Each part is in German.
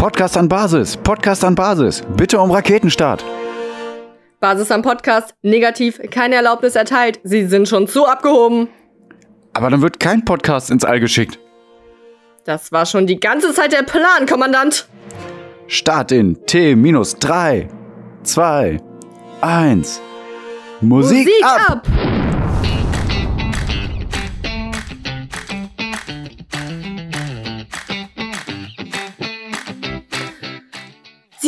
Podcast an Basis, Podcast an Basis. Bitte um Raketenstart. Basis am Podcast, negativ, keine Erlaubnis erteilt. Sie sind schon zu abgehoben. Aber dann wird kein Podcast ins All geschickt. Das war schon die ganze Zeit der Plan, Kommandant. Start in T minus 3, 2, 1. Musik, Musik ab. ab.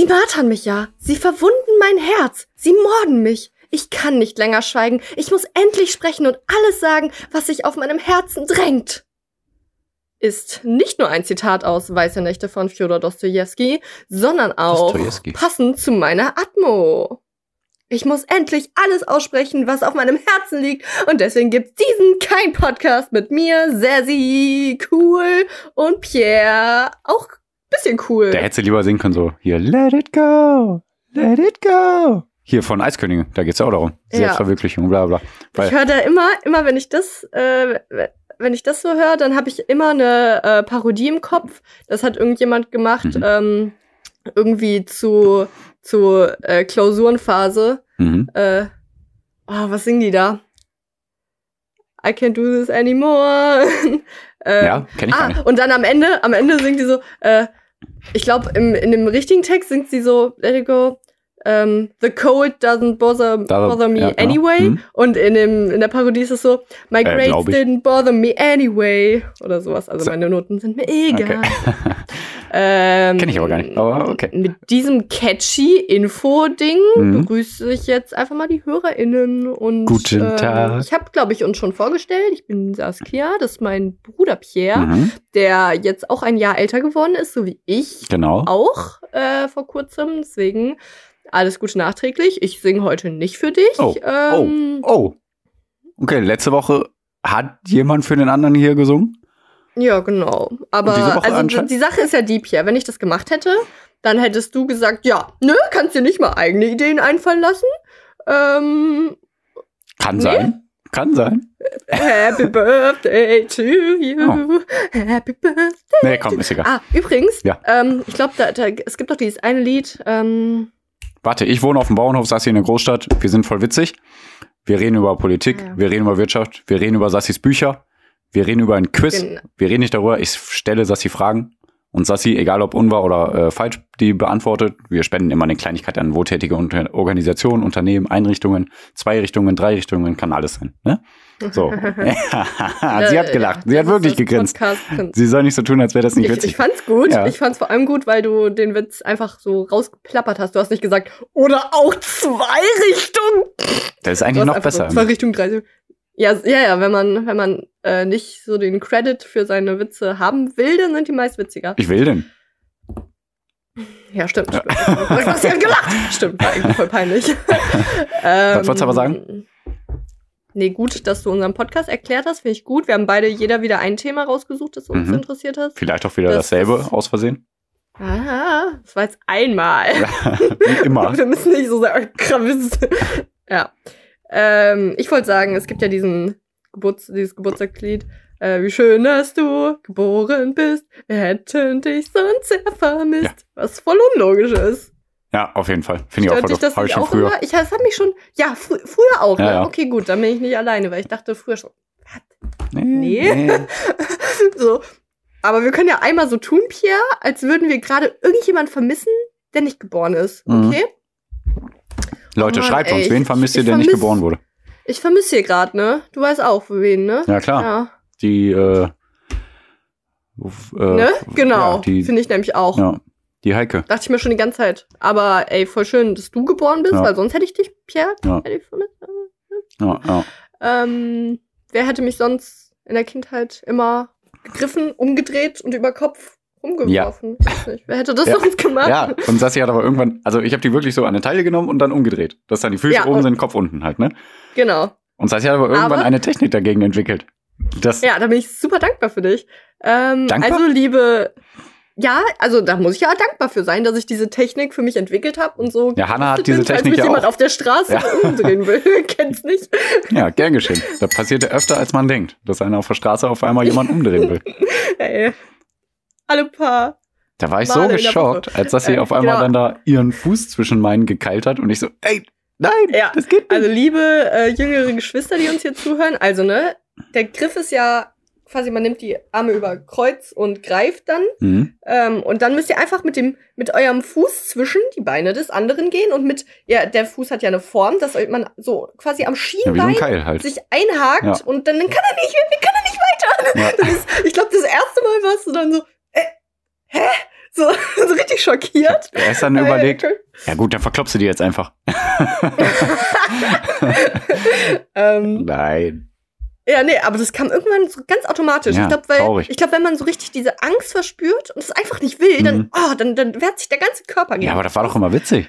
Sie martern mich ja. Sie verwunden mein Herz. Sie morden mich. Ich kann nicht länger schweigen. Ich muss endlich sprechen und alles sagen, was sich auf meinem Herzen drängt. Ist nicht nur ein Zitat aus Weiße Nächte von Fjodor Dostojewski, sondern auch passend zu meiner Atmo. Ich muss endlich alles aussprechen, was auf meinem Herzen liegt. Und deswegen gibt's diesen kein Podcast mit mir, Sessi, cool und Pierre, auch bisschen cool. Der hätte sie lieber singen können, so hier, let it go, let it go. Hier von Eiskönigin, da geht's ja auch darum. Selbstverwirklichung, bla bla. Weil, ich höre da immer, immer wenn ich das, äh, wenn ich das so höre, dann habe ich immer eine äh, Parodie im Kopf. Das hat irgendjemand gemacht, Mhm. ähm, irgendwie zu, zu äh, Klausurenphase. mhm. Äh, oh, was singen die da? I can't do this anymore. ähm, Ja, kenn ich gar ah, nicht. Und dann am Ende, am Ende singt die so, äh, ich glaube, in dem richtigen Text singt sie so, let it go. ähm, the cold doesn't bother, bother me ja, genau. anyway. Hm. Und in, dem, in der Parodie ist es so, my Äh, grades didn't bother me anyway. Oder sowas. Also So. meine Noten sind mir egal. Okay. Ähm, Kenn ich aber gar nicht, aber okay. Mit diesem catchy Info-Ding Mhm. begrüße ich jetzt einfach mal die HörerInnen und Guten ähm, Tag. ich habe, glaube ich, uns schon vorgestellt. Ich bin Saskia, das ist mein Bruder Pierre, Mhm. der jetzt auch ein Jahr älter geworden ist, so wie ich Genau. auch äh, vor kurzem. Deswegen alles Gute nachträglich. Ich singe heute nicht für dich. Oh, ähm, Oh. Okay, letzte Woche hat jemand für den anderen hier gesungen. Ja, genau. Aber also die Sache ist ja die, Pierre. Wenn ich das gemacht hätte, dann hättest du gesagt, ja, nö, kannst dir nicht mal eigene Ideen einfallen lassen. Ähm, Kann Nee. sein. Kann sein. Happy Birthday to you. Oh. Happy Birthday. Nee, komm, ist egal. Ah, übrigens, Ja. ähm, ich glaube, es gibt doch dieses eine Lied. Ähm, Warte, ich wohne auf dem Bauernhof, Sassi in der Großstadt. Wir sind voll witzig. Wir reden über Politik, Ja. wir reden über Wirtschaft, wir reden über Sassis Bücher, wir reden über ein Quiz, Genau. wir reden nicht darüber, ich stelle Sassi Fragen und Sassi, egal ob unwahr oder äh, falsch, die beantwortet. Wir spenden immer eine Kleinigkeit an wohltätige Unter Organisationen, Unternehmen, Einrichtungen, zwei Richtungen, drei Richtungen, kann alles sein. Ne? So. Sie hat gelacht, sie hat wirklich gegrinst. Sie soll nicht so tun, als wäre das nicht Ich, witzig. ich fand's gut. Ja. Ich fand's vor allem gut, weil du den Witz einfach so rausgeplappert hast. Du hast nicht gesagt, oder auch zwei Richtungen. das ist eigentlich noch besser. So zwei Richtungen, drei Richtungen. Ja, ja, ja, wenn man, wenn man äh, nicht so den Credit für seine Witze haben will, dann sind die meist witziger. ich will denn. Ja, stimmt. stimmt. Was, hat gelacht. Stimmt, war eigentlich voll peinlich. ähm, Was wolltest du aber sagen? Nee, gut, dass du unseren Podcast erklärt hast, finde ich gut. Wir haben beide jeder wieder ein Thema rausgesucht, das uns Mhm. interessiert hat. Vielleicht auch wieder Das dasselbe ist- aus Versehen. Ah, das war jetzt einmal. Wie immer. Wir müssen nicht so sagen, krass. ja. Ähm, ich wollte sagen, es gibt ja diesen Geburts dieses Geburtstagslied. Äh, wie schön, dass du geboren bist. Wir hätten dich sonst sehr vermisst. Ja. Was voll unlogisch ist. Ja, auf jeden Fall. Finde ich auch voll das. Hab ich schon auch früher. immer? Ich, hat mich schon, ja, frü früher auch. Ja, ne? ja. Okay, gut, dann bin ich nicht alleine, weil ich dachte früher schon, Nee. Nee. so. Aber wir können ja einmal so tun, Pierre, als würden wir gerade irgendjemand vermissen, der nicht geboren ist. Mhm. Leute, Oh Mann, schreibt ey, uns, wen vermisst ihr, der nicht vermiss- geboren wurde? Ich vermisse hier gerade, ne? Du weißt auch, wen, ne? Ja, klar. Ja. Die, äh, äh, ne? Genau. Ja, Finde ich nämlich auch. ja, die Heike. Dachte ich mir schon die ganze Zeit. Aber ey, voll schön, dass du geboren bist, Ja. weil sonst hätte ich dich, Pierre, Ja. hätte ich vermisst. Ja, ja. Ähm, wer hätte mich sonst in der Kindheit immer gegriffen, umgedreht und über Kopf Ich weiß nicht. Wer hätte das Ja. sonst gemacht? ja, und Sassi hat aber irgendwann, also ich habe die wirklich so an eine Taille genommen und dann umgedreht. Dass dann die Füße Ja, oben sind, Kopf unten halt, ne? Genau. Und Sassi hat aber irgendwann Aber- eine Technik dagegen entwickelt. Das, Ja, da bin ich super dankbar für dich. Ähm, Dankbar? Also, liebe. Ja, also da muss ich ja dankbar für sein, dass ich diese Technik für mich entwickelt habe und so. Ja, Hannah hat diese bin, falls Technik mich ja jemand auch. auf der Straße Ja. umdrehen will. Kennt's nicht. ja, gern geschehen. Da passiert ja öfter, als man denkt, dass einer auf der Straße auf einmal jemand umdrehen will. Ey. Alle paar Da war ich Mal so geschockt, als dass sie Äh, auf einmal genau. dann da ihren Fuß zwischen meinen gekeilt hat und ich so, ey, nein, Ja, das geht nicht. Also liebe äh, jüngere Geschwister, die uns hier zuhören, also ne, der Griff ist ja quasi, man nimmt die Arme über Kreuz und greift dann Mhm. ähm, und dann müsst ihr einfach mit dem mit eurem Fuß zwischen die Beine des anderen gehen und mit ja der Fuß hat ja eine Form, dass man so quasi am Ja, Schienbein ein Keil halt. sich einhakt Ja. und dann, dann kann er nicht, dann kann er nicht weiter. Ja. Ist, ich glaube, das erste Mal warst du dann so, hä? So, so richtig schockiert. Er ist dann Äh, überlegt, ja gut, dann verklopfst du die jetzt einfach. ähm, Nein. Ja, nee, aber das kam irgendwann so ganz automatisch. Ja, ich glaube, weil traurig. ich glaube, wenn man so richtig diese Angst verspürt und es einfach nicht will, dann, Mhm. oh, dann, dann wehrt sich der ganze Körper gegen. Ja, aber das war doch immer witzig.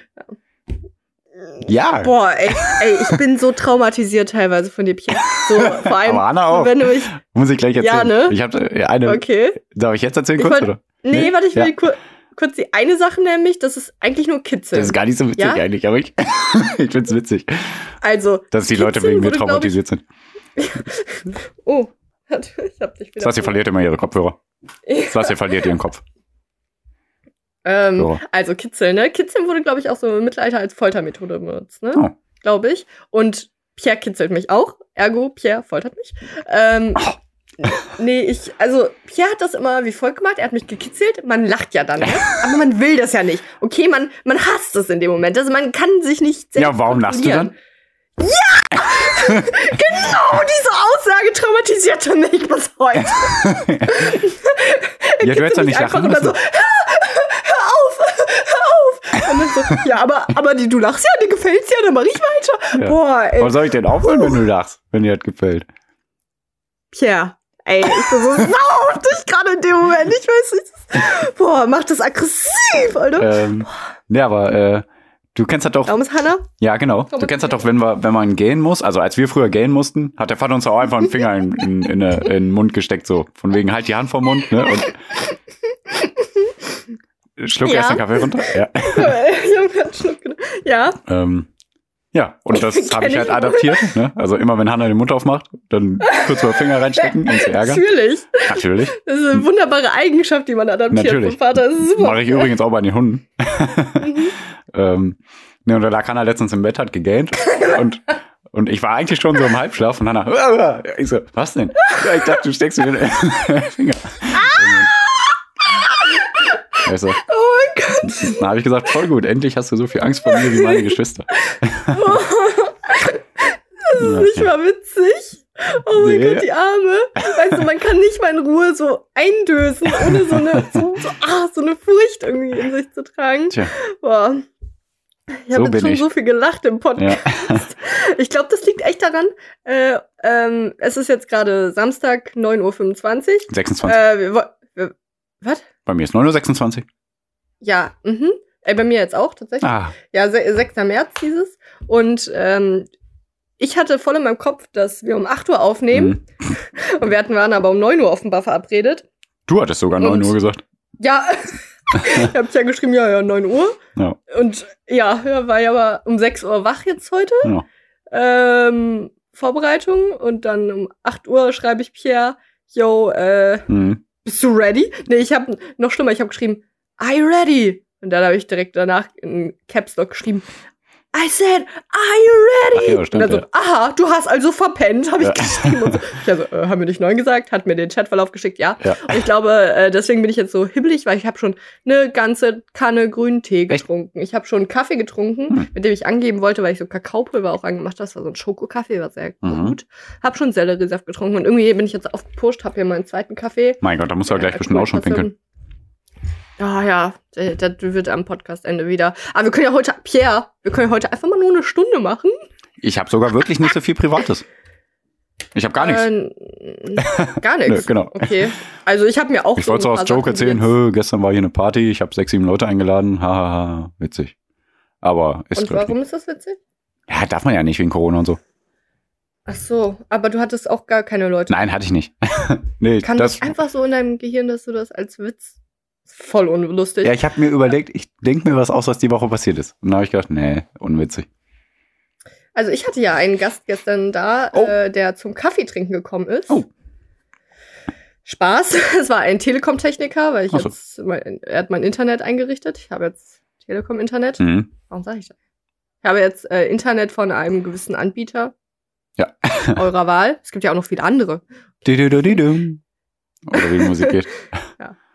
Ja. Boah, ey, ey, ich bin so traumatisiert teilweise von dir, Pierre. So, vor allem, Aber Anna auch. wenn du mich. Muss ich gleich erzählen. Ja, ne? Ich habe eine. Okay. Darf ich jetzt erzählen Ich kurz wollt- oder? Nee, Nee? warte, ich will Ja. kur kurz die eine Sache nämlich, das ist eigentlich nur Kitzeln. Das ist gar nicht so witzig Ja? eigentlich, aber ich, ich find's witzig, also, dass die Leute Kitzeln wegen mir traumatisiert sind. oh, ich hab dich wieder. Sassi verliert immer ihre Kopfhörer. Sassi verliert ihren Kopf. ähm, So. Also Kitzeln, ne? Kitzeln wurde, glaube ich, auch so im Mittelalter als Foltermethode benutzt, ne? Oh. Glaube ich. Und Pierre kitzelt mich auch. Ergo, Pierre foltert mich. Ähm, nee, ich, also Pierre hat das immer wie folgt gemacht. Er hat mich gekitzelt. Man lacht ja dann, ne? aber man will das ja nicht. Okay, man, man hasst es in dem Moment. Also man kann sich nicht selbst Ja, warum lachst du dann? Genau, diese Aussage traumatisiert mich bis heute. Ja, du hättest doch nicht lachen müssen. so, hör auf, hör auf. Und dann so, ja, aber, aber die, du lachst ja, dir gefällt's ja, dann mach ich weiter. Ja. Boah, ey, Warum soll ich denn aufhören, wenn du lachst, wenn dir das gefällt? Pierre. Ey, ich bin so sauer auf dich gerade in dem Moment. Ich weiß nicht. Boah, macht das aggressiv, Alter. Ähm, ja, aber äh, du kennst das doch. Warum ist Hannah? Ja, genau. Du Warum kennst das ist doch, wenn wir, wenn man gehen muss. Also als wir früher gehen mussten, hat der Vater uns auch einfach einen Finger in, in, in, in den Mund gesteckt, so von wegen halt die Hand vom Mund, ne? Und schluck Ja. erst den Kaffee runter. Ja. Ja. Ähm, ja, und das habe ich halt adaptiert. Ne? Also immer wenn Hannah den Mund aufmacht, dann kurz mal Finger reinstecken, um zu ärgern. Natürlich. Natürlich. Das ist eine wunderbare Eigenschaft, die man adaptiert Natürlich. vom Vater. Das ist super. Mache ich übrigens auch bei den Hunden. Mhm. ähm, ne, und da lag Hannah letztens im Bett, hat gegähnt. und, und ich war eigentlich schon so im Halbschlaf und Hannah, ich so, was denn? Ja, ich dachte, du steckst mir den Finger. Ich so, Oh mein Gott. dann habe ich gesagt, voll gut, endlich hast du so viel Angst vor mir wie meine Geschwister. Das ist nicht mal witzig. Oh mein Nee. Gott, die Arme. Weißt du, man kann nicht mal in Ruhe so eindösen, ohne so eine, so, so, ah, so eine Furcht irgendwie in sich zu tragen. Tja, Boah. Ich So habe bin jetzt schon ich. so viel gelacht im Podcast. ja. Ich glaube, das liegt echt daran, äh, ähm, es ist jetzt gerade Samstag, 9.25 Uhr. 26. Äh, wir, wir, was? Bei mir ist 9.26 Uhr. Ja, mhm. Äh, bei mir jetzt auch tatsächlich. Ah, Ja, se- 6. März dieses. Und ähm, ich hatte voll in meinem Kopf, dass wir um 8 Uhr aufnehmen. mhm. Und wir hatten, waren aber um 9 Uhr offenbar verabredet. Du hattest sogar 9 Und- Uhr gesagt. Ja, ich habe ja geschrieben, ja, ja, 9 Uhr. Ja. Und ja, ja, war ja aber um 6 Uhr wach jetzt heute. Ja. Ähm, Vorbereitung. Und dann um 8 Uhr schreibe ich Pierre, yo, äh, Mhm. Bist du ready? Nee, ich habe noch schlimmer, ich habe geschrieben, you ready? Und dann habe ich direkt danach in Caps Lock geschrieben, I said, are you ready? Ja, stimmt, und dann so, aha, du hast also verpennt, habe ich Ja. geschrieben. Und so. Ich also, äh, haben wir nicht neun gesagt, hat mir den Chatverlauf geschickt, ja. Ja. Und ich glaube, äh, deswegen bin ich jetzt so hibbelig, weil ich habe schon eine ganze Kanne grünen Tee getrunken. Ich habe schon Kaffee getrunken, Hm. mit dem ich angeben wollte, weil ich so Kakaopulver auch angemacht habe. Das war so ein Schokokaffee, war sehr Mhm. gut. Hab schon Selleriesaft getrunken und irgendwie bin ich jetzt aufgepusht, habe hier meinen zweiten Kaffee. Mein Gott, da musst du ja gleich Äh, bestimmt auch schon pinkeln. Ah ja, äh, das wird am Podcastende wieder. Aber wir können ja heute, Pierre, wir können ja heute einfach mal nur eine Stunde machen. Ich habe sogar wirklich nicht so viel Privates. Ich habe gar nichts. Äh, gar nichts. Nö, genau. Okay. Also ich habe mir auch Ich so wollte so aus Joke erzählen, Hö, gestern war hier eine Party, ich habe sechs, sieben Leute eingeladen, hahaha, witzig. Aber ist Und warum ist das witzig? Ja, darf man ja nicht wegen Corona und so. Ach so, aber du hattest auch gar keine Leute. Nein, hatte ich nicht. nee, Kann das. das einfach so in deinem Gehirn, dass du das als Witz voll unlustig. Ja, ich habe mir überlegt, ich denke mir was aus, was die Woche passiert ist. Und dann habe ich gedacht, nee, unwitzig. Also ich hatte ja einen Gast gestern da, Oh. äh, der zum Kaffee trinken gekommen ist. Oh. Spaß. Es war ein Telekom-Techniker, weil ich so. jetzt, mein, er hat mein Internet eingerichtet. Ich habe jetzt Telekom-Internet. Mhm. Warum sage ich das? Ich habe jetzt äh, Internet von einem gewissen Anbieter. Ja. eurer Wahl. Es gibt ja auch noch viele andere. Dididididum. Oder wie die Musik geht.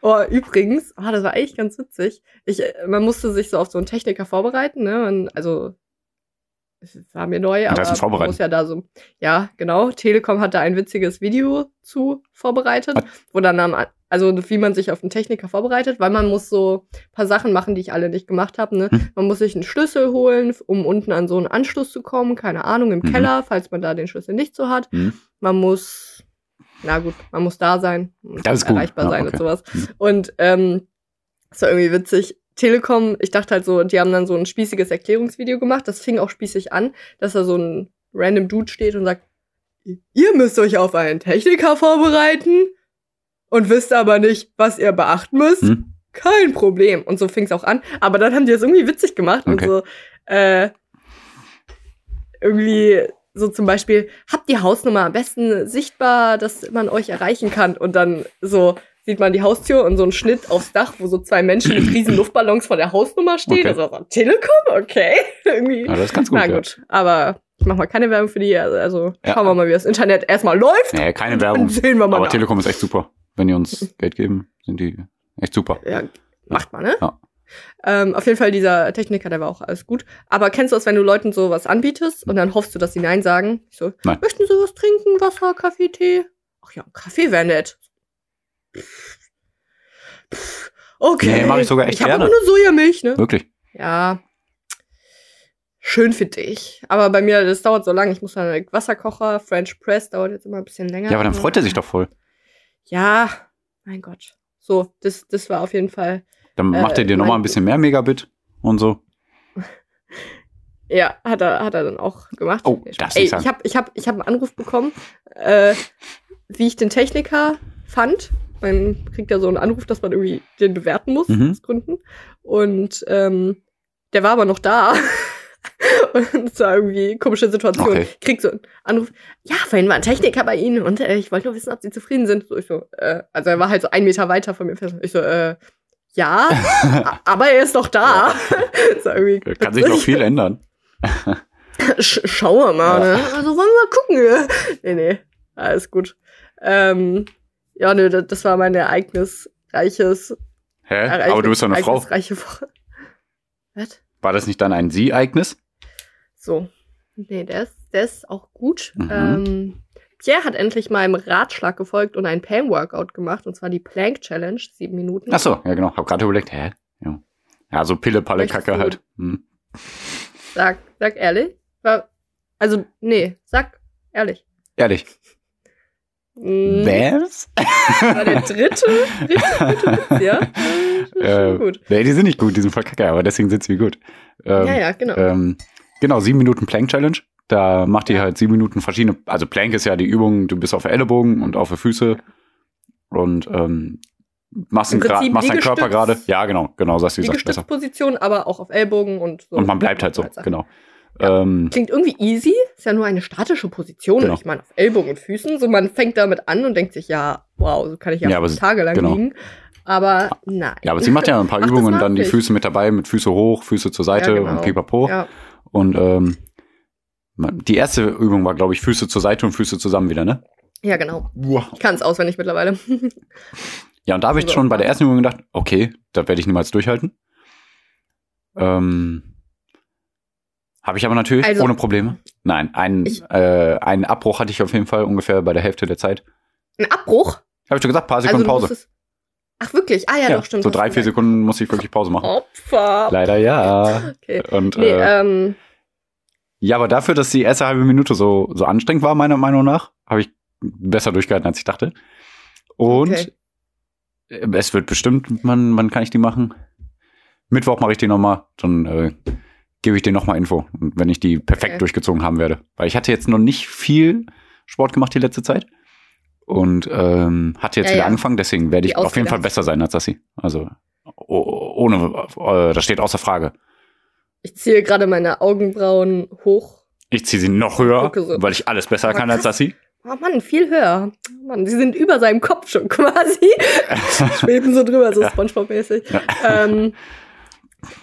Oh, übrigens, ah, das war eigentlich ganz witzig. Ich, äh, man musste sich so auf so einen Techniker vorbereiten, ne? Man, also, es war mir neu, aber man muss ja da so, ja, genau. Telekom hat da ein witziges Video zu vorbereitet, Was? wo dann am, also wie man sich auf einen Techniker vorbereitet, weil man muss so ein paar Sachen machen, die ich alle nicht gemacht habe. Ne? Hm. Man muss sich einen Schlüssel holen, um unten an so einen Anschluss zu kommen, keine Ahnung, im Mhm. Keller, falls man da den Schlüssel nicht so hat. Mhm. Man muss, na gut, man muss da sein, man Das erreichbar Ja, sein okay. und sowas. Mhm. Und ähm, das war irgendwie witzig. Telekom, ich dachte halt so, die haben dann so ein spießiges Erklärungsvideo gemacht. Das fing auch spießig an, dass da so ein random Dude steht und sagt, ihr müsst euch auf einen Techniker vorbereiten und wisst aber nicht, was ihr beachten müsst. Hm? Kein Problem. Und so fing es auch an. Aber dann haben die das irgendwie witzig gemacht Okay. und so, äh, irgendwie so zum Beispiel, habt die Hausnummer am besten sichtbar, dass man euch erreichen kann. Und dann so sieht man die Haustür und so einen Schnitt aufs Dach, wo so zwei Menschen mit riesen Luftballons vor der Hausnummer stehen. Okay. Also so, Telekom, okay. irgendwie. Ja, das ist ganz gut. Na ja. gut, aber ich mach mal keine Werbung für die. Also, also Ja. schauen wir mal, wie das Internet erstmal läuft. Nee, keine Werbung. sehen wir mal. Aber nach. Telekom ist echt super. Wenn die uns Geld geben, sind die echt super. Ja, macht man, ne? Ja. Ähm, auf jeden Fall, dieser Techniker, der war auch alles gut. Aber kennst du das, wenn du Leuten so was anbietest und dann hoffst du, dass sie Nein sagen? Ich so, Nein. möchten Sie was trinken? Wasser, Kaffee, Tee? Ach ja, Kaffee wäre nett. Pff, Okay. Nee, mach ich sogar echt Ich habe gerne. aber nur Sojamilch, ne? Wirklich. Ja. Schön für dich. Aber bei mir, das dauert so lange. Ich muss dann Wasserkocher, French Press, dauert jetzt immer ein bisschen länger. Ja, aber dann freut er sich doch voll. Ja, mein Gott. So, das, das war auf jeden Fall Dann Äh, macht er dir nochmal ein bisschen mehr Megabit und so. Ja, hat er, hat er dann auch gemacht. Oh, darfst Ey, sagen. ich habe ich hab, ich hab einen Anruf bekommen, äh, wie ich den Techniker fand. Man kriegt ja so einen Anruf, dass man irgendwie den bewerten muss, Mhm. aus Gründen. Und ähm, der war aber noch da. und es war irgendwie eine komische Situation. Okay. Ich krieg so einen Anruf, ja, vorhin war ein Techniker bei Ihnen und äh, ich wollte nur wissen, ob Sie zufrieden sind. So, ich so, äh, also er war halt so ein Meter weiter von mir. Ich so, äh, ja, aber er ist doch da. Kann sich noch viel ändern. Sch schauen wir mal, Ja. ne? Also wollen wir mal gucken. nee, nee, alles gut. Ähm, ja, nö, das, das war mein ereignisreiches, Hä? ereignis, Aber du bist doch eine Frau. Woche. Was? War das nicht dann ein Sie-Ereignis? So. Nee, der ist, der ist auch gut. Mhm. Ähm, Pierre hat endlich meinem Ratschlag gefolgt und ein Pam-Workout gemacht, und zwar die Plank Challenge, sieben Minuten. Ach so, ja genau. Hab gerade überlegt, hä? Ja, ja so Pille, Palle, Möchtest Kacke du- halt. Hm. Sag, sag ehrlich. Also, nee, sag ehrlich. Ehrlich. Mm, Was? war der dritte, dritte, dritte ja? Äh, gut. Nee, die sind nicht gut, die sind voll kacke, aber deswegen sind sie gut. Ähm, ja, ja, genau. Ähm, genau, sieben Minuten Plank Challenge. Da macht ihr halt sieben Minuten verschiedene, also Plank ist ja die Übung, du bist auf der Ellenbogen und auf der Füße und ähm, machst, Im Prinzip machst deinen Körper gerade. Ja, genau, genau, sagst du, die sagst besser. Gestützposition, aber auch auf Ellbogen und so. Und man bleibt halt so, genau. Ähm, Klingt irgendwie easy, ist ja nur eine statische Position. Genau. Ich meine, auf Ellbogen und Füßen. So, man fängt damit an und denkt sich, ja, wow, so kann ich ja, Ja, aber fünf sie- Tage lang genau. liegen. Aber nein. ja, aber sie macht ja ein paar Ach, Übungen, mag dann die. Füße mit dabei, mit Füße hoch, Füße zur Seite Ja, genau. und pipapo. Ja, Und ähm, die erste Übung war, glaube ich, Füße zur Seite und Füße zusammen wieder, ne? ja, genau. Ich kann es auswendig mittlerweile. Ja, und da habe ich Also- schon bei der ersten Übung gedacht, okay, das werde ich niemals durchhalten. Ähm, habe ich aber natürlich Also- ohne Probleme. Nein, einen, Ich- äh, einen Abbruch hatte ich auf jeden Fall ungefähr bei der Hälfte der Zeit. Ein Abbruch? Habe ich schon gesagt, paar Also Sekunden du Pause. Ach, wirklich? Ah, ja, doch, stimmt. so drei, vier. Sekunden musste ich wirklich Pause machen. Opfer. Leider ja. Okay. Und Nee, äh, ähm, ja, aber dafür, dass die erste halbe Minute so, so anstrengend war, meiner Meinung nach, habe ich besser durchgehalten, als ich dachte. Und Okay. es wird bestimmt, wann, wann kann ich die machen? Mittwoch mache ich die nochmal, dann äh, gebe ich dir nochmal Info, wenn ich die perfekt Okay. durchgezogen haben werde. Weil ich hatte jetzt noch nicht viel Sport gemacht die letzte Zeit. Und ähm, hatte jetzt Ja, wieder ja. angefangen, deswegen werde ich auf jeden Fall besser sein als Sassi. Also oh, ohne, äh, das steht außer Frage. Ich ziehe gerade meine Augenbrauen hoch. Ich ziehe sie noch höher, so. weil ich alles besser Aber kann als. Sassi. Oh Mann, viel höher. Mann, sie sind über seinem Kopf schon quasi. Schweben so drüber, so Spongebob-mäßig. Ähm,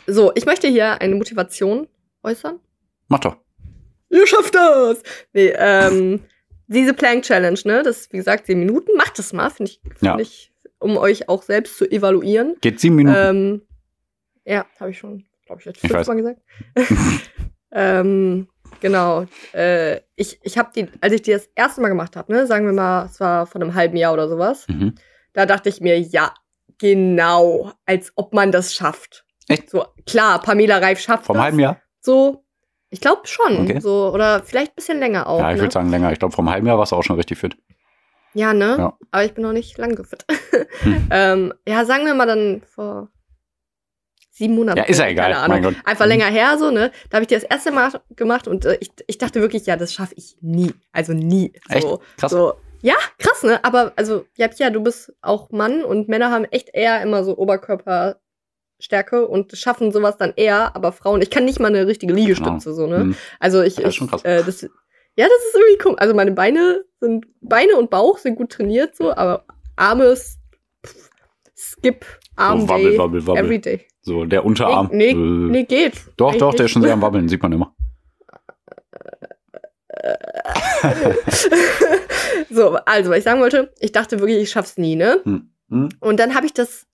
so, ich möchte hier eine Motivation äußern. Mach doch. Ihr schafft das! Nee, ähm, diese Plank Challenge, ne? Das ist, wie gesagt, zehn Minuten. Macht das mal, finde ich, find Ja. ich, um euch auch selbst zu evaluieren. Geht sieben Minuten. Ähm, ja, habe ich schon, glaube ich, jetzt fünfmal gesagt. ähm, genau. Äh, ich ich habe die, als ich die das erste Mal gemacht habe, ne, sagen wir mal, es war vor einem halben Jahr oder sowas, mhm. da dachte ich mir, ja, genau, als ob man das schafft. Echt? So, klar, Pamela Reif schafft Vom das. halben Jahr? So, ich glaube schon. Okay. So, oder vielleicht ein bisschen länger auch. ja, ich ne? würde sagen länger. Ich glaube, vom halben Jahr warst du auch schon richtig fit. Ja, ne? Ja. Aber ich bin noch nicht lang gefit. Hm. ähm, ja, sagen wir mal dann vor sieben Monaten. Ja, ist ja egal. Keine Ahnung. Mein Gott. Einfach Mhm. länger her, so, ne? Da habe ich die das erste Mal gemacht und äh, ich, ich dachte wirklich, ja, das schaffe ich nie. Also nie. Echt? So, Krass. So. Ja, krass, ne? Aber also, ja, Pia, du bist auch Mann und Männer haben echt eher immer so Oberkörperstärke und schaffen sowas dann eher, aber Frauen, ich kann nicht mal eine richtige Liegestütze, so, ne? Mhm. Also ich, das ist schon krass. Äh, das, ja, das ist irgendwie komisch. Also meine Beine sind, Beine und Bauch sind gut trainiert so, aber Arme ist Skip, Arm So, wabbel, wabbel, wabbel. every day. So, der Unterarm. Nee, Äh, nee, geht. doch, doch, der Eigentlich ist schon sehr am Wabbeln, sieht man immer. so, also, was ich sagen wollte, ich dachte wirklich, ich schaff's nie, ne? Hm. Hm. Und dann habe ich das,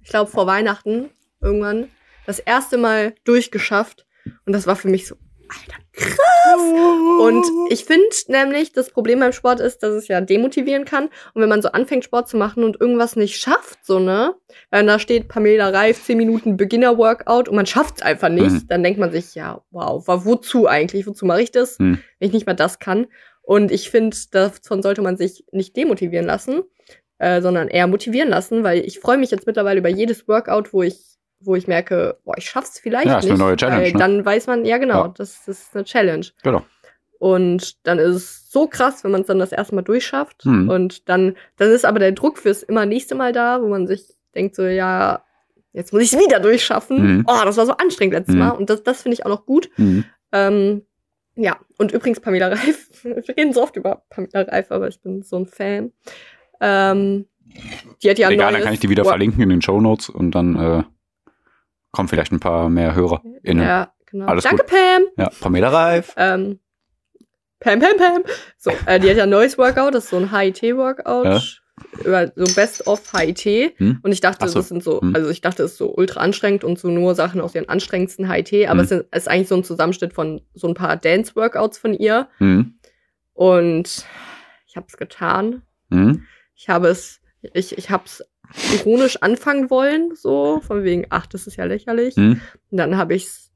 ich glaube, vor Weihnachten irgendwann das erste Mal durchgeschafft. Und das war für mich so, Alter, krass. Und ich finde nämlich, das Problem beim Sport ist, dass es ja demotivieren kann. Und wenn man so anfängt, Sport zu machen und irgendwas nicht schafft, so, ne? Wenn da steht Pamela Reif, 10 Minuten Beginner-Workout und man schafft es einfach nicht, Mhm. dann denkt man sich, ja, wow, wozu eigentlich? Wozu mache ich das, Mhm. wenn ich nicht mal das kann? Und ich finde, davon sollte man sich nicht demotivieren lassen, äh, sondern eher motivieren lassen, weil ich freue mich jetzt mittlerweile über jedes Workout, wo ich wo ich merke, boah, ich schaff's vielleicht Ja, ist nicht. eine neue Challenge, ne? dann weiß man, ja genau, Ja. das, das ist eine Challenge. Genau. Und dann ist es so krass, wenn man es dann das erste Mal durchschafft. Mhm. Und dann, dann ist aber der Druck fürs immer nächste Mal da, wo man sich denkt so, ja, jetzt muss ich es wieder durchschaffen. Mhm. Oh, das war so anstrengend letztes Mhm. Mal. Und das, das finde ich auch noch gut. Mhm. Ähm, ja, und übrigens Pamela Reif. Wir reden so oft über Pamela Reif, aber ich bin so ein Fan. Ähm, die hat ja Egal, dann neues kann ich die wieder Wo- verlinken in den Show Notes und dann äh, kommen vielleicht ein paar mehr HörerInnen. Ja, Ja, genau. Alles Danke, Pam. Pamela Reif. Ähm, Pam, Pam, Pam. So, äh, die hat ja ein neues Workout, das ist so ein HIT-Workout. Ja. Über so Best of HIT. Hm? Und ich dachte, Ach so. das sind so, Hm. also ich dachte, es ist so ultra anstrengend und so nur Sachen aus ihren anstrengendsten HIT, aber Hm. es sind- ist eigentlich so ein Zusammenschnitt von so ein paar Dance-Workouts von ihr. Mhm. Und ich habe es getan. Mhm. Ich habe es, ich, ich habe es ironisch anfangen wollen, so, von wegen, ach, das ist ja lächerlich. Mhm. Und dann habe ich's,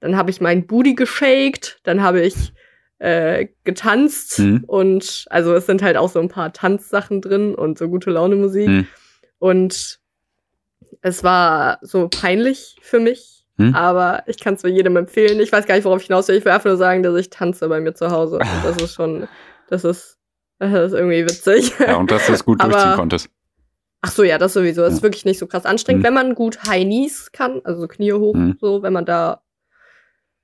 dann habe ich meinen Booty geshaked, dann habe ich äh, getanzt Mhm. und also es sind halt auch so ein paar Tanzsachen drin und so gute Laune Musik Mhm. und es war so peinlich für mich, Mhm. aber ich kann es nur jedem empfehlen. Ich weiß gar nicht, worauf ich hinaus will. Ich will einfach nur sagen, dass ich tanze bei mir zu Hause. Und das ist schon, das ist, das ist irgendwie witzig. Ja, und dass du es gut durchziehen konntest. Ach so, ja, das sowieso. Das ist Ja. wirklich nicht so krass anstrengend. Mhm. Wenn man gut High Knees kann, also so Knie hoch, Mhm. so, wenn man da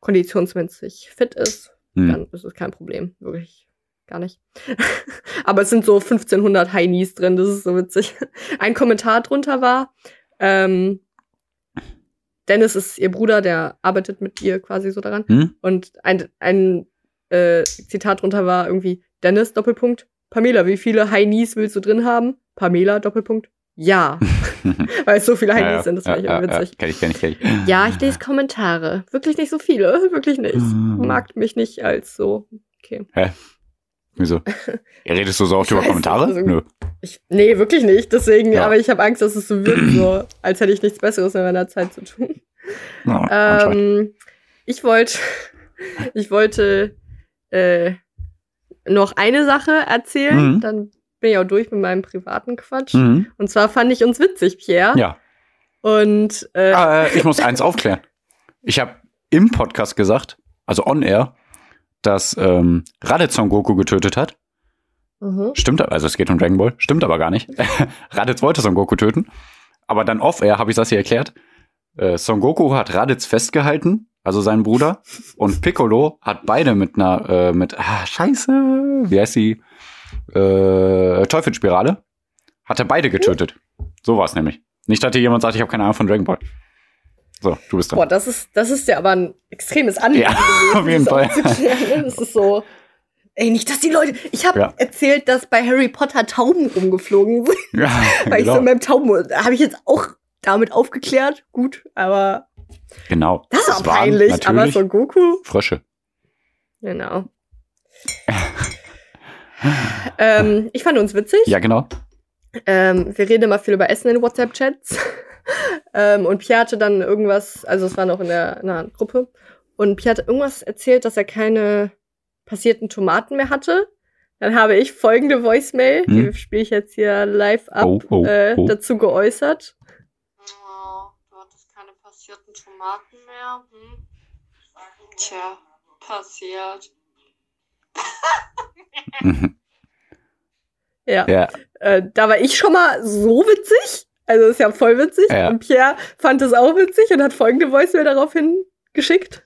konditionsmäßig fit ist, Mhm. dann ist es kein Problem. Wirklich gar nicht. Aber es sind so 1500 High Knees drin, das ist so witzig. Ein Kommentar drunter war, ähm, Dennis ist ihr Bruder, der arbeitet mit ihr quasi so daran. Mhm. Und ein, ein äh, Zitat drunter war irgendwie, Dennis, Doppelpunkt, Pamela, wie viele High Knees willst du drin haben? Pamela, Doppelpunkt, ja. Weil es so viele High Ja, ja, sind, das ja, fand ich ja, irgendwie ja. witzig. Kenn ich, kenn ich, kenn ich. Ja, ich lese Kommentare. Wirklich nicht so viele, wirklich nicht. Mhm. Mag mich nicht als so. Okay. Wieso? Ja, redest du so oft über Kommentare? also- Nö. Ich, nee, wirklich nicht. Deswegen, Ja. aber ich habe Angst, dass es so wird, so, als hätte ich nichts Besseres in meiner Zeit zu tun. Ja, anscheinend. Ähm, ich wollte, ich wollte äh, noch eine Sache erzählen. Mhm. Dann bin ich auch durch mit meinem privaten Quatsch. Mhm. Und zwar fand ich uns witzig, Pierre. Ja. Und äh, Ah, äh, ich muss eins aufklären. Ich habe im Podcast gesagt, also on air, dass ähm, Raditz Son Goku getötet hat. mhm. Stimmt, also es geht um Dragon Ball. Stimmt aber gar nicht. Raditz wollte Son Goku töten. Aber dann off air habe ich das hier erklärt. Äh, Son Goku hat Raditz festgehalten, also sein Bruder, und Piccolo hat beide mit einer, äh, mit, ah, scheiße, wie heißt sie? Äh, Teufelsspirale. Hat er beide getötet. So war es nämlich. Nicht, dass hier jemand sagt, ich habe keine Ahnung von Dragon Ball. So, du bist dran. Boah, das ist, das ist ja aber ein extremes Anliegen. Ja, auf jeden Fall. ne? Das ist so. Ey, nicht, dass die Leute. Ich habe Ja. erzählt, dass bei Harry Potter Tauben rumgeflogen sind. Ja, Weil ich so genau. in meinem Tauben. Habe ich jetzt auch damit aufgeklärt. Gut, aber genau. das ist waren peinlich. Aber so Goku. Frösche. Genau. ähm, ich fand uns witzig. Ja, genau. Ähm, wir reden immer viel über Essen in WhatsApp-Chats. ähm, und Pierre hatte dann irgendwas, also es war noch in der, in der Gruppe, und Pierre hat irgendwas erzählt, dass er keine passierten Tomaten mehr hatte. Dann habe ich folgende Voicemail, Hm. die spiele ich jetzt hier live ab, Oh, oh, äh, oh. dazu geäußert. Oh, du hattest keine passierten Tomaten mehr? Hm? Tja, passiert. Ja. Ja, Äh, da war ich schon mal so witzig. Also ist ja voll witzig. Ja. Und Pierre fand es auch witzig und hat folgende Voicemail daraufhin geschickt.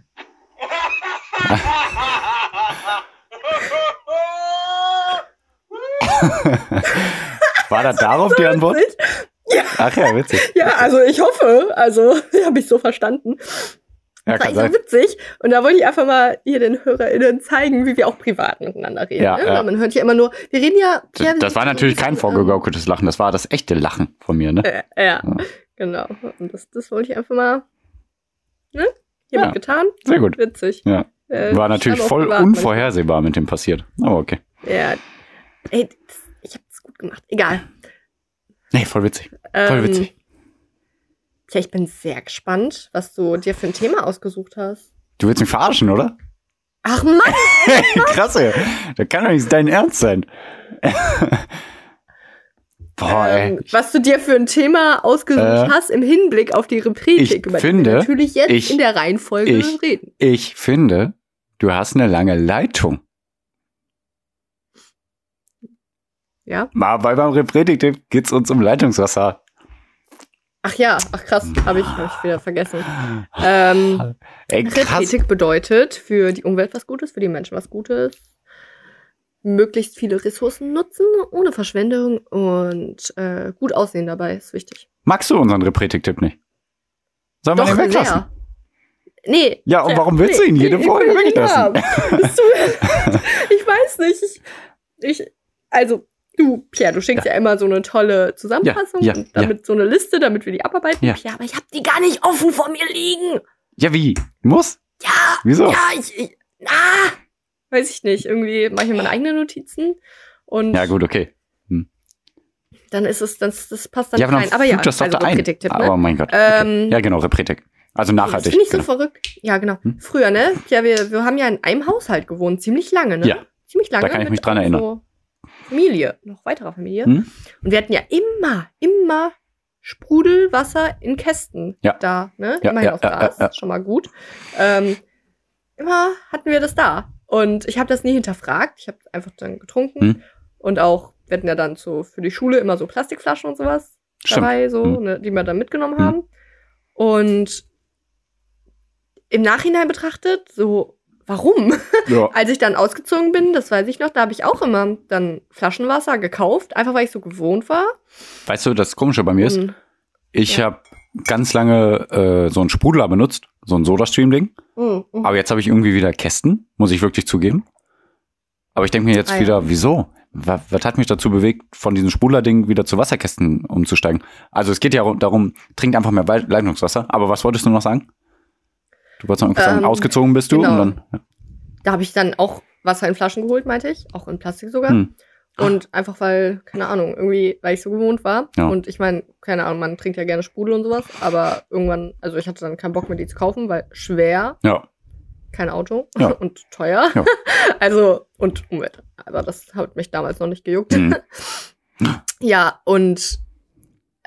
war da darauf die Antwort? Witzig. Ja, Ach ja, witzig. ja, also ich hoffe, also habe ich so verstanden. Ja, war kann ich so witzig. Und da wollte ich einfach mal hier den HörerInnen zeigen, wie wir auch privat miteinander reden. Ja, ne? ja. Weil Man hört ja immer nur, wir reden ja. Pierre, wir Das war natürlich kein vorgegaukeltes Lachen, das war das echte Lachen von mir, ne? Ähm, äh, ja, Ja. genau. Und das, das wollte ich einfach mal, ne? Hiermit Ja. getan. Sehr gut. Witzig. Ja. Äh, War natürlich voll privat unvorhersehbar mit dem passiert. Aber okay. manchmal. Ja. Ey, das, ich hab's gut gemacht. Egal. Nee, voll witzig. Voll Ähm, witzig. Ja, ich bin sehr gespannt, was du dir für ein Thema ausgesucht hast. Du willst mich verarschen, oder? Ach Mann! Krass, ey. Das kann doch nicht dein Ernst sein. Boah, ähm, was du dir für ein Thema ausgesucht Äh, hast im Hinblick auf die Repretik, ich über die finde, wir natürlich jetzt ich- in der Reihenfolge ich- reden. Ich finde, du hast eine lange Leitung. Ja? Mal, weil beim Repretik geht's uns um Leitungswasser. Ach ja, ach krass, habe ich, hab ich wieder vergessen. Ähm, Ey. Repretik bedeutet für die Umwelt was Gutes, für die Menschen was Gutes. Möglichst viele Ressourcen nutzen, ohne Verschwendung und äh, gut aussehen dabei, ist wichtig. Magst du unseren Repretik-Tipp nicht? Sollen wir Doch, den weglassen? sehr. Nee. Ja, und warum willst du ihn jede nicht weglassen? ich weiß nicht. Ich, ich, also, du, Pierre, du schickst ja, immer so eine tolle Zusammenfassung Ja, ja, und damit so eine Liste, damit wir die abarbeiten. Ja. Pierre, aber ich habe die gar nicht offen vor mir liegen. Ja, wie? Muss? Ja, Wieso? ja, ich, ich ah, weiß ich nicht. Irgendwie mache ich mir meine eigenen Notizen und Ja, gut, okay. dann ist es, das, das passt dann Ja, rein. Aber ja, das also ein. Ne? Aber mein Gott. Ähm, okay. Ja, genau, Repretik. Also Das nachhaltig. finde ich so genau. verrückt. Ja, genau. Hm? Früher, ne? Ja, wir, wir haben ja in einem Haushalt gewohnt, ziemlich lange, ne? Ja. Ziemlich lange. Da kann ich mich dran erinnern. So Familie, noch weiterer Familie. Hm? Und wir hatten ja immer, immer Sprudelwasser in Kästen Ja. da, ne? Ja, Immerhin ja, auf Gas, ja, ja. schon mal gut. Ähm, immer hatten wir das da. Und ich habe das nie hinterfragt. Ich habe einfach dann getrunken. Hm. Und auch, wir hatten ja dann so für die Schule immer so Plastikflaschen und sowas Stimmt. dabei, so, Hm. ne, die wir dann mitgenommen Hm. haben. Und im Nachhinein betrachtet, so, warum? Ja. Als ich dann ausgezogen bin, das weiß ich noch, da habe ich auch immer dann Flaschenwasser gekauft, einfach weil ich so gewohnt war. Weißt du, das Komische bei mir ist, Und, ich Ja. habe ganz lange äh, so einen Sprudler benutzt, so ein Soda-Stream-Ding. mm, mm. Aber jetzt habe ich irgendwie wieder Kästen, muss ich wirklich zugeben. Aber ich denke mir jetzt Ah, ja. wieder, wieso? Was, was hat mich dazu bewegt, von diesem Sprudler-Ding wieder zu Wasserkästen umzusteigen? Also es geht ja darum, trinkt einfach mehr Leitungswasser. Aber was wolltest du noch sagen? Du wolltest noch irgendwas sagen, Ähm, ausgezogen bist du genau. und dann. Da habe ich dann auch Wasser in Flaschen geholt, meinte ich, auch in Plastik sogar. Hm. Und einfach weil, keine Ahnung, irgendwie, weil ich so gewohnt war. Ja. Und ich meine, keine Ahnung, man trinkt ja gerne Sprudel und sowas, aber irgendwann, also ich hatte dann keinen Bock mehr, die zu kaufen, weil schwer, Ja, kein Auto Ja. und teuer. Ja. also, und Umwelt. Aber das hat mich damals noch nicht gejuckt. Mhm. ja, und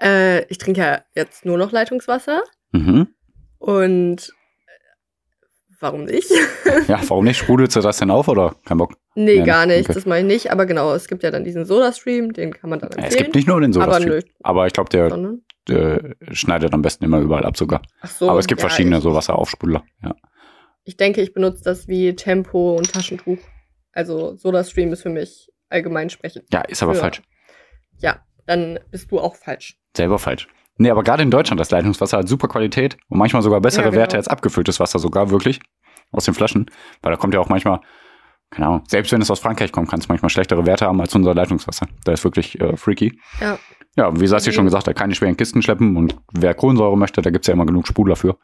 äh, ich trinke ja jetzt nur noch Leitungswasser. mhm. Und warum nicht? ja, warum nicht? Sprudelst du das denn auf oder kein Bock? nee, Ja, gar nicht. okay. Das mache ich nicht. Aber genau, es gibt ja dann diesen Soda-Stream, den kann man dann empfehlen. es gibt nicht nur den aber Soda-Stream. nö, Aber ich glaube, der sondern. äh, schneidet am besten immer überall ab sogar. Ach so, Aber es gibt ja, verschiedene ich- so Wasseraufsprudler. Ja. Ich denke, ich benutze das wie Tempo und Taschentuch. Also SodaStream ist für mich allgemein sprechend. Ja, ist aber Ja. falsch. Ja, dann bist du auch falsch. Selber falsch. Nee, aber gerade in Deutschland, das Leitungswasser hat super Qualität und manchmal sogar bessere Ja, genau. Werte als abgefülltes Wasser sogar wirklich aus den Flaschen. Weil da kommt ja auch manchmal, keine Ahnung, selbst wenn es aus Frankreich kommt, kann es manchmal schlechtere Werte haben als unser Leitungswasser. Das ist wirklich äh, freaky. Ja. Ja, wie Sassi Mhm. schon gesagt hat, keine schweren Kisten schleppen und wer Kohlensäure möchte, da gibt's ja immer genug Sprudel dafür.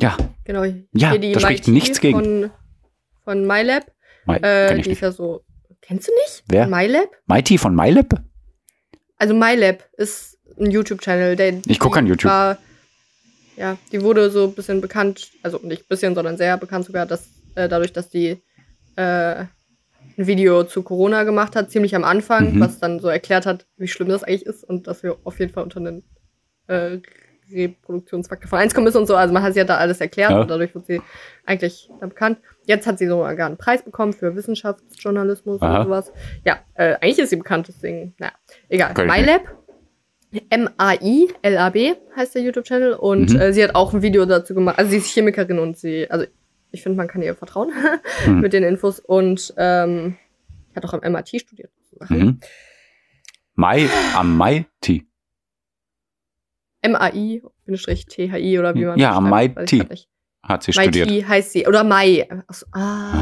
Ja, Genau. Ja, da spricht nichts gegen. Von, von MyLab. Mai, Äh, die ist nicht. ja so. Kennst du nicht? Wer? MyLab? Mighty von MyLab? Also MyLab ist ein YouTube-Channel. der- Ich guck die an YouTube. War, ja, die wurde so ein bisschen bekannt, also nicht ein bisschen, sondern sehr bekannt sogar, dass, äh, dadurch, dass die äh, ein Video zu Corona gemacht hat, ziemlich am Anfang, Mhm. was dann so erklärt hat, wie schlimm das eigentlich ist und dass wir auf jeden Fall unter einen äh, Reproduktionsfaktor von 1 kommen müssen und so. Also man hat sie hat da alles erklärt Ja. und dadurch wird sie eigentlich da bekannt. Jetzt hat sie sogar einen Preis bekommen für Wissenschaftsjournalismus Aha. und sowas. Ja, äh, eigentlich ist sie bekannt, deswegen, naja, egal. MyLab, M-A-I-L-A-B heißt der YouTube-Channel und Mhm. äh, sie hat auch ein Video dazu gemacht. Also sie ist Chemikerin und sie, also ich finde, man kann ihr vertrauen Mhm. mit den Infos und ähm, hat auch am MIT studiert. Mhm. Mai am Mighty. M-A-I-T-H-I oder wie man Ja, das am MIT. Hat sie studiert. MIT heißt sie. Oder Mai. Achso, ah,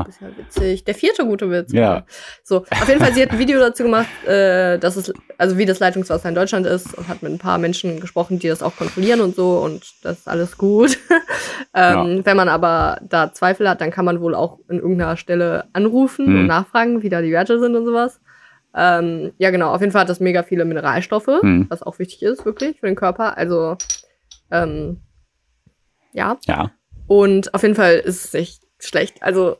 Ah. das ist ja witzig. Der vierte gute Witz. Ja. So, auf jeden Fall, sie hat ein Video dazu gemacht, äh, dass es, also wie das Leitungswasser in Deutschland ist und hat mit ein paar Menschen gesprochen, die das auch kontrollieren und so und das ist alles gut. ähm, Wenn man aber da Zweifel hat, dann kann man wohl auch in irgendeiner Stelle anrufen Hm. und nachfragen, wie da die Werte sind und sowas. Ähm, ja, genau, auf jeden Fall hat das mega viele Mineralstoffe, Hm. was auch wichtig ist, wirklich, für den Körper. Also, ähm, ja. Ja. Und auf jeden Fall ist es nicht schlecht. Also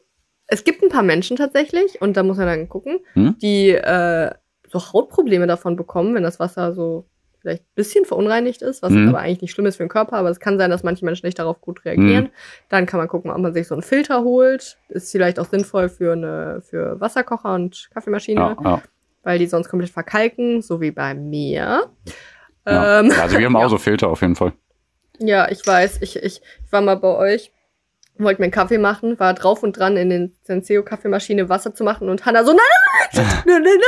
es gibt ein paar Menschen tatsächlich, und da muss man dann gucken, Hm? die äh, so Hautprobleme davon bekommen, wenn das Wasser so vielleicht ein bisschen verunreinigt ist, was jetzt aber eigentlich nicht schlimm ist für den Körper, aber es kann sein, dass manche Menschen nicht darauf gut reagieren. Mhm. Dann kann man gucken, ob man sich so einen Filter holt. Ist vielleicht auch sinnvoll für eine für Wasserkocher und Kaffeemaschine, Ja, ja. weil die sonst komplett verkalken, so wie bei mir. Ja. Ähm, also wir haben auch so Filter auf jeden Fall. Ja, ich weiß. Ich, ich, ich war mal bei euch, wollte mir einen Kaffee machen, war drauf und dran, in den Senseo-Kaffeemaschine Wasser zu machen und Hannah so, nein, nein, nein,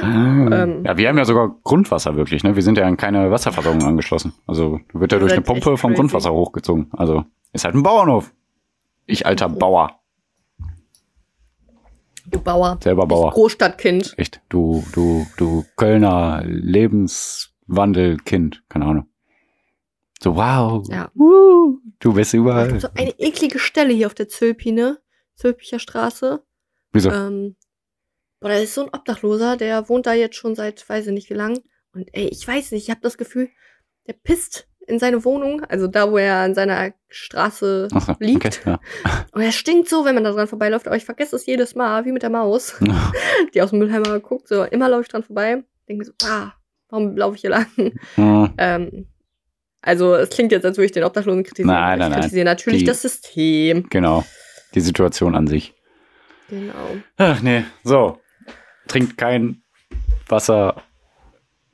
nein. Ähm. ja, wir haben ja sogar Grundwasser wirklich, ne? Wir sind ja an keine Wasserversorgung angeschlossen. Also wird ja durch eine Pumpe vom crazy. Grundwasser hochgezogen. Also ist halt ein Bauernhof. Ich alter. Bauer, Du Bauer. selber Ich Bauer. Großstadtkind. Echt, du, du, du Kölner Lebenswandelkind, keine Ahnung. So, wow. Ja. Uh, du bist überall. So eine eklige Stelle hier auf der Zülpi, ne? Zülpicher Straße. Wieso? Ähm, boah, da ist so ein Obdachloser, der wohnt da jetzt schon seit, weiß ich nicht wie lang. Und ey, ich weiß nicht, ich habe das Gefühl, der pisst in seine Wohnung, also da, wo er an seiner Straße so, liegt. okay, ja. Und er stinkt so, wenn man da dran vorbeiläuft, aber ich vergesse es jedes Mal, wie mit der Maus, die aus dem Mülleimer guckt, so immer laufe ich dran vorbei, denke mir so, ah, warum laufe ich hier lang? Hm, ähm, also es klingt jetzt, als würde ich den Obdachlosen kritisieren. Nein, nein, ich nein. kritisiere natürlich Die- das System. genau. Die Situation an sich. Genau. Ach nee, so. Trinkt kein Wasser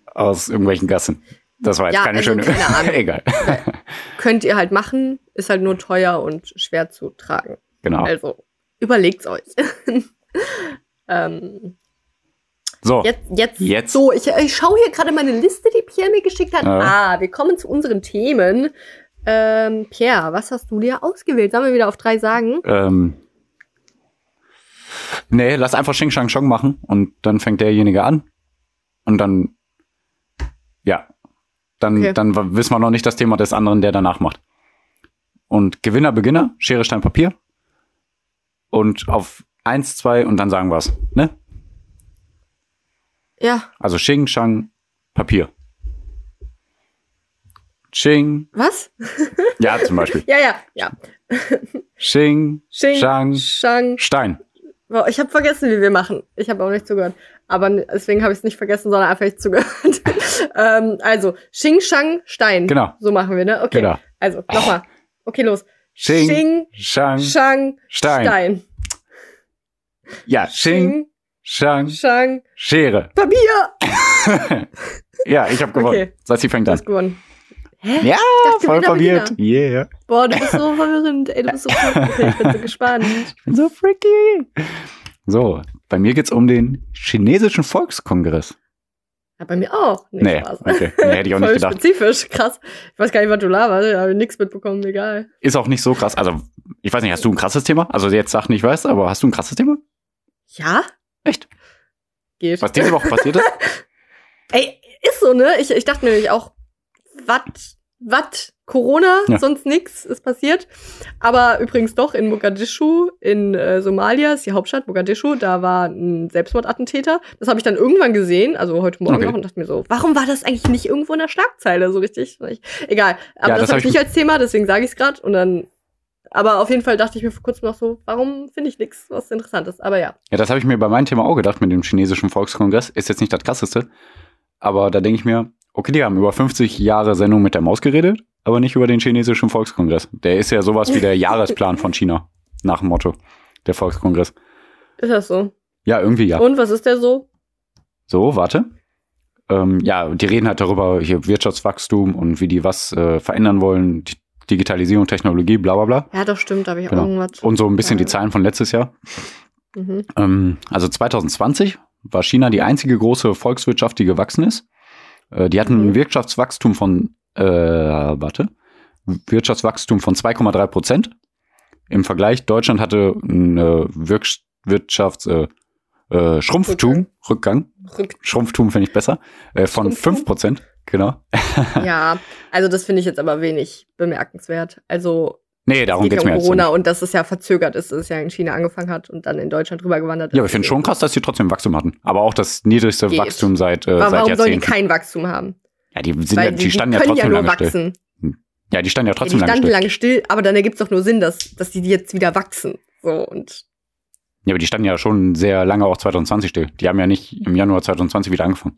aus irgendwelchen Gassen. Das war jetzt Ja, keine also schöne. keine Ahnung. Egal. Könnt ihr halt machen, ist halt nur teuer und schwer zu tragen. Genau. Also überlegt's euch. ähm, So. Jetzt, jetzt, Jetzt. so, ich, ich schaue hier gerade meine Liste, die Pierre mir geschickt hat. Ja. Ah, wir kommen zu unseren Themen. Ähm, Pierre, was hast du dir ausgewählt? Sollen wir wieder auf drei sagen? Ähm, nee, lass einfach Xing Shang Chong machen und dann fängt derjenige an. Und dann, ja, dann, Okay. dann wissen wir noch nicht das Thema des anderen, der danach macht. Und Gewinner, Beginner, Schere, Stein, Papier. Und auf eins, zwei und dann sagen wir's, ne? Ja, Also Xing, Shang, Papier. Xing, was? ja, zum Beispiel. Ja, ja, ja. Xing, Xing, Shang, Shang. Stein. Wow, ich habe vergessen, wie wir machen. Ich habe auch nicht zugehört. Aber deswegen habe ich es nicht vergessen, sondern einfach nicht zugehört. ähm, also, Xing, Shang, Stein. Genau. So machen wir, ne? Okay. Genau. Also, nochmal. Okay, los. Xing, Xing, Shang, Shang, Stein. Stein. Ja, Xing, Shang, Shang, Schere. Papier. Ja, ich habe gewonnen. Okay. Sassi fängt Du an. hast gewonnen. Hä? Ja, dachte, voll verwirrt. Yeah. Boah, du bist so verwirrend. Ey, du bist so verwirrend. Okay, ich bin so gespannt. Ich bin so freaky. So, bei mir geht's um den chinesischen Volkskongress. Ja, bei mir auch. Nee, Nee, Spaß. okay. Nee, hätte ich auch Voll nicht gedacht. spezifisch, krass. Ich weiß gar nicht, was du laberst. Ich habe nichts mitbekommen, egal. Ist auch nicht so krass. Also, ich weiß nicht, hast du ein krasses Thema? Also jetzt sag nicht, weißt, aber hast du ein krasses Thema? Ja? Echt? Geht. Was diese Woche passiert ist? Ey, ist so, ne? Ich, ich dachte nämlich auch, wat, wat, Corona, Ja. sonst nix ist passiert. Aber übrigens doch in Mogadischu, in äh, Somalia, ist die Hauptstadt Mogadischu, da war ein Selbstmordattentäter. Das habe ich dann irgendwann gesehen, also heute Morgen Okay. noch, und dachte mir so, warum war das eigentlich nicht irgendwo in der Schlagzeile so richtig? Ich, egal. Aber Ja, das, das habe hab ich ich nicht als Thema, deswegen sage ich es gerade. Und dann, aber auf jeden Fall dachte ich mir vor kurzem noch so, warum finde ich nichts, was interessant ist. Aber ja. Ja, das habe ich mir bei meinem Thema auch gedacht mit dem chinesischen Volkskongress. Ist jetzt nicht das krasseste. Aber da denke ich mir, okay, die haben über 50 Jahre Sendung mit der Maus geredet, aber nicht über den chinesischen Volkskongress. Der ist ja sowas wie der Jahresplan von China. Nach dem Motto. Der Volkskongress. Ist das so? Ja, irgendwie ja. Und was ist der so? So, warte. Ähm, ja, die reden halt darüber, hier Wirtschaftswachstum und wie die was äh, verändern wollen, die Digitalisierung, Technologie, bla bla bla. Ja, doch stimmt, da habe ich Genau. auch irgendwas. Und so ein bisschen Ja. die Zahlen von letztes Jahr. Mhm. Ähm, also 2020 war China die einzige große Volkswirtschaft, die gewachsen ist. Äh, die hatten Mhm. ein Wirtschaftswachstum von, äh, warte, Wirtschaftswachstum von 2,3 Prozent. Im Vergleich, Deutschland hatte ein äh, Wirtschafts, äh, äh, Schrumpftum, Rückgang, Rück Schrumpftum finde ich besser, äh, von Schrumpftum? 5 Prozent, genau. ja, also das finde ich jetzt aber wenig bemerkenswert. Also Nee, darum es geht ja mir um jetzt. Corona nicht. und dass es ja verzögert ist, dass es ja in China angefangen hat und dann in Deutschland rübergewandert ist. Ja, aber ich finde schon krass, dass die trotzdem Wachstum hatten. Aber auch das niedrigste Geht. Wachstum seit, äh, Warum, seit warum sollen die Jahrzehnten. kein Wachstum haben? ja, die, sind ja, die, standen ja können ja trotzdem nur lange still. wachsen. Ja, die standen ja Ja, trotzdem die lange standen lange still, aber dann ergibt es doch nur Sinn, dass, dass die jetzt wieder wachsen. So und Ja, aber die standen ja schon sehr lange auch 2020 still. Die haben ja nicht im Januar 2020 wieder angefangen.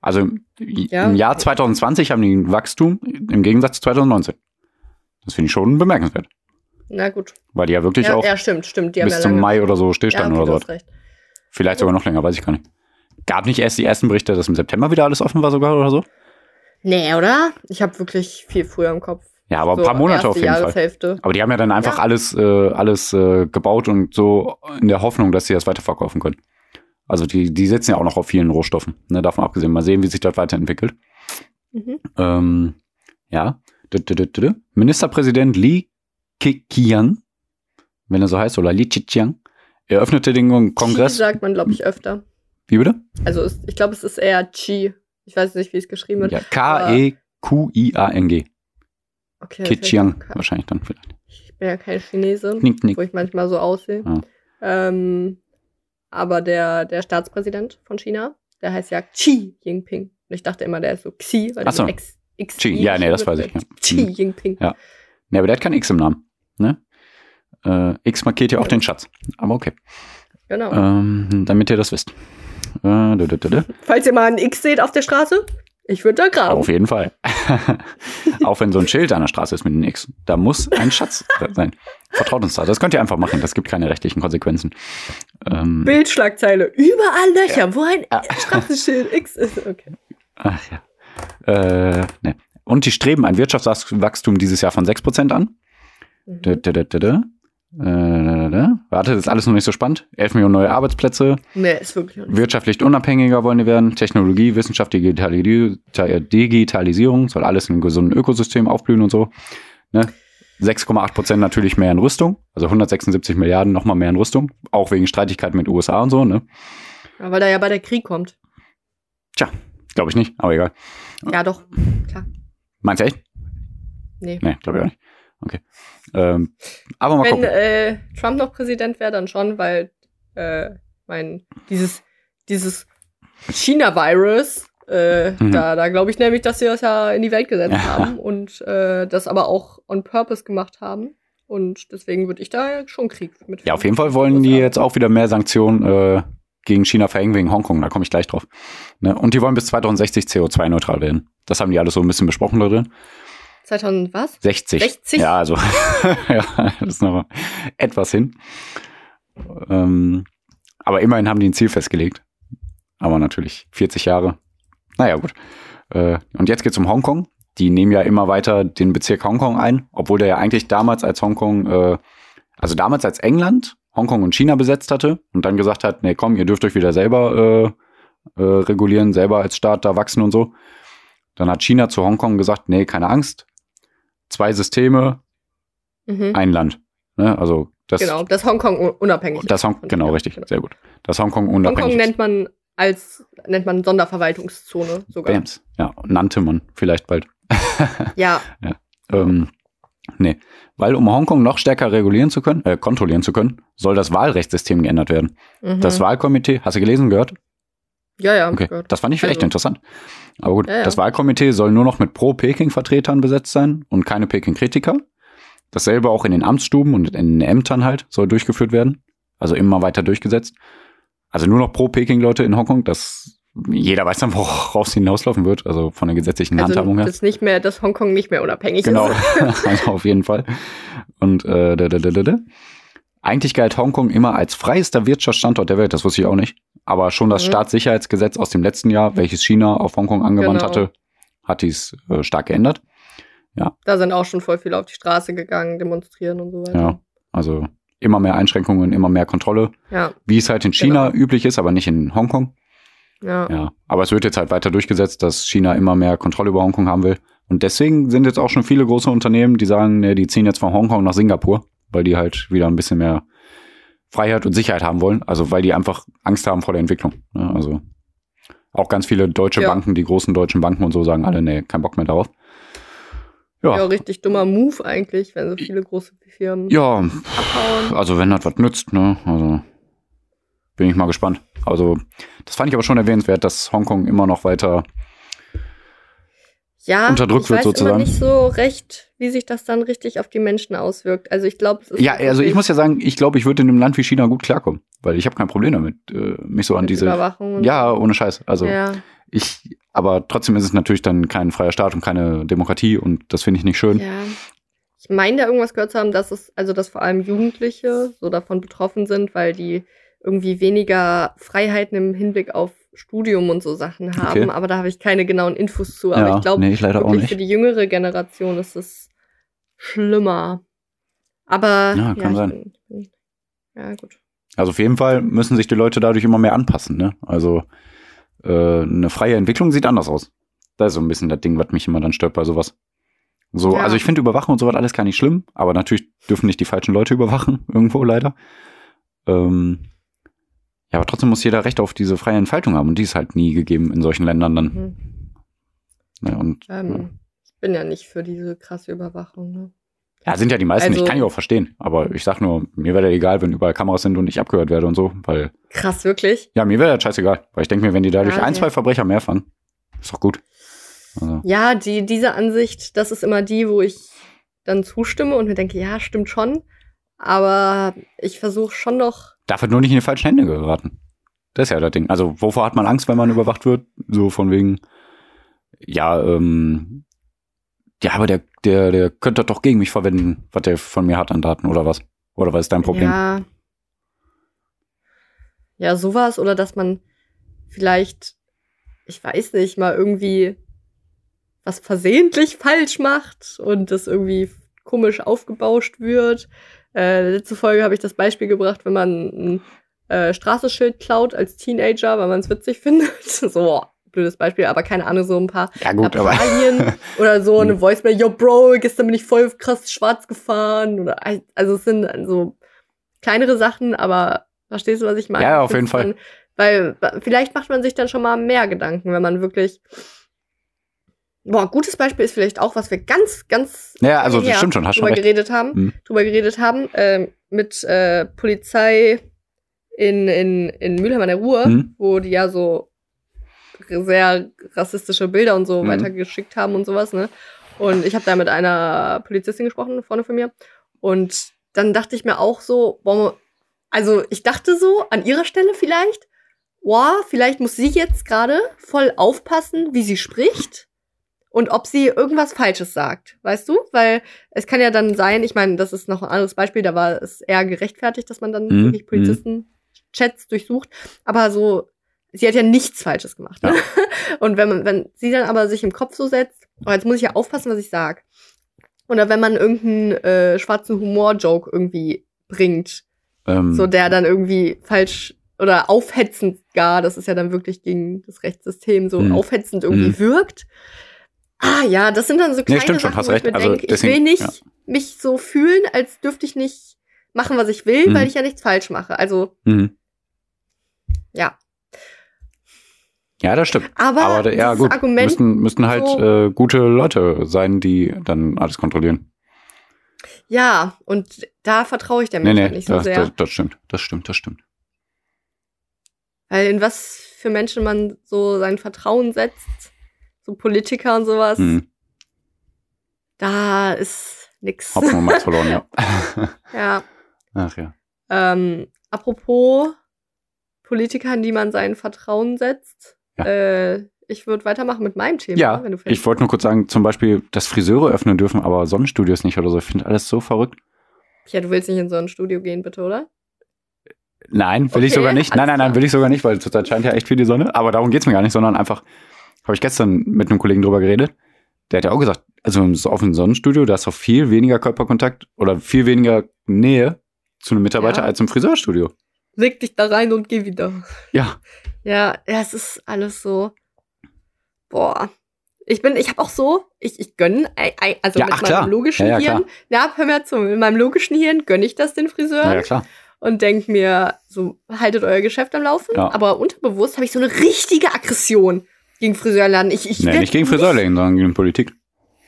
Also im- Ja. im Jahr 2020 haben die ein Wachstum im Gegensatz zu 2019. Das finde ich schon bemerkenswert. na gut. Weil die ja wirklich Ja, auch ja, stimmt, stimmt. Bis ja zum Mai oder so ja, stillstanden okay, oder so. Vielleicht sogar noch länger, weiß ich gar nicht. Gab nicht erst die ersten Berichte, dass im September wieder alles offen war sogar oder so? Nee, oder? Ich habe wirklich viel früher im Kopf. Ja, aber ein So, paar Monate auf jeden Fall. Aber die haben ja dann einfach Ja. alles, äh, alles äh, gebaut und so in der Hoffnung, dass sie das weiterverkaufen können. Also die, die sitzen ja auch noch auf vielen Rohstoffen. Ne, davon abgesehen, mal sehen, wie sich das weiterentwickelt. Mhm. Ähm, ja. Ministerpräsident Li Keqiang, wenn er so heißt, oder Li Keqiang, eröffnete den Kongress. sagt man, glaube ich, öfter. Wie bitte? Also es, ich glaube, es ist eher Chi. Ich weiß nicht, wie es geschrieben wird. Ja, K-E-Q-I-A-N-G. Okay, vielleicht- wahrscheinlich dann vielleicht. Ich bin ja kein Chinese, Knick, knick. wo ich manchmal so aussehe. Ja. Ähm, aber der, der Staatspräsident von China, der heißt ja Xi Jinping. Und ich dachte immer, der ist so Xi, weil Ach so. der X, X Xi, ja, nee, das weiß ich, ja. Xi Mhm. Jinping. Ja. Ne, aber der hat kein X im Namen. Ne? Äh, X markiert ja auch Ja. den Schatz. Aber okay. Genau. Ähm, damit ihr das wisst. Äh, dü- dü- dü. Falls ihr mal ein X seht auf der Straße, ich würde da graben. Auf jeden Fall. auch wenn so ein Schild an der Straße ist mit einem X, da muss ein Schatz sein. Vertraut uns da. Das könnt ihr einfach machen. Das gibt keine rechtlichen Konsequenzen. Ähm, Bildschlagzeile. Überall Löcher, wo ein Ja. Straßenschild X ist. Okay. ach ja. Äh, ne. Und die streben ein Wirtschaftswachstum dieses Jahr von 6% an. Mhm. Äh, dü- dü- dü. Warte, das ist alles noch nicht so spannend. 11 Millionen neue Arbeitsplätze. Nee, ist wirklich nicht. Wirtschaftlich unabhängiger wollen die werden. Technologie, Wissenschaft, Digitali- Digitalisierung soll alles in einem gesunden Ökosystem aufblühen und so. Ne? 6,8 Prozent natürlich mehr in Rüstung. Also 176 Milliarden nochmal mehr in Rüstung. Auch wegen Streitigkeiten mit USA und so. Ne? Ja, weil da ja bei der Krieg kommt. Glaube ich nicht, aber egal. Ja, doch. Klar. Meinst du echt? Nee. Nee, glaube ich auch nicht. Okay. Ähm, aber mal Wenn gucken. äh, Trump noch Präsident wäre, dann schon, weil äh, mein, dieses, dieses China-Virus, äh, Mhm. da, da glaube ich nämlich, dass sie das ja in die Welt gesetzt Ja. haben und äh, das aber auch on purpose gemacht haben. Und deswegen würde ich da schon Krieg mit. Ja, auf jeden Fall wollen die jetzt auch wieder mehr Sanktionen äh, gegen China verhängen wegen Hongkong. Da komme ich gleich drauf. Ne? Und die wollen bis 2060 CO2-neutral werden. Das haben die alles so ein bisschen besprochen da drin. 2000 was? 60. 60? Ja, also ja, das ist noch etwas hin. Ähm, aber immerhin haben die ein Ziel festgelegt. Aber natürlich 40 Jahre. Naja, gut. Äh, und jetzt geht's um Hongkong. die nehmen ja immer weiter den Bezirk Hongkong ein, obwohl der ja eigentlich damals als Hongkong, äh, also damals als England Hongkong und China besetzt hatte und dann gesagt hat, nee, komm, ihr dürft euch wieder selber äh, äh, regulieren, selber als Staat da wachsen und so. Dann hat China zu Hongkong gesagt, nee, keine Angst, zwei Systeme, Mhm. ein Land. Ne? Also das, genau, das Hongkong un- unabhängig das Hong genau richtig, Genau. sehr gut. Das Hongkong unabhängig. Hongkong nennt man als nennt man Sonderverwaltungszone sogar. Bams. Ja, nannte man vielleicht bald. Ja, Ähm, nee, weil um Hongkong noch stärker regulieren zu können, äh, kontrollieren zu können, soll das Wahlrechtssystem geändert werden. mhm. Das Wahlkomitee, hast du gelesen, gehört? ja, ja. Okay, gehört. das fand ich echt Also- interessant. Aber gut, Ja, ja. das Wahlkomitee soll nur noch mit Pro-Peking-Vertretern besetzt sein und keine Peking-Kritiker. Dasselbe auch in den Amtsstuben und in den Ämtern halt soll durchgeführt werden. Also immer weiter durchgesetzt. Also nur noch Pro-Peking-Leute in Hongkong, das jeder weiß dann, worauf es hinauslaufen wird, also von der gesetzlichen Also Handhabung her. das nicht mehr, dass Hongkong nicht mehr unabhängig Genau, ist. also auf jeden Fall. Und äh, da, da, da, da, da. eigentlich galt Hongkong immer als freiester Wirtschaftsstandort der Welt, das wusste ich auch nicht. Aber schon das Mhm. Staatssicherheitsgesetz aus dem letzten Jahr, welches China auf Hongkong angewandt Genau. hatte, hat dies äh, stark geändert. Da sind auch schon voll viele auf die Straße gegangen, demonstrieren und so weiter. Ja, also immer mehr Einschränkungen, immer mehr Kontrolle, Ja, wie es halt in China Genau. üblich ist, aber nicht in Hongkong. ja. Ja, aber es wird jetzt halt weiter durchgesetzt, dass China immer mehr Kontrolle über Hongkong haben will. Und deswegen sind jetzt auch schon viele große Unternehmen, die sagen, ne, die ziehen jetzt von Hongkong nach Singapur, weil die halt wieder ein bisschen mehr Freiheit und Sicherheit haben wollen. Also weil die einfach Angst haben vor der Entwicklung. Ne? Also auch ganz viele deutsche Ja. Banken, die großen deutschen Banken und so sagen alle, nee, kein Bock mehr darauf. Ja, Ja, richtig dummer Move eigentlich, wenn so viele große Firmen ja, abhauen. also wenn das was nützt, ne, also bin ich mal gespannt. Also das fand ich aber schon erwähnenswert, dass Hongkong immer noch weiter Ja, unterdrückt ich wird weiß sozusagen. immer nicht so recht, wie sich das dann richtig auf die Menschen auswirkt. Also ich glaube, Ja, also ich muss ja sagen, ich glaube, ich würde in einem Land wie China gut klarkommen, weil ich habe kein Problem damit, äh, mich so an diese. Überwachung. Ja, ohne Scheiß. Also ja. ich, aber trotzdem ist es natürlich dann kein freier Staat und keine Demokratie und das finde ich nicht schön. Ja. Ich meine da irgendwas gehört zu haben, dass es, also dass vor allem Jugendliche so davon betroffen sind, weil die irgendwie weniger Freiheiten im Hinblick auf Studium und so Sachen haben. Okay. Aber da habe ich keine genauen Infos zu. Aber ja, ich glaube, nee, wirklich für die jüngere Generation ist es schlimmer. Aber Ja, kann ich sein. bin- ja, gut. Also auf jeden Fall müssen sich die Leute dadurch immer mehr anpassen. Ne? Also äh, eine freie Entwicklung sieht anders aus. Das ist so ein bisschen das Ding, was mich immer dann stört bei sowas. So, Ja. also ich finde Überwachung und sowas alles gar nicht schlimm, aber natürlich dürfen nicht die falschen Leute überwachen, irgendwo leider. Ähm, ja, aber trotzdem muss jeder Recht auf diese freie Entfaltung haben und die ist halt nie gegeben in solchen Ländern dann. Mhm. Ne? Und Ähm, Ich bin ja nicht für diese krasse Überwachung. Ne? Ja, sind ja die meisten, also- ich kann die auch verstehen, aber ich sag nur, mir wäre egal, wenn überall Kameras sind und ich abgehört werde und so, weil, Krass, wirklich? ja, mir wäre das scheißegal, weil ich denke mir, wenn die dadurch Ja, ein, ja. zwei Verbrecher mehr fangen, ist doch gut. Also, Ja, die, diese Ansicht, das ist immer die, wo ich dann zustimme und mir denke, ja, stimmt schon. Aber ich versuche schon noch. darf halt nur nicht in die falschen Hände geraten. Das ist ja das Ding. Also, wovor hat man Angst, wenn man überwacht wird? So von wegen, ja, ähm, ja, aber der, der, der könnte doch gegen mich verwenden, was der von mir hat an Daten oder was? Oder was ist dein Problem? Ja. Ja, sowas. Oder dass man vielleicht, ich weiß nicht, mal irgendwie was versehentlich falsch macht und das irgendwie komisch aufgebauscht wird. Äh, letzte Folge habe ich das Beispiel gebracht, wenn man ein äh, Straßenschild klaut als Teenager, weil man es witzig findet. so, blödes Beispiel, aber keine Ahnung, so ein paar Ja, gut. Lappalien oder so eine Voicemail, yo Bro, gestern bin ich voll krass schwarz gefahren oder also es sind so kleinere Sachen, aber verstehst du, was ich meine? Ja, auf jeden Fall. Dann, weil vielleicht macht man sich dann schon mal mehr Gedanken, wenn man wirklich Boah, gutes Beispiel ist vielleicht auch, was wir ganz, ganz Ja, also, das stimmt schon, hast schon drüber recht. geredet haben, Hm. drüber geredet haben, ähm, mit äh, Polizei in, in, in Mülheim an der Ruhr, Hm. wo die ja so sehr rassistische Bilder und so Mhm. weitergeschickt haben und sowas, ne? Und ich habe da mit einer Polizistin gesprochen, Freundin von mir. Und dann dachte ich mir auch so, boah, also ich dachte so, an ihrer Stelle vielleicht, wow, vielleicht muss sie jetzt gerade voll aufpassen, wie sie spricht und ob sie irgendwas Falsches sagt, weißt du? Weil es kann ja dann sein, ich meine, das ist noch ein anderes Beispiel, da war es eher gerechtfertigt, dass man dann Mhm, wirklich Polizisten-Chats durchsucht. Aber so, sie hat ja nichts Falsches gemacht. Ne? Und wenn man, wenn sie dann aber sich im Kopf so setzt, oh, jetzt muss ich ja aufpassen, was ich sag. Oder wenn man irgendeinen äh, schwarzen Humor-Joke irgendwie bringt, Ähm, so der dann irgendwie falsch oder aufhetzend gar, das ist ja dann wirklich gegen das Rechtssystem so Mhm. aufhetzend irgendwie Mhm. wirkt. Ah ja, das sind dann so kleine stimmt schon, Sachen, hast wo ich mir Also denke, ich deswegen, will nicht ja. mich so fühlen, als dürfte ich nicht machen, was ich will, Mhm. weil ich ja nichts falsch mache. Also, mhm. ja. Ja, das stimmt. Aber, Aber ja, gut. Argument, müssten, müssten halt so- äh, gute Leute sein, die dann alles kontrollieren. ja, und da vertraue ich der Nee, Menschheit nee, nicht so das, sehr. das, das stimmt. Das stimmt, das stimmt. Weil in was für Menschen man so sein Vertrauen setzt, so Politiker und sowas, Mhm. da ist nix. Hopfen und Malz verloren, ja. ja. Ach ja. Ähm, apropos Politiker, an die man sein Vertrauen setzt. Ja. Äh, ich würde weitermachen mit meinem Thema, Ja, du Ich wollte nur kurz sagen, zum Beispiel, dass Friseure öffnen dürfen, aber Sonnenstudios nicht oder so. Ich finde alles so verrückt. Ja, du willst nicht in so ein Studio gehen, bitte, oder? Nein, will ich Okay, sogar nicht. Nein, nein, nein, will ich sogar nicht, weil zurzeit scheint ja echt viel die Sonne. Aber darum geht's mir gar nicht, sondern einfach, habe ich gestern mit einem Kollegen drüber geredet. Der hat ja auch gesagt, also im so offenen Sonnenstudio, da ist doch viel weniger Körperkontakt oder viel weniger Nähe zu einem Mitarbeiter Ja. als im Friseurstudio. Leg dich da rein und geh wieder. Ja, Ja, ja, es ist alles so. Boah. Ich bin, ich habe auch so, ich, ich gönne, also Ja, mit ach, klar. meinem logischen Ja, ja, Hirn, ja, hör mir zu, mit meinem logischen Hirn gönne ich das den Friseuren ja, klar. und denk mir, so, haltet euer Geschäft am Laufen. Aber unterbewusst habe ich so eine richtige Aggression gegen Friseurladen. Ich, ich Nee, nicht gegen Friseurläden, sondern gegen Politik.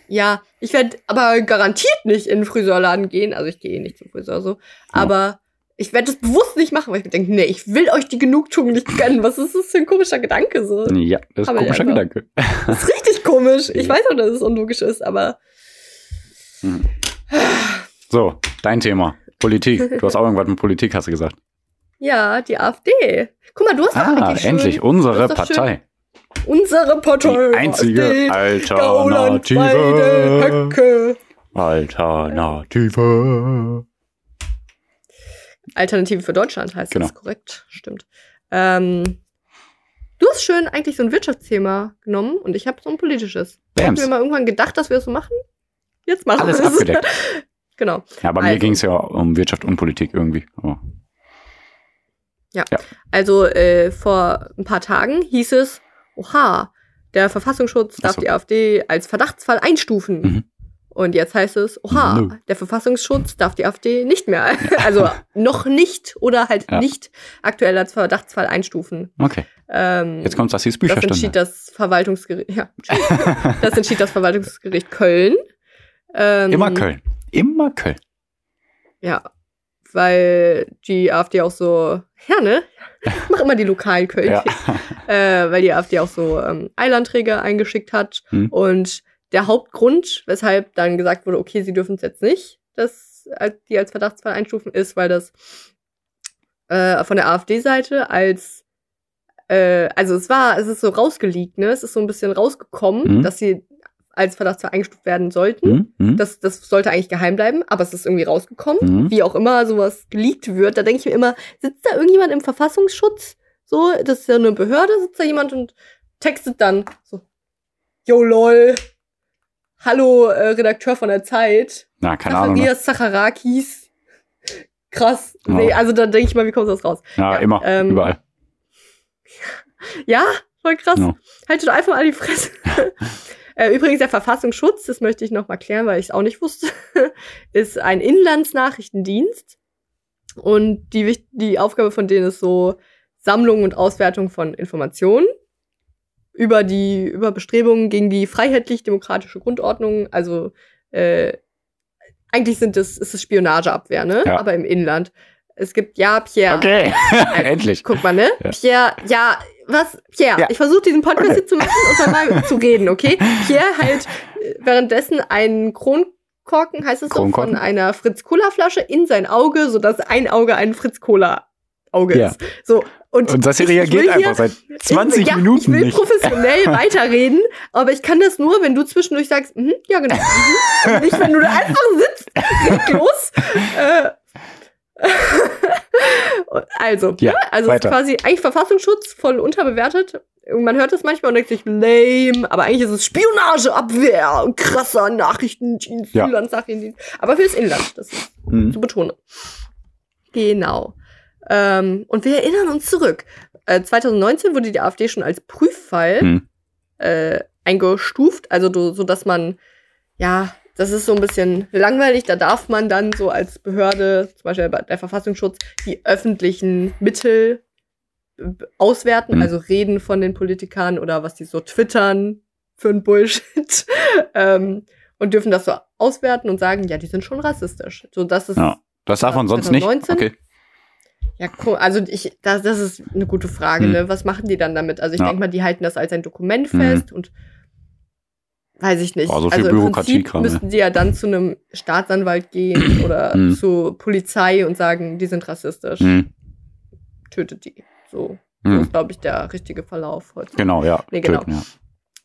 Ja, ich werde aber garantiert nicht in den Friseurladen gehen. Also ich gehe eh nicht zum Friseur so. Aber ich werde das bewusst nicht machen, weil ich mir denke, nee, ich will euch die Genugtuung nicht gönnen. Was ist das für ein komischer Gedanke so? Ja, das ist ein komischer ja, Gedanke. Das ist richtig komisch. Ich weiß auch, dass es unlogisch ist, aber So, dein Thema. Politik. Du hast auch irgendwas mit Politik, hast du gesagt. ja, die AfD. Guck mal, du hast doch Ah, schön, endlich, das unsere schön. Partei. unsere Partei. Die einzige AfD, Alternative. Alternative. Alternative für Deutschland heißt Genau. das korrekt. Stimmt. Ähm, du hast schön eigentlich so ein Wirtschaftsthema genommen und ich habe so ein politisches. Bams. mir mal irgendwann gedacht, dass wir das so machen. Jetzt machen Alles wir es. abgedeckt. genau. Ja, bei mir Also. ging es ja um Wirtschaft und Politik irgendwie. Aber Also äh, vor ein paar Tagen hieß es, oha, der Verfassungsschutz darf so. die AfD als Verdachtsfall einstufen. Mhm. Und jetzt heißt es, oha, Nö. der Verfassungsschutz darf die AfD nicht mehr, also noch nicht oder halt Ja. nicht aktuell als Verdachtsfall einstufen. okay, Ähm, jetzt kommt Sassis Das entschied Bücherstunde. das Verwaltungsgericht. Ja, das entschied das Verwaltungsgericht Köln. Ähm, Immer Köln. Immer Köln. Ja, weil die AfD auch so, ja ne, ich mach immer die lokalen Köln, Ja. äh, weil die AfD auch so ähm, Eilanträge eingeschickt hat Hm. und der Hauptgrund, weshalb dann gesagt wurde, okay, sie dürfen es jetzt nicht, dass die als Verdachtsfall einstufen, ist, weil das äh, von der AfD-Seite als äh, also es war, es ist so rausgeleakt, ne? Es ist so ein bisschen rausgekommen, Mhm. dass sie als Verdachtsfall eingestuft werden sollten. Hm? Hm? Das, das sollte eigentlich geheim bleiben, aber es ist irgendwie rausgekommen. Mhm. Wie auch immer sowas geleakt wird, da denke ich mir immer, sitzt da irgendjemand im Verfassungsschutz? So, das ist ja eine Behörde, sitzt da jemand und textet dann so, yo lol, hallo äh, Redakteur von der Zeit, Na, keine Ahnung. Ne? Zacharias Zacharakis. Krass. Ja. Nee, also da denke ich mal, wie kommt das raus? Ja, Ja, immer, ähm, überall. Ja, voll krass. Ja. Haltet doch einfach mal die Fresse. Äh, Übrigens, der Verfassungsschutz, das möchte ich noch mal klären, weil ich es auch nicht wusste, ist ein Inlandsnachrichtendienst. Und die, die Aufgabe von denen ist so Sammlung und Auswertung von Informationen über die über Bestrebungen gegen die freiheitlich-demokratische Grundordnung. Also äh, eigentlich sind es, ist es Spionageabwehr, ne? Ja. Aber im Inland. Es gibt ja Pierre. Okay, endlich. Guck mal, ne? Ja. Pierre, ja, was? Pierre, Ja. ich versuche diesen Podcast Okay. zu machen und dann mal zu reden, okay? Pierre halt äh, währenddessen einen Kronkorken, heißt es so, von einer Fritz-Cola-Flasche in sein Auge, sodass ein Auge ein Fritz-Cola-Auge Ja. ist. So, und, Und Sassi reagiert einfach seit 20 ich, ja, Minuten Ich will nicht. professionell weiterreden, aber ich kann das nur, wenn du zwischendurch sagst, mhm, ja genau. Und nicht, wenn du da einfach sitzt, los. Äh, Also, Ja, ne? also es ist weiter. quasi eigentlich Verfassungsschutz voll unterbewertet. Man hört das manchmal und denkt sich, lame, aber eigentlich ist es Spionageabwehr, krasser Nachrichtendienst, Ja. Inlandsnachrichtendienst. Aber fürs Inland, das ist Mhm. zu betonen. Genau. Ähm, und wir erinnern uns zurück. Äh, 2019 wurde die AfD schon als Prüffall Mhm. äh, eingestuft, also do, so dass man, ja, das ist so ein bisschen langweilig. Da darf man dann so als Behörde, zum Beispiel bei der Verfassungsschutz, die öffentlichen Mittel äh, auswerten, Mhm. also reden von den Politikern oder was die so twittern für ein Bullshit. ähm, und dürfen das so auswerten und sagen, ja, die sind schon rassistisch. So, das ist Ja. Das darf man sonst nicht. 2019? Okay. Ja, cool. Also ich, das, das ist eine gute Frage, Hm. ne? Was machen die dann damit? Also ich Ja. denke mal, die halten das als ein Dokument Hm. fest und weiß ich nicht. Boah, so also im Bürokratie Prinzip ne? müssten die ja dann zu einem Staatsanwalt gehen oder Hm. zur Polizei und sagen, die sind rassistisch, Mhm. tötet die. So, so Mhm. ist, glaube ich, der richtige Verlauf heute. Genau, ja. Nee, genau. Töten, ja.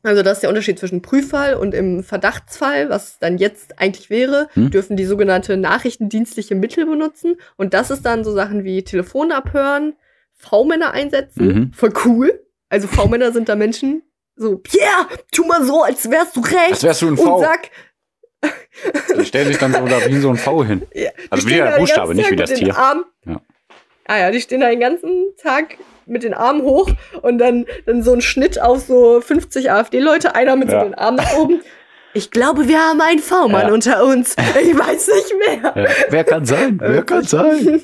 Also das ist der Unterschied zwischen Prüffall und im Verdachtsfall, was dann jetzt eigentlich wäre, Hm. dürfen die sogenannte nachrichtendienstliche Mittel benutzen. Und das ist dann so Sachen wie Telefon abhören, V-Männer einsetzen. Mhm. Voll cool. Also V-Männer sind da Menschen, so, Pierre, tu mal so, als wärst du recht. Als wärst du ein und V. sag, Die stellen sich dann so da wie so ein V hin. ja, Also wie der Buchstabe, nicht wie das Tier. Ja. Ah ja, die stehen da den ganzen Tag mit den Armen hoch und dann, dann so ein Schnitt auf so 50 AfD-Leute, einer mit Ja. so den Armen nach oben. Ich glaube, wir haben einen V-Mann Ja. unter uns. Ich weiß nicht mehr. Ja. Wer kann sein? Wer kann sein?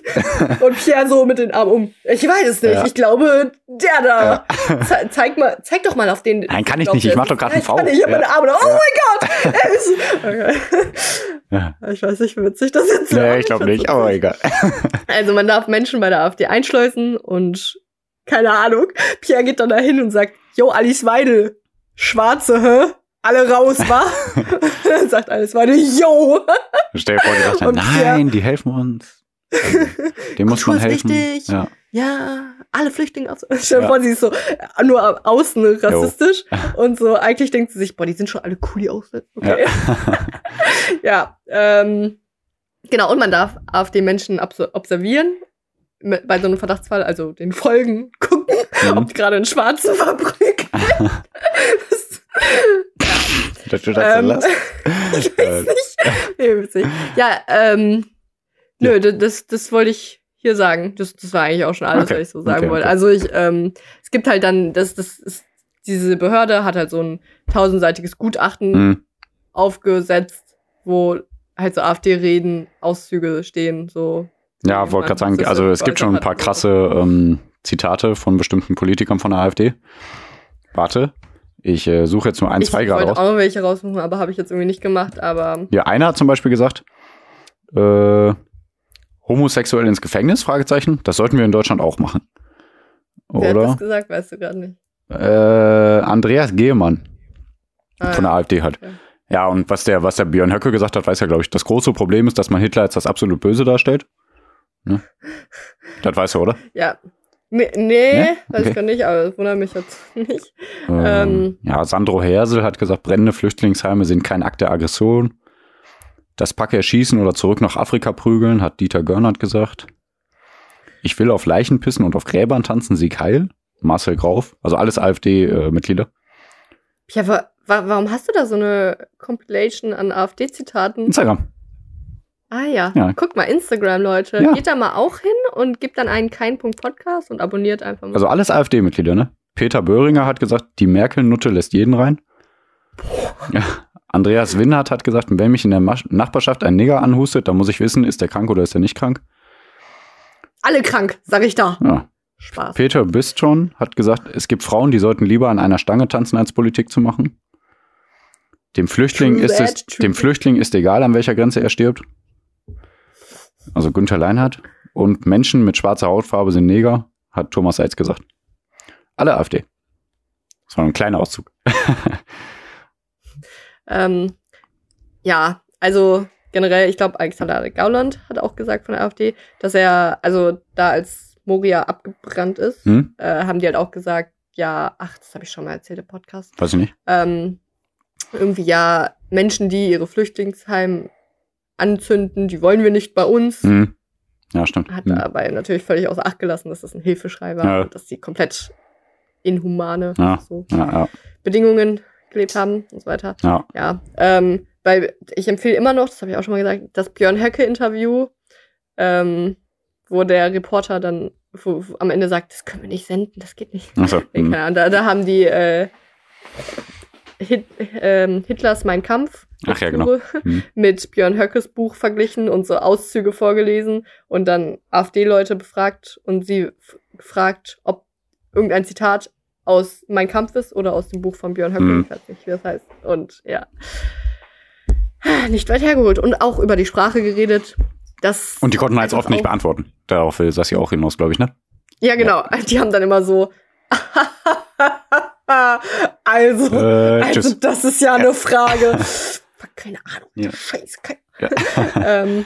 Und Pierre so mit den Armen um. Ich weiß es nicht. Ja. Ich glaube, der da. Ze zeig, mal, zeig doch mal auf den. Nein, kann ich nicht. Ich mach ist- doch grad Ja, einen V. kann. Ich hab Ja. meine Arme da. Oh mein Gott! Er ist, okay. Ich weiß nicht, wie witzig das jetzt war. Nee, ich glaube nicht, aber egal. Also man darf Menschen bei der AfD einschleusen und keine Ahnung. Pierre geht dann dahin und sagt, Jo, Alice Weidel, Schwarze, hä? Alle raus, wa? dann sagt Alice Weidel, Jo. Stell dir vor, die sagt dann, nein, die helfen uns. Also, dem muss man helfen. wichtig. Ja. Ja, alle Flüchtlinge aus. Stell dir Ja. vor, sie ist so äh, nur außen rassistisch und so eigentlich denkt sie sich, boah, die sind schon alle cool, die Ausländer. Okay. Ja, ähm, genau, und man darf AfD-Menschen abso- observieren mit- bei so einem Verdachtsfall, also den Folgen gucken, Mhm. ob die gerade einen Schwarzen verprügeln. Das- Das wird das Ähm, lassen. ich weiß nicht. Nee, witzig. Ja, ähm, nö, das, das wollte ich hier sagen. Das, das war eigentlich auch schon alles, Okay. was ich so sagen Okay, wollte. okay. Also ich, ähm, es gibt halt dann, das, das ist, diese Behörde hat halt so ein tausendseitiges Gutachten Mhm. aufgesetzt, wo halt so AfD-Reden, Auszüge stehen, so. Ja, wollte gerade sagen, also so es gibt schon ein paar hat. krasse ähm, Zitate von bestimmten Politikern von der AfD. Warte, ich äh, suche jetzt nur ein, Ich zwei gerade wollte raus. auch noch welche raussuchen, aber habe ich jetzt irgendwie nicht gemacht, aber Ja, einer hat zum Beispiel gesagt, äh, homosexuell ins Gefängnis, Fragezeichen, das sollten wir in Deutschland auch machen. wer hat Oder? das gesagt, weißt du gerade nicht. Äh, Andreas Gehemann Ah, von der ja. AfD halt. Okay. Ja, und was der, was der Björn Höcke gesagt hat, weiß ja, glaube ich, das große Problem ist, dass man Hitler als das absolut Böse darstellt. Ne? Das weißt du, oder? Ja. Nee, nee Ne? weiß Okay. ich gar nicht, aber das wundert mich jetzt nicht. Ähm, Ähm. ja, Sandro Hersel hat gesagt, brennende Flüchtlingsheime sind kein Akt der Aggression. Das Pack erschießen oder zurück nach Afrika prügeln, hat Dieter Görnert gesagt. Ich will auf Leichen pissen und auf Gräbern tanzen, Sieg Heil. Marcel Grauf, also alles AfD-Mitglieder. Ja, wa warum hast du da so eine Compilation an AfD-Zitaten? Instagram. Ah ja. Ja. guck mal, Instagram, Leute. Ja. Geht da mal auch hin und gibt dann einen kein Punkt Podcast und abonniert einfach mal. Also alles AfD-Mitglieder, ne? Peter Böhringer hat gesagt, die Merkel-Nutte lässt jeden rein. Ja. Andreas Winnert hat gesagt, wenn mich in der Masch- Nachbarschaft ein Nigger anhustet, dann muss ich wissen, ist der krank oder ist er nicht krank. Alle krank, sag ich da. Ja. Spaß. Peter Bistron hat gesagt, es gibt Frauen, die sollten lieber an einer Stange tanzen, als Politik zu machen. Dem Flüchtling, True ist es, dem Flüchtling ist egal, an welcher Grenze er stirbt. Also Günther Leinhardt. Und Menschen mit schwarzer Hautfarbe sind Neger, hat Thomas Seitz gesagt. Alle AfD. Das war ein kleiner Auszug. Ähm, ja, also generell, ich glaube, Alexander Gauland hat auch gesagt von der AfD, dass er, also da als Moria abgebrannt ist, Hm? äh, haben die halt auch gesagt, ja, ach, das habe ich schon mal erzählt im Podcast. Weiß ich nicht. Ähm, irgendwie ja, Menschen, die ihre Flüchtlingsheim anzünden, die wollen wir nicht bei uns. Hm. Ja, stimmt. Hat Hm. dabei natürlich völlig außer Acht gelassen, dass das ein Hilfeschrei war Ja. und dass sie komplett inhumane Ja. so Ja, Bedingungen gelebt haben und so weiter. ja. Ja, ähm, weil ich empfehle immer noch, das habe ich auch schon mal gesagt, das Björn Höcke-Interview, ähm, wo der Reporter dann wo, wo am Ende sagt, das können wir nicht senden, das geht nicht. Achso. Nee, hm. keine Ahnung, da, da haben die äh, Hit, ähm, Hitlers Mein Kampf Ach ja, genau. Lektüre Hm. mit Björn Höckes Buch verglichen und so Auszüge vorgelesen und dann AfD-Leute befragt und sie gefragt, ob irgendein Zitat aus Mein Kampf ist oder aus dem Buch von Björn Höcke. Hm. Ich weiß nicht, wie das heißt. Und ja. Nicht weit hergeholt. Und auch über die Sprache geredet. Das Und die konnten halt oft nicht beantworten. Darauf will Sassi auch hinaus, glaube ich, ne? Ja, genau. Die haben dann immer so. also, Äh, also das ist ja eine Frage. Fuck, keine Ahnung. Ja. Scheiße. Keine Ja. ähm,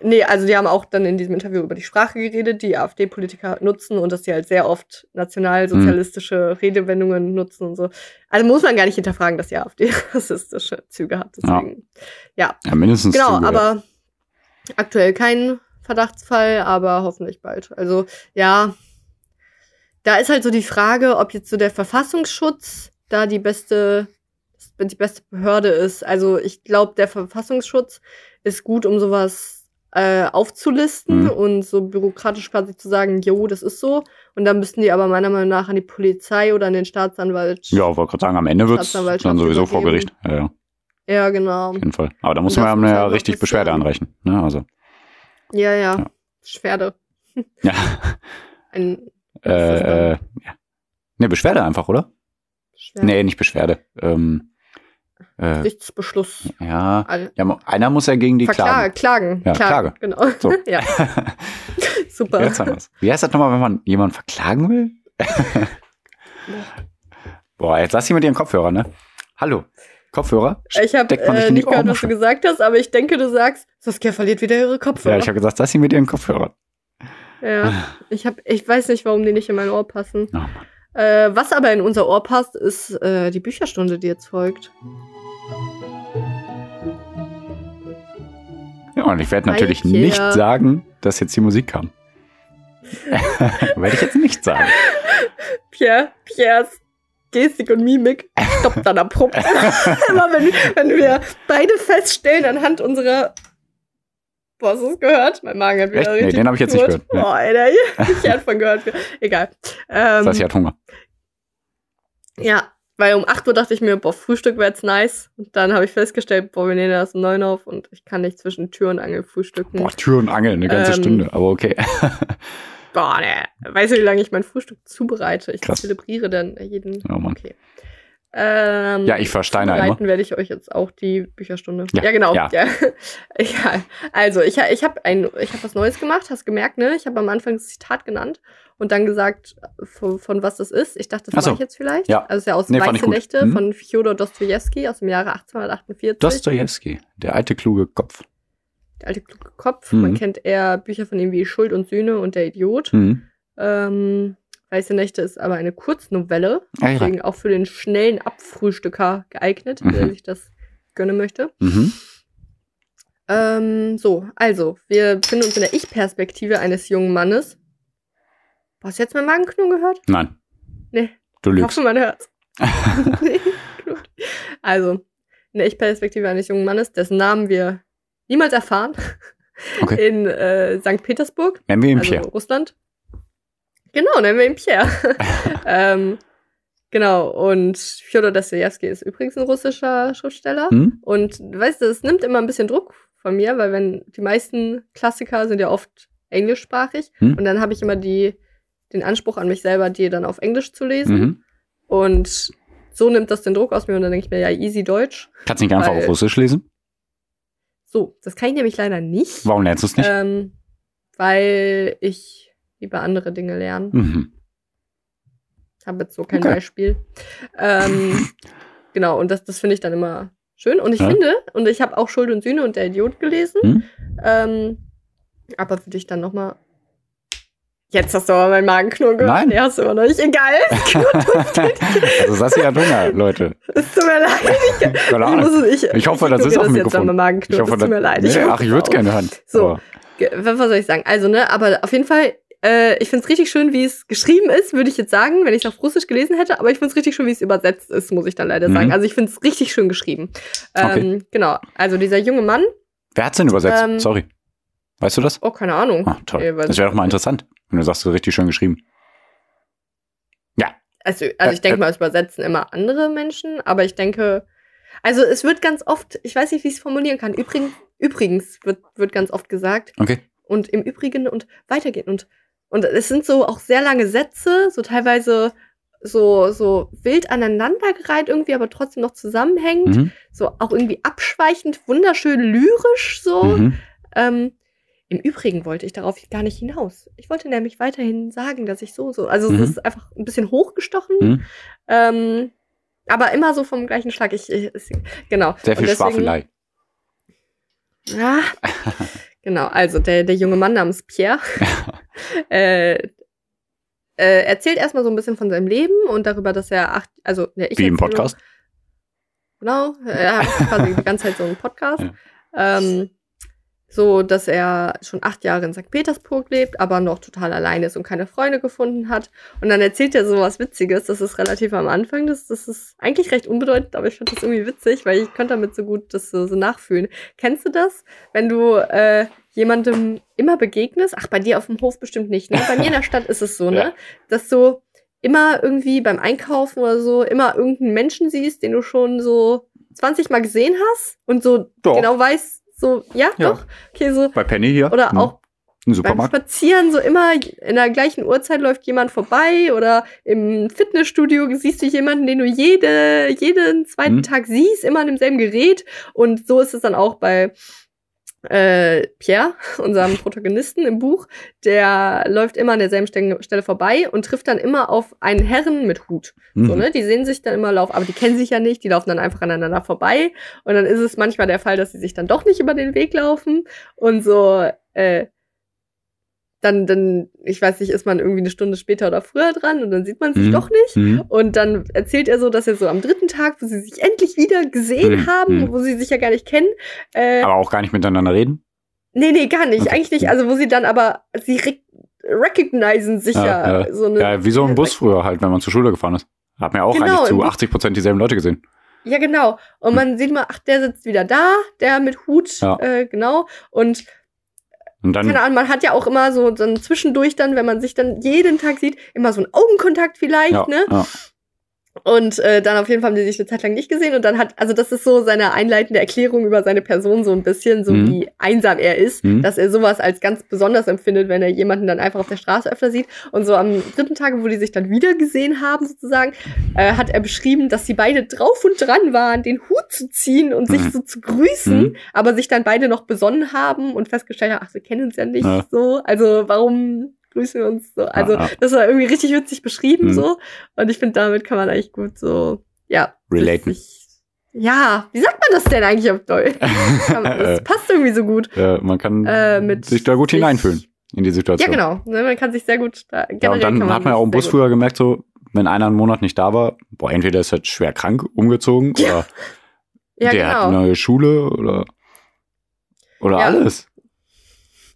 nee, also die haben auch dann in diesem Interview über die Sprache geredet, die AfD-Politiker nutzen und dass sie halt sehr oft nationalsozialistische Redewendungen nutzen und so. Also muss man gar nicht hinterfragen, dass die AfD rassistische Züge hat. Deswegen. Ja, ja, mindestens genau, zugehört. aber aktuell kein Verdachtsfall, aber hoffentlich bald. Also ja, da ist halt so die Frage, ob jetzt so der Verfassungsschutz da die beste die beste Behörde ist. Also ich glaube, der Verfassungsschutz ist gut, um sowas äh, aufzulisten Mhm. und so bürokratisch quasi zu sagen, jo, das ist so. Und dann müssten die aber meiner Meinung nach an die Polizei oder an den Staatsanwalt. Ja, wollte gerade sagen, am Ende wird's Staatsanwaltschaft dann sowieso vor. Gericht. Ja, ja, auf Ja, genau. jeden Fall. Aber da muss Und man das ja halt richtig. Beschwerde anreichen. Ne? Also, Ja, ja. Ja. Schwerde. ja. Ein äh, das äh, ja. Ne, Beschwerde einfach, oder? Schwerde. Nee, nicht Beschwerde. Ähm, äh, Gerichtsbeschluss. ja, All- ja, einer muss ja gegen die Verklagen, klagen. klagen. Ja, klagen. Klage. Genau. So. ja, super. Jetzt haben wir's. Wie heißt das nochmal, wenn man jemanden verklagen will? Boah, jetzt lass sie mit ihren Kopfhörern, ne? Hallo. Kopfhörer? Ich habe äh, nicht gehört, was du gesagt hast, aber ich denke, du sagst, Saskia verliert wieder ihre Kopfhörer. Ja, ich habe gesagt, lass sie mit ihren Kopfhörern. Ja, ich, hab, ich weiß nicht, warum die nicht in mein Ohr passen. Oh. Äh, was aber in unser Ohr passt, ist äh, die Bücherstunde, die jetzt folgt. Ja, und ich werde natürlich Hi, nicht sagen, dass jetzt die Musik kam. werde ich jetzt nicht sagen. Pierre, Pierres Gestik und Mimik stoppt dann abrupt. Immer wenn, wenn wir beide feststellen anhand unserer. Boah, hast du es gehört? Mein Magen hat wieder Echt? Nee, richtig. den hab ich jetzt nicht gehört. Boah, Alter, ich hab von gehört. Egal. Ähm, Sassi hat Hunger. ja, weil um 8 Uhr dachte ich mir, boah, Frühstück wäre jetzt nice. Und dann habe ich festgestellt, boah, wir nehmen das um 9 auf und ich kann nicht zwischen Tür und Angel frühstücken. Boah, Tür und Angel, eine ganze Ähm, Stunde, aber okay. Boah, ne. Weißt du, wie lange ich mein Frühstück zubereite? Ich Krass. zelebriere dann jeden. Oh Mann. Okay. Ähm, Ja, ich versteine. Zubereiten werde ich euch jetzt auch die Bücherstunde. Ja, Ja, genau. ja. Ja. ja. Also, ich, ich habe ein, ich habe was Neues gemacht, hast gemerkt, ne? Ich habe am Anfang das Zitat genannt und dann gesagt, von, von was das ist. Ich dachte, das so. mache ich jetzt vielleicht. Ja. Also, es ist ja aus Nee, Weiße. Nächte Mhm. von Fjodor Dostojewski aus dem Jahre 1848. Dostojewski, der alte kluge Kopf. Der alte kluge Kopf. Mhm. Man kennt eher Bücher von ihm wie Schuld und Sühne und Der Idiot. Mhm. Ähm, Weiße Nächte ist aber eine Kurznovelle, ja. deswegen auch für den schnellen Abfrühstücker geeignet, der Mhm. sich das gönnen möchte. Mhm. Ähm, so, also, wir befinden uns in der Ich-Perspektive eines jungen Mannes. Hast du jetzt mein Magenknurren gehört? Nein. Nee. Du Ich lügst. hoffe, man hört's. Nee, also, in der Ich-Perspektive eines jungen Mannes, dessen Namen wir niemals erfahren, Okay. in äh, St. Petersburg, Nennen wir ihn also Pierre. Russland. Genau, nennen wir ihn Pierre. ähm, genau, und Fjodor Dostoevsky ist übrigens ein russischer Schriftsteller. Hm? Und weißt du, es nimmt immer ein bisschen Druck von mir, weil wenn die meisten Klassiker sind ja oft englischsprachig Hm? und dann habe ich immer die, den Anspruch an mich selber, die dann auf Englisch zu lesen. Mhm. Und so nimmt das den Druck aus mir und dann denke ich mir, ja, easy Deutsch. Kannst du nicht einfach auf Russisch lesen? So, das kann ich nämlich leider nicht, Warum lernst du es nicht? ähm, weil ich lieber andere Dinge lernen. Mhm. habe jetzt so kein Okay. Beispiel. Ähm, genau, und das, das finde ich dann immer schön. Und ich Ja. finde, und ich habe auch Schuld und Sühne und der Idiot gelesen. Hm? Ähm, aber für dich dann nochmal. Jetzt hast du aber meinen Magenknurren gehört. Nein. Nee, hast du aber noch nicht. Egal. also Sassi hat Hunger, Leute. Es tut mir leid. Ich, muss, ich, Ich hoffe, das ist auf dem Mikrofon. Ich hoffe, es tut mir das- leid. Nee, Ich ach, ich würde es gerne hören. So. Was soll ich sagen? Also, ne, aber auf jeden Fall, äh, ich find's richtig schön, wie es geschrieben ist, würde ich jetzt sagen, wenn ich es auf Russisch gelesen hätte, aber ich find's richtig schön, wie es übersetzt ist, muss ich dann leider Mhm. sagen. Also ich find's richtig schön geschrieben. Ähm, Okay. Genau. Also dieser junge Mann, Wer hat's denn übersetzt? Ähm, Sorry. Weißt du das? oh, keine Ahnung. Ah, toll. Nee, Das wäre doch mal interessant, wenn du sagst, richtig schön geschrieben. Also, also ich denke mal, es übersetzen immer andere Menschen, aber ich denke, also es wird ganz oft, ich weiß nicht, wie ich es formulieren kann. Übrigens, übrigens wird, wird ganz oft gesagt Okay. und im Übrigen und weitergehen und und es sind so auch sehr lange Sätze, so teilweise so so wild aneinandergereiht irgendwie, aber trotzdem noch zusammenhängend, Mhm. so auch irgendwie abschweichend, wunderschön lyrisch so. Mhm. Ähm, Im Übrigen wollte ich darauf gar nicht hinaus. Ich wollte nämlich weiterhin sagen, dass ich so, so, also Mhm. es ist einfach ein bisschen hochgestochen, Mhm. ähm, aber immer so vom gleichen Schlag. Ich, ich, genau. Sehr viel deswegen- Schwafelei. Ja, genau. Also der, der junge Mann namens Pierre äh, äh, erzählt erstmal so ein bisschen von seinem Leben und darüber, dass er acht, also ja, ich Wie im Podcast. Genau, er hat quasi die ganze Zeit so einen Podcast. Ähm, so, dass er schon acht Jahre in St. Petersburg lebt, aber noch total allein ist und keine Freunde gefunden hat. Und dann erzählt er so was Witziges. Das ist relativ am Anfang. Das, das ist eigentlich recht unbedeutend, aber ich fand das irgendwie witzig, weil ich konnte damit so gut das so, so nachfühlen. Kennst du das, wenn du äh, jemandem immer begegnest? Ach, bei dir auf dem Hof bestimmt nicht. Ne? Bei mir in der Stadt ist es so, ne? Ja. Dass du immer irgendwie beim Einkaufen oder so immer irgendeinen Menschen siehst, den du schon so 20 Mal gesehen hast und so Doch. genau weißt, so, ja, Ja. doch, okay, so. Bei Penny hier. Oder Mhm. auch Im beim Supermarkt. Spazieren, so immer in der gleichen Uhrzeit läuft jemand vorbei oder im Fitnessstudio siehst du jemanden, den du jede, jeden zweiten Mhm. Tag siehst, immer an demselben Gerät. Und so ist es dann auch bei äh, Pierre, unserem Protagonisten im Buch. Der läuft immer an derselben Stelle vorbei und trifft dann immer auf einen Herren mit Hut. Mhm. So, ne? Die sehen sich dann immer laufen, aber die kennen sich ja nicht, die laufen dann einfach aneinander vorbei. Und dann ist es manchmal der Fall, dass sie sich dann doch nicht über den Weg laufen. Und so, äh, dann, dann, ich weiß nicht, ist man irgendwie eine Stunde später oder früher dran und dann sieht man sich Mhm. doch nicht. Mhm. Und dann erzählt er so, dass er so am dritten Tag, wo sie sich endlich wieder gesehen Mhm. haben, Mhm. wo sie sich ja gar nicht kennen, äh, Aber auch gar nicht miteinander reden. nee, nee, gar nicht, Okay. eigentlich nicht. Also wo sie dann aber, sie re recognizen sich ja, Ja, ja. so eine. Ja, wie so ein Bus früher halt, wenn man zur Schule gefahren ist. Hat mir auch Genau, eigentlich zu Bus- 80 Prozent dieselben Leute gesehen. Ja, genau. Und man sieht mal, ach, der sitzt wieder da, der mit Hut, Hm. Ja. äh, genau. Und Und dann, keine Ahnung, man hat ja auch immer so dann zwischendurch dann, wenn man sich dann jeden Tag sieht, immer so einen Augenkontakt vielleicht, ja, ne? ja. Und äh, dann auf jeden Fall haben die sich eine Zeit lang nicht gesehen und dann hat, also das ist so seine einleitende Erklärung über seine Person, so ein bisschen, so Mhm. wie einsam er ist, Mhm. dass er sowas als ganz besonders empfindet, wenn er jemanden dann einfach auf der Straße öfter sieht. Und so am dritten Tag, wo die sich dann wieder gesehen haben, sozusagen, äh, hat er beschrieben, dass sie beide drauf und dran waren, den Hut zu ziehen und sich Mhm. so zu grüßen, Mhm. aber sich dann beide noch besonnen haben und festgestellt haben, ach, wir kennen uns ja nicht Ja. so, also warum grüßen wir uns so? Also ja. das war irgendwie richtig witzig beschrieben Mhm. so. Und ich finde, damit kann man eigentlich gut so, ja. Relaten. Ja, wie sagt man das denn eigentlich auf Deutsch? Das passt irgendwie so gut. äh, man kann Äh, sich da gut sich- hineinfühlen in die Ja, Situation. genau. Ne, Man kann sich sehr gut da, Ja, und dann man hat man ja auch im Bus früher gemerkt, so, wenn einer einen Monat nicht da war, boah, entweder ist er schwer krank umgezogen Ja, oder Ja, der hat genau. eine neue Schule oder, oder Ja. alles.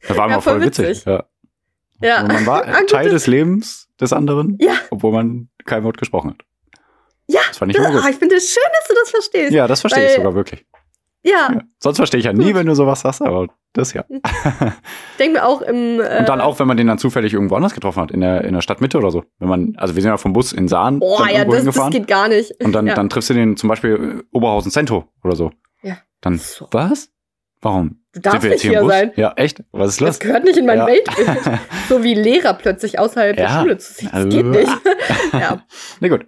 Das war Ja, immer voll voll witzig. witzig. Ja. Ja. Und man war Teil des Lebens des anderen, Ja. obwohl man kein Wort gesprochen hat. Ja, Das fand ich Das, gut. ich finde es schön, dass du das verstehst. Ja, das verstehe ich sogar wirklich. Ja, Ja. Sonst verstehe ich ja nie, wenn du sowas sagst, aber das ja. ich denke mir auch im. Äh, Und dann auch, wenn man den dann zufällig irgendwo anders getroffen hat, in der, in der Stadtmitte oder so. Wenn man, also wir sind ja vom Bus in Saan Boah, ja, das, das geht gar nicht. und dann, ja. dann triffst du den zum Beispiel äh, Oberhausen Cento oder so. Ja. Dann, So. was? Warum? Du darfst nicht hier Bus? sein. Ja, echt? Was ist Das los? gehört nicht in mein Ja. Weltbild. so wie Lehrer plötzlich außerhalb der Ja. Schule zu ziehen. Das geht nicht. ja. Na gut.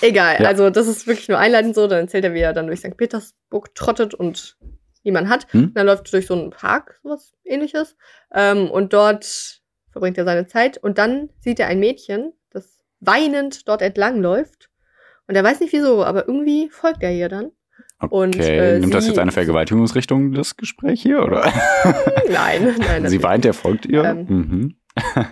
Egal, Ja. also das ist wirklich nur einleitend so. Dann erzählt er, wie er dann durch St. Petersburg trottet und niemand hat. Hm? Und dann läuft er durch so einen Park, sowas ähnliches. Ähm, und dort verbringt er seine Zeit. Und dann sieht er ein Mädchen, das weinend dort entlang läuft. Und er weiß nicht wieso, aber irgendwie folgt er ihr dann. Okay, Und, äh, nimmt das jetzt eine Vergewaltigungsrichtung, das Gespräch hier, oder? Nein, nein. Sie weint, er folgt ihr? Ähm, mhm.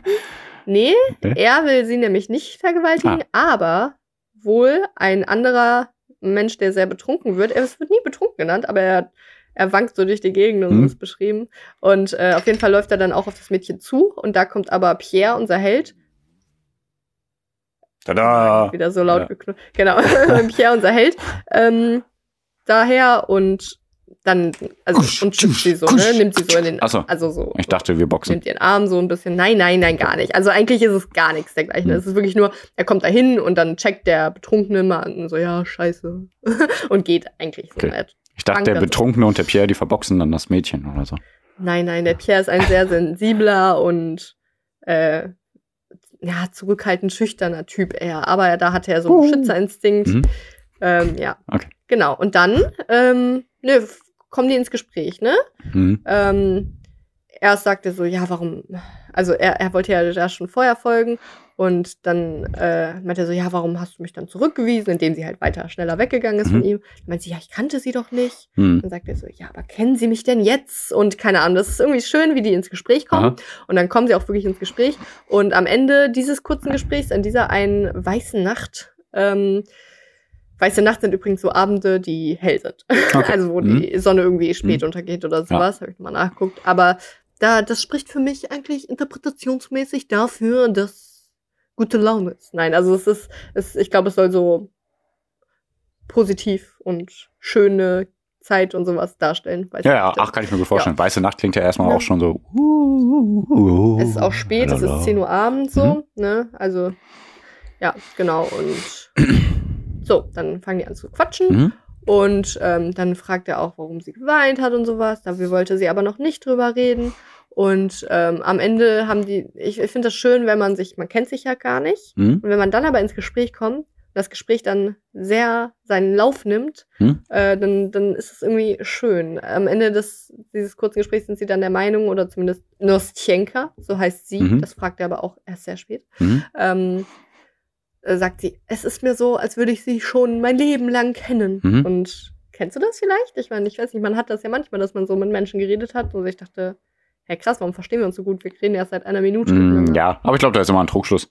Nee, Okay. er will sie nämlich nicht vergewaltigen, aber wohl ein anderer Mensch, der sehr betrunken wird. Er wird nie betrunken genannt, aber er er wankt so durch die Gegend und so ist beschrieben. Und äh, auf jeden Fall läuft er dann auch auf das Mädchen zu und da kommt aber Pierre, unser Held, Tada! wieder so laut Ja. geknurrt. Genau, Pierre, unser Held, ähm, daher und dann, also, Kusch, und schützt sie so, kusch, ne? Nimmt sie so in den, Ach so. also so. Ich dachte, wir boxen. nimmt ihren Arm so ein bisschen. Nein, nein, nein, gar nicht. Also eigentlich ist es gar nichts dergleichen. Hm. Es ist wirklich nur, er kommt da hin und dann checkt der Betrunkene mal an, so, ja, scheiße. und geht eigentlich so Okay. nett. Ich dachte, der. Betrunkene und der Pierre, die verboxen dann das Mädchen oder so. Nein, nein, der Pierre ist ein sehr sensibler und äh, ja, zurückhaltend schüchterner Typ eher. Aber da hatte er so einen Uh. Schützerinstinkt. Mhm. Ähm, ja. Okay. Genau. Und dann, ähm, f- kommen die ins Gespräch, ne? Mhm. Ähm, erst sagt er so, ja, warum? Also er, er wollte ja da schon vorher folgen und dann äh, meint er so, ja, warum hast du mich dann zurückgewiesen, indem sie halt weiter schneller weggegangen ist Mhm. von ihm. Dann meint sie, ja, ich kannte sie doch nicht. Mhm. Dann sagt er so, ja, aber kennen Sie mich denn jetzt? Und keine Ahnung, das ist irgendwie schön, wie die ins Gespräch kommen. Aha. Und dann kommen sie auch wirklich ins Gespräch. Und am Ende dieses kurzen Gesprächs, an dieser einen weißen Nacht, ähm, weiße Nacht sind übrigens so Abende, die hell sind. Okay. Also wo die Sonne irgendwie spät Mhm. untergeht oder sowas, habe ich mal nachgeguckt. Aber da, das spricht für mich eigentlich interpretationsmäßig dafür, dass gute Laune ist. Nein, also es ist, es, ich glaube, es soll so positiv und schöne Zeit und sowas darstellen. Ja, ja, ach, kann ich mir gut vorstellen. Weiße Nacht klingt ja erstmal Ja. auch schon so. Es ist auch spät, es ist 10 Uhr abends so, Mhm. ne? Also, ja, genau. Und so, dann fangen die an zu quatschen. Mhm. Und ähm, dann fragt er auch, warum sie geweint hat und sowas. Dafür wollte sie aber noch nicht drüber reden. Und ähm, am Ende haben die, ich, ich finde das schön, wenn man sich, man kennt sich ja gar nicht. Mhm. Und wenn man dann aber ins Gespräch kommt, das Gespräch dann sehr seinen Lauf nimmt, Hm? äh, dann, dann ist es irgendwie schön. Am Ende des, dieses kurzen Gesprächs sind sie dann der Meinung, oder zumindest Nostjenka, so heißt sie, Mhm. das fragt er aber auch erst sehr spät, Mhm. ähm, äh, sagt sie, es ist mir so, als würde ich sie schon mein Leben lang kennen. Mhm. Und kennst du das vielleicht? Ich meine, ich weiß nicht, man hat das ja manchmal, dass man so mit Menschen geredet hat und ich dachte, hey krass, warum verstehen wir uns so gut? Wir reden erst seit einer Minute. Mm, ja, aber ich glaube, da ist immer ein Trugschluss.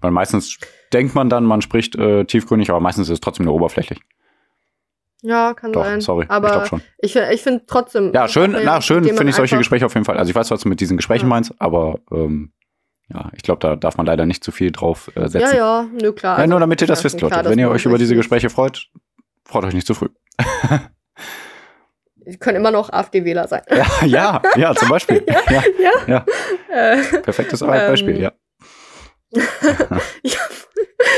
Weil meistens denkt man dann, man spricht äh, tiefgründig, aber meistens ist es trotzdem nur oberflächlich. Ja, kann Doch, sein. sorry. ich Aber glaube schon. ich, ich finde trotzdem. Ja, schön, na, schön finde ich solche Gespräche auf jeden Fall. Also ich weiß, was du mit diesen Gesprächen Ja. meinst, aber ähm, ja, ich glaube, da darf man leider nicht zu viel drauf äh, setzen. Ja, ja, nö, klar. Ja, Also, nur damit ihr das ja, wisst, Leute. Wenn ihr euch über diese Gespräche freut, freut euch nicht zu früh. Die können immer noch AfD-Wähler sein. ja, ja, ja, zum Beispiel. Ja, Ja. Äh, perfektes Ähm, Beispiel, ja. ja,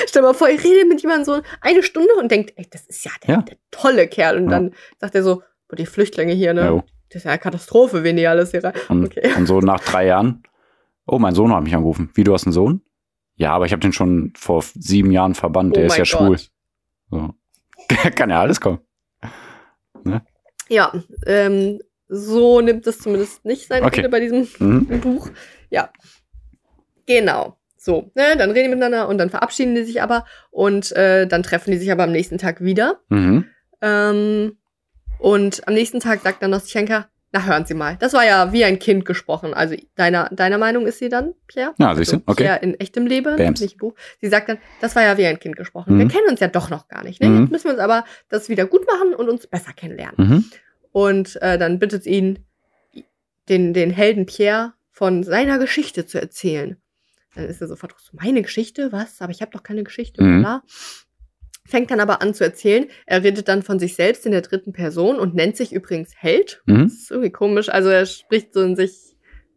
stell mal vor, ich rede mit jemandem so eine Stunde und denkt, ey, das ist ja der, Ja. der tolle Kerl. Und Ja. dann sagt er so, boah, die Flüchtlinge hier, ne? Das ist ja eine Katastrophe, wen die alles hier rein. Und, Okay. und so nach drei Jahren, oh, mein Sohn hat mich angerufen. Wie, du hast einen Sohn? Ja, aber ich habe den schon vor sieben Jahren verbannt, der Oh ist ja mein schwul. Gott. So. Kann ja alles kommen. Ja, ähm, so nimmt es zumindest nicht sein Okay. Ende bei diesem Mhm. Buch. Ja. Genau. So, ne, dann reden die miteinander und dann verabschieden die sich aber und äh, dann treffen die sich aber am nächsten Tag wieder. Mhm. Ähm, und am nächsten Tag sagt dann Nostjenka, na hören Sie mal, das war ja wie ein Kind gesprochen. Also deiner, deiner Meinung ist sie dann, Pierre? Ja, siehst du? Also Okay. Pierre in echtem Leben, Bams. nicht Buch. Sie sagt dann, das war ja wie ein Kind gesprochen. Wir Mhm. kennen uns ja doch noch gar nicht. Ne? Mhm. Jetzt müssen wir uns aber das wieder gut machen und uns besser kennenlernen. Mhm. Und äh, dann bittet sie ihn, den, den Helden Pierre von seiner Geschichte zu erzählen. Dann ist er sofort so, meine Geschichte? Was? Aber ich habe doch keine Geschichte. Mhm. Bla. Fängt dann aber an zu erzählen. Er redet dann von sich selbst in der dritten Person und nennt sich übrigens Held. Mhm. Das ist irgendwie komisch. Also er spricht so in sich,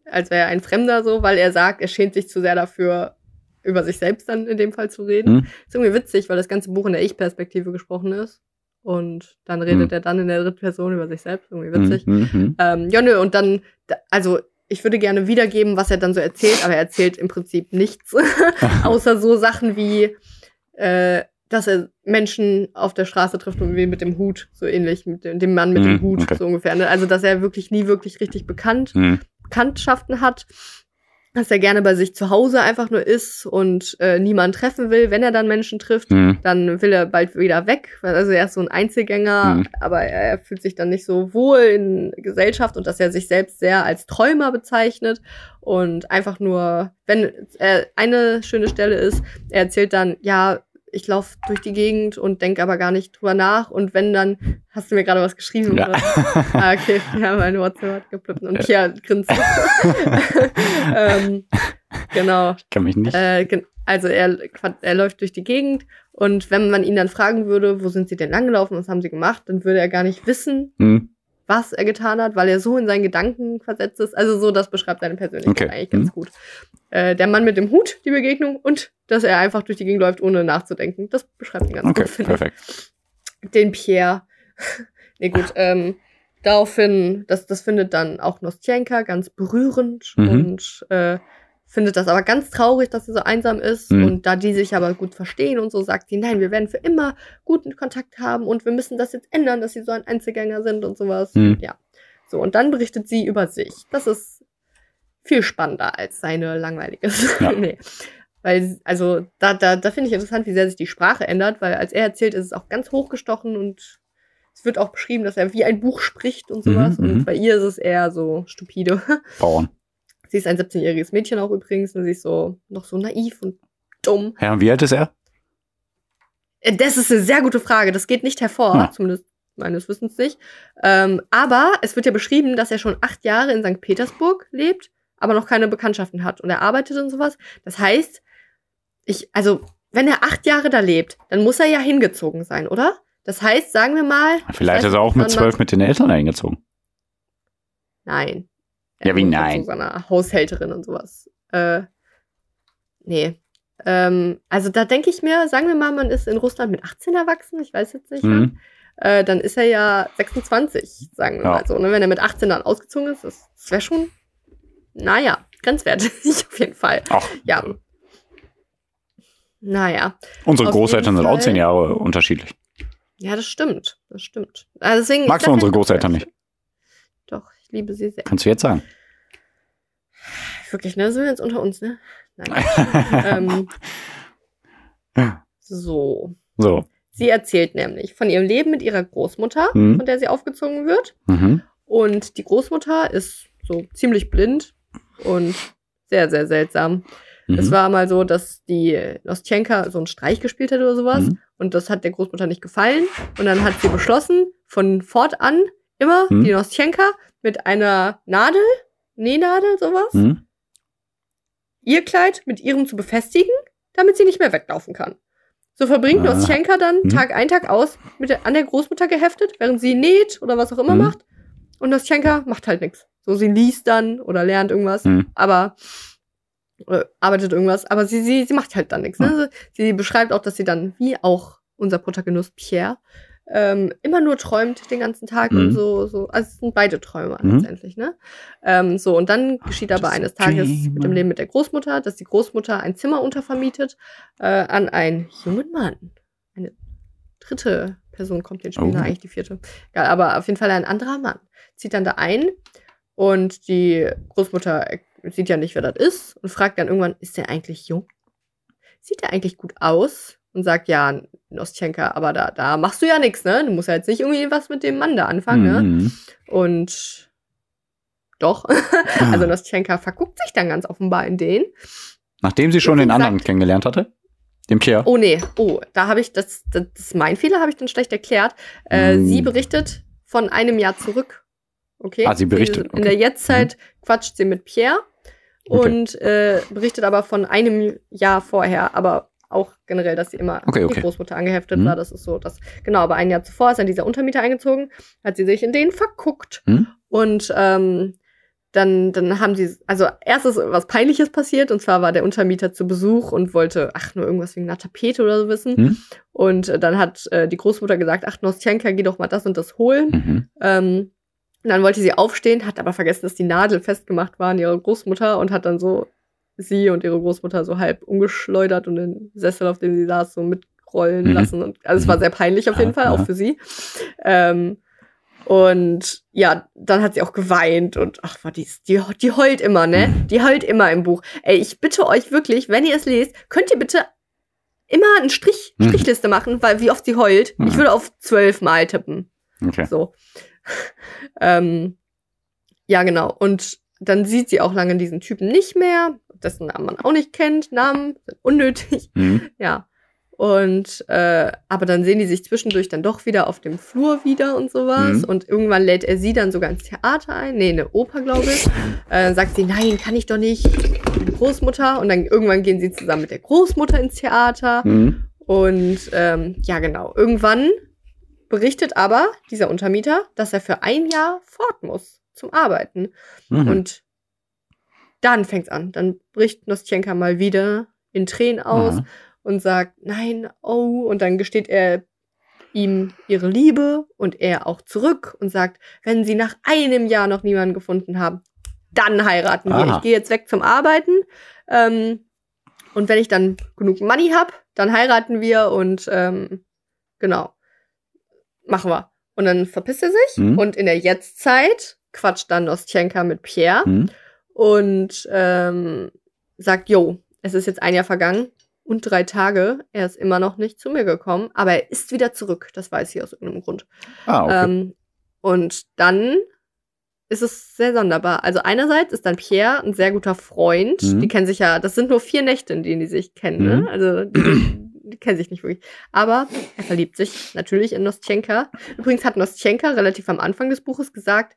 als wäre er ein Fremder so, weil er sagt, er schämt sich zu sehr dafür, über sich selbst dann in dem Fall zu reden. Mhm. Ist irgendwie witzig, weil das ganze Buch in der Ich-Perspektive gesprochen ist. Und dann redet Mhm. er dann in der dritten Person über sich selbst. Irgendwie witzig. Mhm. Mhm. Ähm, ja, nö, und dann, da- also ich würde gerne wiedergeben, was er dann so erzählt, aber er erzählt im Prinzip nichts. Außer so Sachen wie, äh, dass er Menschen auf der Straße trifft und wie mit dem Hut, so ähnlich, mit dem, dem Mann mit dem Mhm, Hut, okay. so ungefähr. ne? Also, dass er wirklich nie wirklich richtig bekannt, Mhm. Bekanntschaften hat, dass er gerne bei sich zu Hause einfach nur ist und äh, niemanden treffen will, wenn er dann Menschen trifft Mhm. dann will er bald wieder weg. Also er ist so ein Einzelgänger, Mhm. aber er fühlt sich dann nicht so wohl in Gesellschaft und dass er sich selbst sehr als Träumer bezeichnet und einfach nur, wenn äh, eine schöne Stelle ist, er erzählt dann, ja, ich laufe durch die Gegend und denke aber gar nicht drüber nach. Und wenn dann, hast du mir gerade was geschrieben? Ja. Oder? Ah, okay. Ja, meine WhatsApp hat geplippt und Pierre grinst. ähm, genau. Ich kann mich nicht. Äh, also er, er läuft durch die Gegend und wenn man ihn dann fragen würde, wo sind sie denn langgelaufen, was haben sie gemacht, dann würde er gar nicht wissen, Hm. was er getan hat, weil er so in seinen Gedanken versetzt ist. Also so, das beschreibt seine Persönlichkeit Okay. eigentlich ganz Mhm. gut. Äh, der Mann mit dem Hut, die Begegnung und dass er einfach durch die Gegend läuft, ohne nachzudenken. Das beschreibt ihn ganz Okay, gut, ich perfekt. den Pierre. nee, gut, ähm, daraufhin, das, das findet dann auch Nostjenka ganz berührend Mhm. und äh, findet das aber ganz traurig, dass sie so einsam ist. Mhm. Und da die sich aber gut verstehen und so, sagt sie, nein, wir werden für immer guten Kontakt haben und wir müssen das jetzt ändern, dass sie so ein Einzelgänger sind und sowas. Mhm. Ja. So, und dann berichtet sie über sich. Das ist viel spannender als seine langweiliges. Ja. nee. Weil, also, da, da, da finde ich interessant, wie sehr sich die Sprache ändert, weil als er erzählt, ist es auch ganz hochgestochen und es wird auch beschrieben, dass er wie ein Buch spricht und sowas. Mhm, mhm. und bei ihr ist es eher so stupide. Bauern. Sie ist ein 17-jähriges Mädchen auch übrigens und sie ist so noch so naiv und dumm. Ja, und wie alt ist er? Äh, Das ist eine sehr gute Frage. Das geht nicht hervor, Ah. zumindest meines Wissens nicht. Ähm, aber es wird ja beschrieben, dass er schon acht Jahre in St. Petersburg lebt, aber noch keine Bekanntschaften hat und er arbeitet und sowas. Das heißt, ich, also, wenn er acht Jahre da lebt, dann muss er ja hingezogen sein, oder? Das heißt, sagen wir mal. Vielleicht ist er auch mit zwölf mit den Eltern eingezogen. Nein. Ja, wie nein? So seiner Haushälterin und sowas. Äh, nee. Ähm, also da denke ich mir, sagen wir mal, man ist in Russland mit 18 erwachsen, ich weiß jetzt nicht, wann. Mhm. äh, dann ist er ja 26, sagen wir Ja. mal so. Ne? Wenn er mit 18 dann ausgezogen ist, das, das wäre schon, naja, grenzwertig auf jeden Fall. Ach, Ja. Naja, unsere Auf Großeltern sind auch zehn Jahre unterschiedlich. ja, das stimmt, das stimmt. Also deswegen, Magst du unsere Großeltern nicht? Doch, ich liebe sie sehr. Kannst du jetzt sagen? Wirklich, ne? Sind wir jetzt unter uns, ne? Nein. ähm, so. so. Sie erzählt nämlich von ihrem Leben mit ihrer Großmutter, Mhm. von der sie aufgezogen wird. Mhm. Und die Großmutter ist so ziemlich blind und sehr, sehr seltsam. Mhm. Es war mal so, dass die Nostjenka so einen Streich gespielt hat oder sowas. Mhm. Und das hat der Großmutter nicht gefallen. Und dann hat sie beschlossen, von fortan immer Mhm. die Nostjenka mit einer Nadel, Nähnadel, sowas, Mhm. ihr Kleid mit ihrem zu befestigen, damit sie nicht mehr weglaufen kann. So verbringt Ah. Nostjenka dann Mhm. Tag ein, Tag aus mit der, an der Großmutter geheftet, während sie näht oder was auch immer Mhm. macht. Und Nostjenka macht halt nichts. So, sie liest dann oder lernt irgendwas, Mhm. aber äh, arbeitet irgendwas, aber sie, sie, sie macht halt dann nichts. Ne? Sie, sie beschreibt auch, dass sie dann, wie auch unser Protagonist Pierre, ähm, immer nur träumt den ganzen Tag Mhm. und so, so, also es sind beide Träume Mhm. letztendlich, ne? Ähm, so, und dann geschieht aber das eines Tages Dream. mit dem Leben mit der Großmutter, dass die Großmutter ein Zimmer untervermietet äh, an einen jungen Mann. Eine dritte Person kommt den Spiel, Oh. eigentlich die vierte. Egal, aber auf jeden Fall ein anderer Mann. Zieht dann da ein und die Großmutter sieht ja nicht, wer das ist und fragt dann irgendwann, ist der eigentlich jung? Sieht der eigentlich gut aus? Und sagt, ja, Nostjenka, aber da, da machst du ja nichts, ne? Du musst ja jetzt nicht irgendwie was mit dem Mann da anfangen, ne? Mhm. Und doch. also Nostjenka verguckt sich dann ganz offenbar in den. Nachdem sie schon den gesagt- anderen kennengelernt hatte? Dem Pierre? Oh nee, oh, da habe ich, das, das, das ist mein Fehler, habe ich dann schlecht erklärt. Äh, Mm. Sie berichtet von einem Jahr zurück. Okay. Ah, sie berichtet, In okay. Mhm. der Jetztzeit quatscht sie mit Pierre Okay. und äh, berichtet aber von einem Jahr vorher, aber auch generell, dass sie immer Okay, die. Großmutter angeheftet Mhm. war. Das ist so, dass, genau, aber ein Jahr zuvor ist dann dieser Untermieter eingezogen, hat sie sich in den verguckt Mhm. und ähm, dann, dann haben sie, also erst ist was Peinliches passiert, und zwar war der Untermieter zu Besuch und wollte, ach, nur irgendwas wegen einer Tapete oder so wissen. Hm? Und äh, dann hat äh, die Großmutter gesagt, ach, Nostjenka, geh doch mal das und das holen. Mhm. Ähm, und dann wollte sie aufstehen, hat aber vergessen, dass die Nadel festgemacht war an ihrer Großmutter und hat dann so sie und ihre Großmutter so halb umgeschleudert und den Sessel, auf dem sie saß, so mitrollen Mhm. lassen. Und, also es war sehr peinlich auf jeden Ja, Fall, ja. auch für sie. Ähm, und ja, dann hat sie auch geweint und ach, war die, die, die heult immer, ne? Mhm. Die heult immer im Buch. Ey, ich bitte euch wirklich, wenn ihr es lest, könnt ihr bitte immer einen Strich, Mhm. Strichliste machen, weil wie oft sie heult. Ich Mhm. würde auf zwölf Mal tippen. Okay. So. ähm, ja, genau. Und dann sieht sie auch lange diesen Typen nicht mehr, dessen Namen man auch nicht kennt. Namen sind unnötig. Mhm. Ja. Und äh, aber dann sehen die sich zwischendurch dann doch wieder auf dem Flur wieder und sowas. Mhm. Und irgendwann lädt er sie dann sogar ins Theater ein. Nee, eine Oper, glaube ich. Äh, sagt sie, nein, kann ich doch nicht. Großmutter. Und dann irgendwann gehen sie zusammen mit der Großmutter ins Theater. Mhm. Und ähm, ja, genau. Irgendwann berichtet aber dieser Untermieter, dass er für ein Jahr fort muss zum Arbeiten. Mhm. Und dann fängt's an. Dann bricht Nostjenka mal wieder in Tränen aus Mhm. und sagt, nein, oh. Und dann gesteht er ihm ihre Liebe und er auch zurück und sagt, wenn sie nach einem Jahr noch niemanden gefunden haben, dann heiraten wir. Aha. Ich gehe jetzt weg zum Arbeiten. Ähm, und wenn ich dann genug Money hab, dann heiraten wir und ähm, genau, machen wir. Und dann verpisst er sich Mhm. und in der Jetztzeit quatscht dann Nostjenka mit Pierre Mhm. und ähm, sagt, jo, es ist jetzt ein Jahr vergangen und drei Tage. Er ist immer noch nicht zu mir gekommen, aber er ist wieder zurück. Das weiß ich aus irgendeinem Grund. Ah, okay. Ähm, und dann ist es sehr sonderbar. Also einerseits ist dann Pierre ein sehr guter Freund. Mhm. Die kennen sich ja, das sind nur vier Nächte, in denen die sich kennen. Ne? Also die, die kennen sich nicht wirklich. Aber er verliebt sich natürlich in Nostjenka. Übrigens hat Nostjenka relativ am Anfang des Buches gesagt,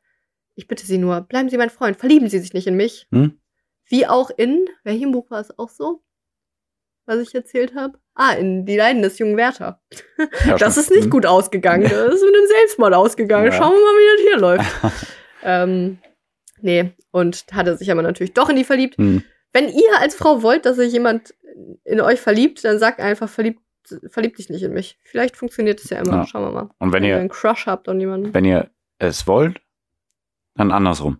ich bitte Sie nur, bleiben Sie mein Freund, verlieben Sie sich nicht in mich. Hm? Wie auch in, welchem Buch war es auch so? Was ich erzählt habe? Ah, in Die Leiden des jungen Werther. Ja, Das ist nicht Mhm. gut ausgegangen. Das ist mit einem Selbstmord ausgegangen. Ja. Schauen wir mal, wie das hier läuft. ähm, nee, und hat er sich aber natürlich doch in die verliebt. Mhm. Wenn ihr als Frau wollt, dass sich jemand in euch verliebt, dann sagt einfach, verliebt, verliebt dich nicht in mich. Vielleicht funktioniert es ja immer. Ja. Schauen wir mal. Und wenn ihr ihr, einen Crush habt und jemanden. wenn ihr es wollt, dann andersrum.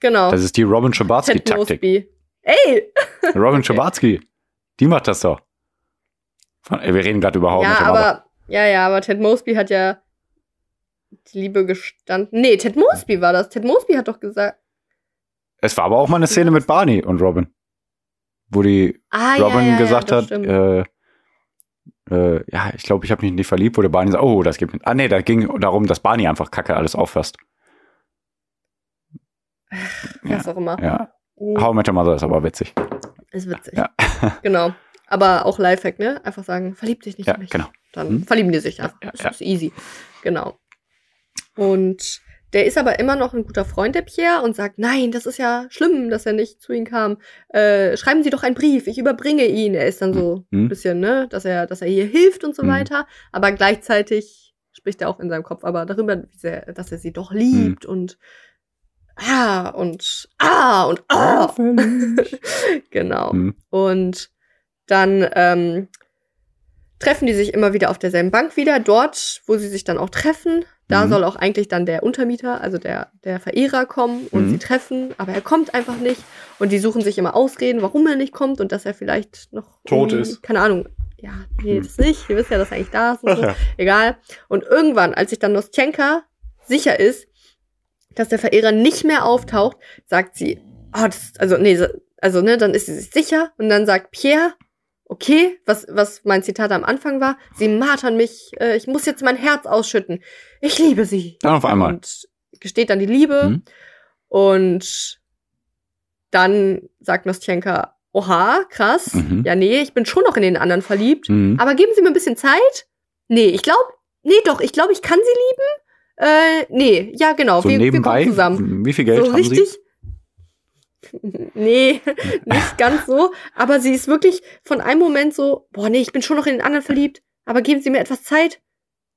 Genau. Das ist die Robin Ted Schabatsky-Taktik. Mosby. Ey! Robin Schabatsky, die macht das doch. Von, wir reden gerade über How I ja, Your Mother. aber, ja, ja, aber Ted Mosby hat ja die Liebe gestanden. Nee, Ted Mosby war das. Ted Mosby hat doch gesagt. Es war aber auch mal eine Szene mit Barney und Robin. Wo die Ah, Robin ja, ja, gesagt hat, äh, äh, ja, ich glaube, ich habe mich nicht verliebt, wo der Barney sagt, oh, das gibt nicht. Ah, nee, da ging darum, dass Barney einfach Kacke alles auffasst. was auch immer. Ja. Mhm. How I Met Your Mother ist aber witzig. Ist witzig. Ja. Genau. Aber auch Lifehack, ne? Einfach sagen, verlieb dich nicht Ja, in mich. genau. Dann Hm? verlieben die sich einfach. Ja, das ja. ist easy. Genau. Und der ist aber immer noch ein guter Freund, der Pierre, und sagt, nein, das ist ja schlimm, dass er nicht zu ihm kam. Äh, schreiben Sie doch einen Brief, ich überbringe ihn. Er ist dann so ein Hm? bisschen, ne, dass er, dass er hier hilft und so Hm. weiter. Aber gleichzeitig spricht er auch in seinem Kopf aber darüber, sehr, dass er sie doch liebt Hm. und ah und ah und ah. genau. Hm. Und dann ähm, treffen die sich immer wieder auf derselben Bank wieder, dort, wo sie sich dann auch treffen. Da Mhm. soll auch eigentlich dann der Untermieter, also der, der Verehrer kommen und Mhm. sie treffen, aber er kommt einfach nicht. Und die suchen sich immer Ausreden, warum er nicht kommt und dass er vielleicht noch Tot ist. Keine Ahnung. Ja, nee, Mhm. das nicht. Wir wissen ja, dass er eigentlich da ist und so. ja. Egal. Und irgendwann, als sich dann Nostjenka sicher ist, dass der Verehrer nicht mehr auftaucht, sagt sie, oh, das, also, nee, so- also, ne, dann ist sie sich sicher und dann sagt Pierre, okay, was, was mein Zitat am Anfang war, sie martern mich, äh, ich muss jetzt mein Herz ausschütten. Ich liebe sie. Dann auf einmal. Und gesteht dann die Liebe Hm? und dann sagt Nostjenka, oha, krass, Mhm. ja, nee, ich bin schon noch in den anderen verliebt. Mhm. Aber geben Sie mir ein bisschen Zeit. Nee, ich glaube, nee, doch, ich glaube, ich kann sie lieben. Äh, nee, ja, genau, So wir, wir nebenbei, kommen zusammen. wie viel Geld so haben richtig. Sie? Nee, nicht ganz so. Aber sie ist wirklich von einem Moment so, boah, nee, ich bin schon noch in den anderen verliebt. Aber geben Sie mir etwas Zeit.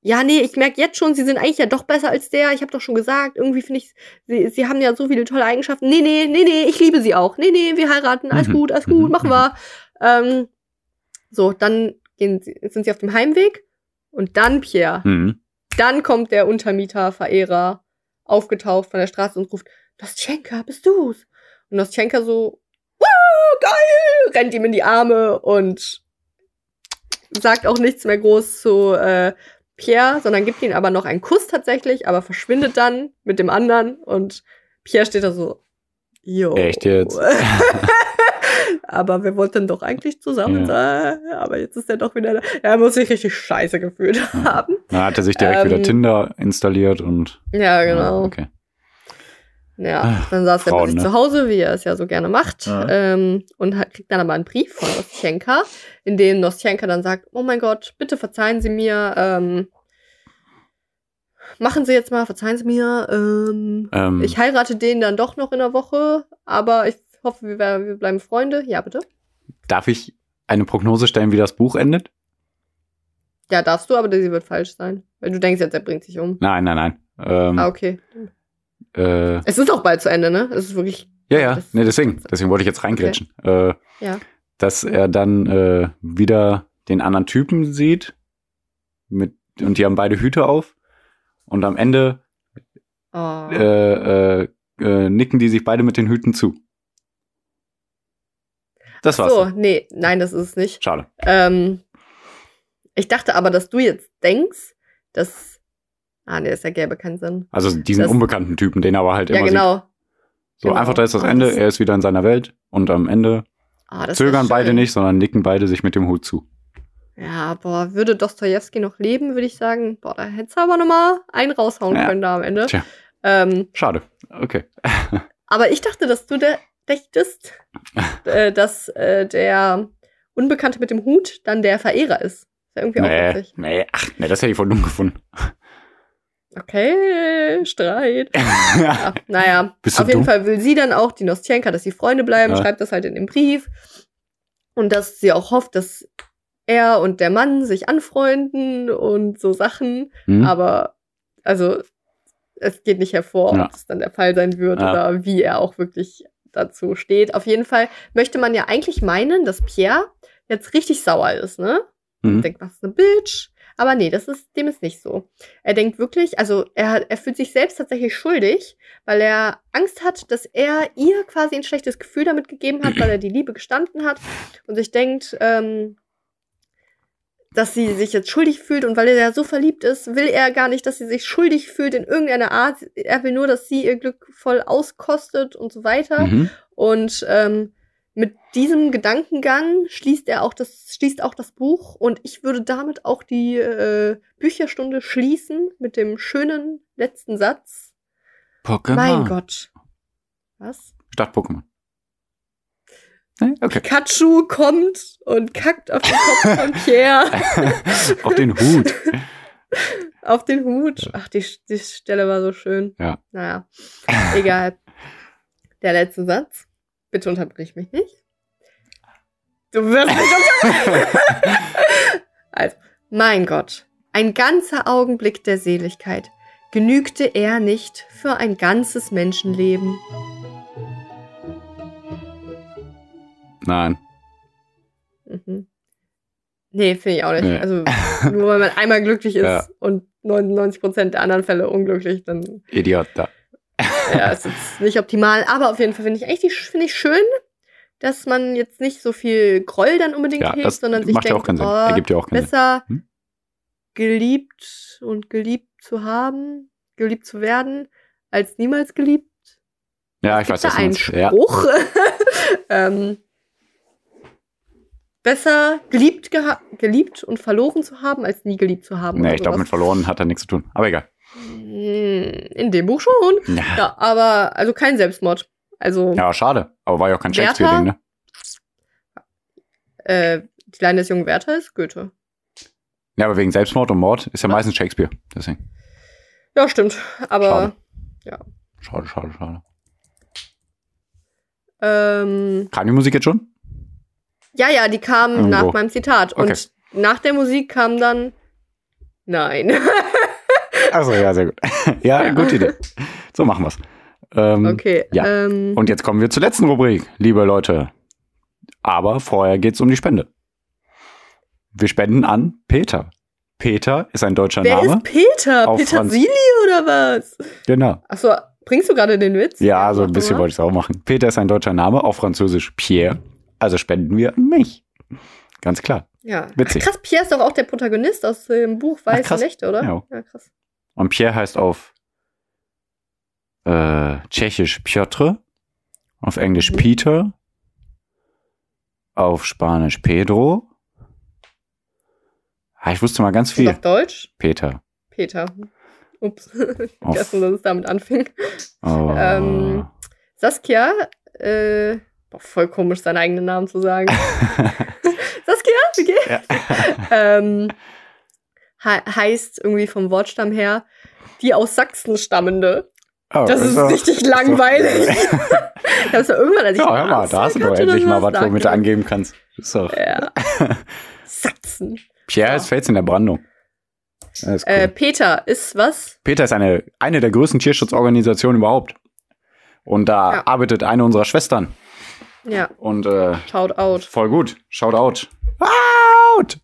Ja, nee, ich merke jetzt schon, Sie sind eigentlich ja doch besser als der. Ich habe doch schon gesagt, irgendwie finde ich, Sie, Sie haben ja so viele tolle Eigenschaften. Nee, nee, nee, nee, ich liebe Sie auch. Nee, nee, wir heiraten. Alles Mhm. gut, alles Mhm. gut, machen wir. Ähm, so, dann gehen sie, sind sie auf dem Heimweg. Und dann, Pierre, Mhm. dann kommt der Untermieter, Verehrer, aufgetaucht von der Straße und ruft, Nostjenka, bist du's? Und Nostjenka so, wow, geil, rennt ihm in die Arme und sagt auch nichts mehr groß zu äh, Pierre, sondern gibt ihm aber noch einen Kuss tatsächlich, aber verschwindet dann mit dem anderen und Pierre steht da so, jo. Echt jetzt? aber wir wollten doch eigentlich zusammen sein, aber jetzt ist er doch wieder da. Er muss sich richtig scheiße gefühlt haben. Dann hat er sich direkt Ähm, wieder Tinder installiert und. Ja, Ja, genau. okay. Ja, Ach, dann saß er bei Frauen, sich ne? zu Hause, wie er es ja so gerne macht, Ja. ähm, und hat, kriegt dann aber einen Brief von Nostjenka, in dem Nostjenka dann sagt, oh mein Gott, bitte verzeihen Sie mir, ähm, machen Sie jetzt mal, verzeihen Sie mir, ähm, Ähm, ich heirate den dann doch noch in der Woche, aber ich hoffe, wir, wir bleiben Freunde. Ja, bitte. darf ich eine Prognose stellen, wie das Buch endet? Ja, darfst du, aber sie wird falsch sein. Weil du denkst jetzt, er bringt sich um. Nein, nein, nein. Ähm, Ah, okay. Äh, Es ist auch bald zu Ende, ne? Es ist wirklich. ja, ja, Das- nee, deswegen. Deswegen wollte ich jetzt reingrätschen. Äh, Ja. Dass er dann äh, wieder den anderen Typen sieht mit, und die haben beide Hüte auf und am Ende Oh. äh, äh, äh, nicken die sich beide mit den Hüten zu. Das war's. so, nee, nein, das ist es nicht. Schade. Ähm, ich dachte aber, dass du jetzt denkst, dass. Ah, nee, das ergäbe keinen Sinn. Also diesen Das- unbekannten Typen, den er aber halt Ja, immer genau. sieht. So genau. einfach, da ist das Ende, er ist wieder in seiner Welt und am Ende Ah, zögern beide nicht, sondern nicken beide sich mit dem Hut zu. Ja, boah, würde Dostoevsky noch leben, würde ich sagen, boah, da hättest du aber noch mal einen raushauen Ja. können da am Ende. Tja. Ähm, Schade. Okay. aber ich dachte, dass du da dächtest, äh, dass äh, der Unbekannte mit dem Hut dann der Verehrer ist. Ist ja irgendwie auch Nee, witzig. nee, ach, nee, das hätte ich voll dumm gefunden. Okay, Streit. Ja, naja, Bist auf jeden dumm? Fall will sie dann auch, die Nostjenka, dass sie Freunde bleiben, Ja. schreibt das halt in dem Brief. Und dass sie auch hofft, dass er und der Mann sich anfreunden und so Sachen. Hm? Aber, also, es geht nicht hervor, Ja. ob es dann der Fall sein wird Ja. oder wie er auch wirklich dazu steht. Auf jeden Fall möchte man ja eigentlich meinen, dass Pierre jetzt richtig sauer ist, ne? Mhm. denkt, was ist eine Bitch? Aber nee, das ist, dem ist nicht so. Er denkt wirklich, also er, hat- er fühlt sich selbst tatsächlich schuldig, weil er Angst hat, dass er ihr quasi ein schlechtes Gefühl damit gegeben hat, weil er die Liebe gestanden hat und sich denkt, ähm, dass sie sich jetzt schuldig fühlt und weil er ja so verliebt ist, will er gar nicht, dass sie sich schuldig fühlt in irgendeiner Art. Er will nur, dass sie ihr Glück voll auskostet und so weiter. Mhm. Und ähm, mit diesem Gedankengang schließt er auch das, schließt auch das Buch und ich würde damit auch die äh, Bücherstunde schließen mit dem schönen letzten Satz. Pokémon. Mein Gott. Was? Statt Pokémon. Okay. Pikachu kommt und kackt auf den Kopf von Pierre, Auf den Hut. auf den Hut. Ach, die, die Stelle war so schön. Ja. Naja, egal. Der letzte Satz. Bitte unterbrich mich nicht. Du wirst mich unterbrechen. Also, mein Gott, ein ganzer Augenblick der Seligkeit. Genügte er nicht für ein ganzes Menschenleben? Nein. Mhm. Nee, finde ich auch nicht. Nee. Also, nur weil man einmal glücklich ist Ja. und 99% der anderen Fälle unglücklich, dann Idiot da. Ja, ist jetzt nicht optimal. Aber auf jeden Fall finde ich echt finde ich schön, dass man jetzt nicht so viel Groll dann unbedingt Ja, hegt, sondern sich denkt, auch keinen Sinn. oh, ja auch keinen besser Hm? geliebt und geliebt zu haben, geliebt zu werden, als niemals geliebt. Ja, ich weiß, Gibt was da du einen meinst. Ja. Spruch? ähm, besser geliebt, geliebt und verloren zu haben, als nie geliebt zu haben. Nee, ich glaube, mit verloren hat er nichts zu tun. Aber egal. Hm, In dem Buch schon. Ja, Ja, aber also kein Selbstmord. Also ja schade. Aber war ja auch kein? Shakespeare-Ding, ne? äh, die Kleine des jungen Werther ist Goethe. Ja, aber wegen Selbstmord und Mord ist ja meistens Shakespeare. Deswegen. Ja, stimmt. Aber Schade, schade, schade. ähm, Kam die Musik jetzt schon? ja, ja, die kam Irgendwo. nach meinem Zitat. Okay. Und nach der Musik kam dann Nein. Also ja, sehr gut. ja, gute Idee. So machen wir's. Ähm, Okay. Ja. Ähm, Und jetzt kommen wir zur letzten Rubrik, liebe Leute. Aber vorher geht's um die Spende. Wir spenden an Peter. Peter ist ein deutscher wer Name. ist Peter? Auf Petersilie oder was? Genau. Achso, bringst du gerade den Witz? Ja, so mach ein bisschen wollte ich es auch machen. Peter ist ein deutscher Name, auf Französisch Pierre. Also spenden wir an mich. Ganz klar. Ja. Witzig. Ach, krass, Pierre ist doch auch der Protagonist aus dem Buch Weiße. Nächte, oder? Ja. ja krass. Und Pierre heißt auf äh, Tschechisch Piotr, auf Englisch. Peter, auf Spanisch Pedro. Ah, ich wusste mal ganz Und viel. auf Deutsch? Peter. Peter. Ups. Oh. Vergessen, dass es damit anfing. Oh. Ähm, Saskia, äh, boah, voll komisch, seinen eigenen Namen zu sagen. Saskia, wie geht's? ja. ähm, heißt irgendwie vom Wortstamm her die aus Sachsen stammende. Oh, Das ist doch- richtig ist langweilig. Ich hab's ja irgendwann, als ich Ja, hör mal, da hast du doch endlich mal was, womit du angeben kannst. Ist doch. Ja. Sachsen. Pierre Ja. ist Fels in der Brandung. Ist cool. Äh, Peter ist was? Peter ist eine, eine der größten Tierschutzorganisationen überhaupt. Und da Ja. arbeitet eine unserer Schwestern. Ja, Und äh, shout out. voll gut. Shout out. Out!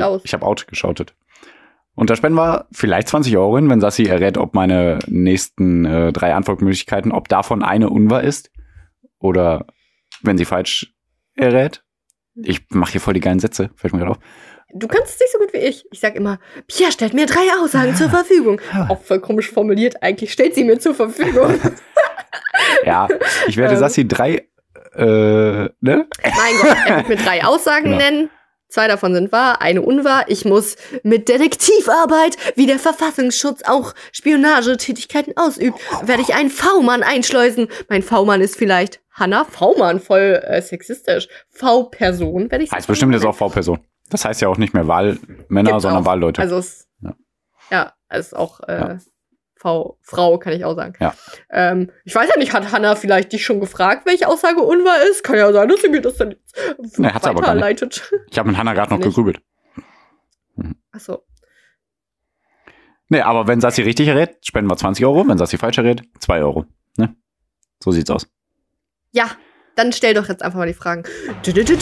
Raus. Ich habe out geschautet. Und da spenden wir vielleicht 20 Euro hin, wenn Sassi errät, ob meine nächsten äh, drei Antwortmöglichkeiten, ob davon eine unwahr ist. Oder wenn sie falsch errät. Ich mache hier voll die geilen Sätze, fällt mir gerade auf. Du kannst es nicht so gut wie ich. Ich sag immer, Pia stellt mir drei Aussagen zur Verfügung. Auch voll komisch formuliert eigentlich. Stellt sie mir zur Verfügung. Ja, ich werde Ähm. Sassi drei, äh, ne? mein Gott, er wird mir drei Aussagen Genau. nennen. Zwei davon sind wahr, eine unwahr. Ich muss mit Detektivarbeit, wie der Verfassungsschutz auch Spionagetätigkeiten ausübt, werde ich einen V-Mann einschleusen. Mein V-Mann ist vielleicht Hanna V-Mann, voll äh, sexistisch. V-Person werde ich Heißt bestimmt jetzt auch V-Person. Das heißt ja auch nicht mehr Wahlmänner, Gibt's sondern auch. Wahlleute. Also es, Ja. ja. es ist auch äh, Ja. V, Frau, kann ich auch sagen. Ja. Ähm, ich weiß ja nicht, hat Hanna vielleicht dich schon gefragt, welche Aussage unwahr ist? Kann ja sein, dass sie mir das dann jetzt Nee, hat sie aber gar nicht. ich habe mit Hannah gerade noch gegrübelt. Achso. Nee, aber wenn Sassi richtig errät, spenden wir 20 Euro. Wenn Sassi falsch errät, 2 Euro. Ne? So sieht's aus. Ja, dann stell doch jetzt einfach mal die Fragen. Du, du, du,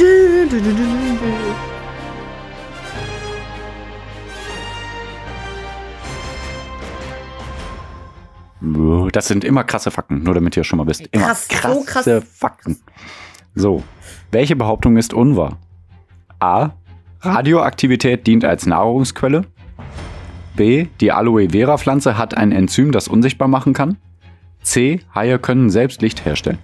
Das sind immer krasse Fakten, nur damit ihr schon mal wisst. Immer Krass, so krasse krass. Fakten. So, welche Behauptung ist unwahr? A. Radioaktivität dient als Nahrungsquelle. B. Die Aloe Vera Pflanze hat ein Enzym, das unsichtbar machen kann. C. Haie können selbst Licht herstellen.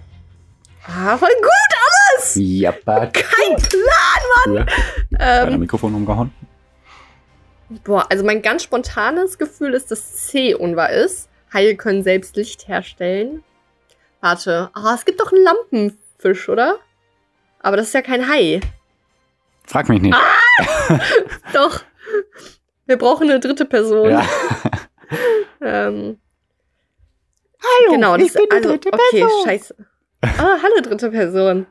Ah, voll gut alles! Jappa. Kein Plan! Dein Ähm, Mikrofon umgehauen. boah, also mein ganz spontanes Gefühl ist, dass C unwahr ist. Haie können selbst Licht herstellen. Warte, ah, es gibt doch einen Lampenfisch, oder? Aber das ist ja kein Hai. Frag mich nicht. Doch. Wir brauchen eine dritte Person. Ja. Ähm, hallo, genau, das, also, okay, scheiße. Ah, hallo, dritte Person.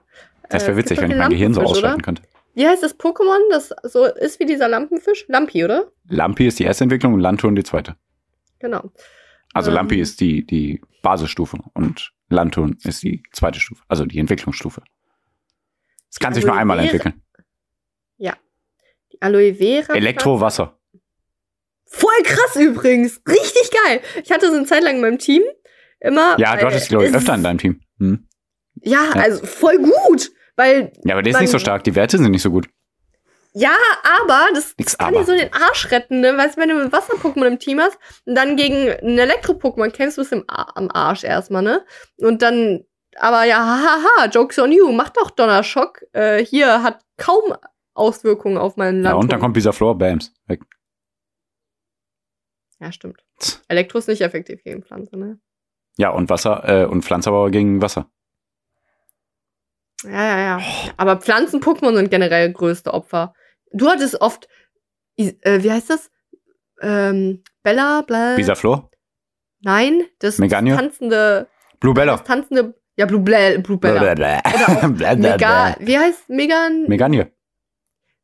Das Äh, wäre es witzig, wenn ich mein Gehirn so ausschalten oder? könnte. Wie heißt das Pokémon, das so ist wie dieser Lampenfisch? Lampi, oder? Lampi ist die erste Entwicklung und Lanturn die zweite. Genau. Also Ähm. Lampi ist die, die Basisstufe und Lanturn ist die zweite Stufe, also die Entwicklungsstufe. Es kann sich nur einmal Vera- entwickeln. Die Aloe Vera. Elektrowasser. Voll krass übrigens. Richtig geil. Ich hatte so eine Zeit lang in meinem Team immer. Ja, du hattest, glaube ich, öfter in deinem Team. Hm. Ja, Ja. also voll gut. Weil, Ja, aber der ist nicht so stark. Die Werte sind nicht so gut. Ja, aber das, Nix kann aber. dir so den Arsch retten, ne? Weißt du, wenn du ein Wasser-Pokémon im Team hast und dann gegen ein Elektro-Pokémon kämpfst, bist du im am Arsch erstmal, ne? Und dann, aber ja, hahaha, Jokes on you, mach doch Donnerschock. Äh, hier hat kaum Auswirkungen auf meinen Ja, Land. und dann kommt dieser Floor, Bams. Weg. Ja, stimmt. Elektro ist nicht effektiv gegen Pflanze, ne? Ja, und Wasser, äh, und Pflanzenbauer gegen Wasser. Ja, ja, ja. Aber Pflanzen-Pokémon sind generell größte Opfer. Du hattest oft, äh, wie heißt das? Ähm, Bella, bla. Dieser Floor? Nein, das Meganium? tanzende, Blue Bella. das tanzende, ja, Blue, Bla, Blue Bella. Blablabla. Oder Blablabla. Mega, wie heißt Megan? Meganie.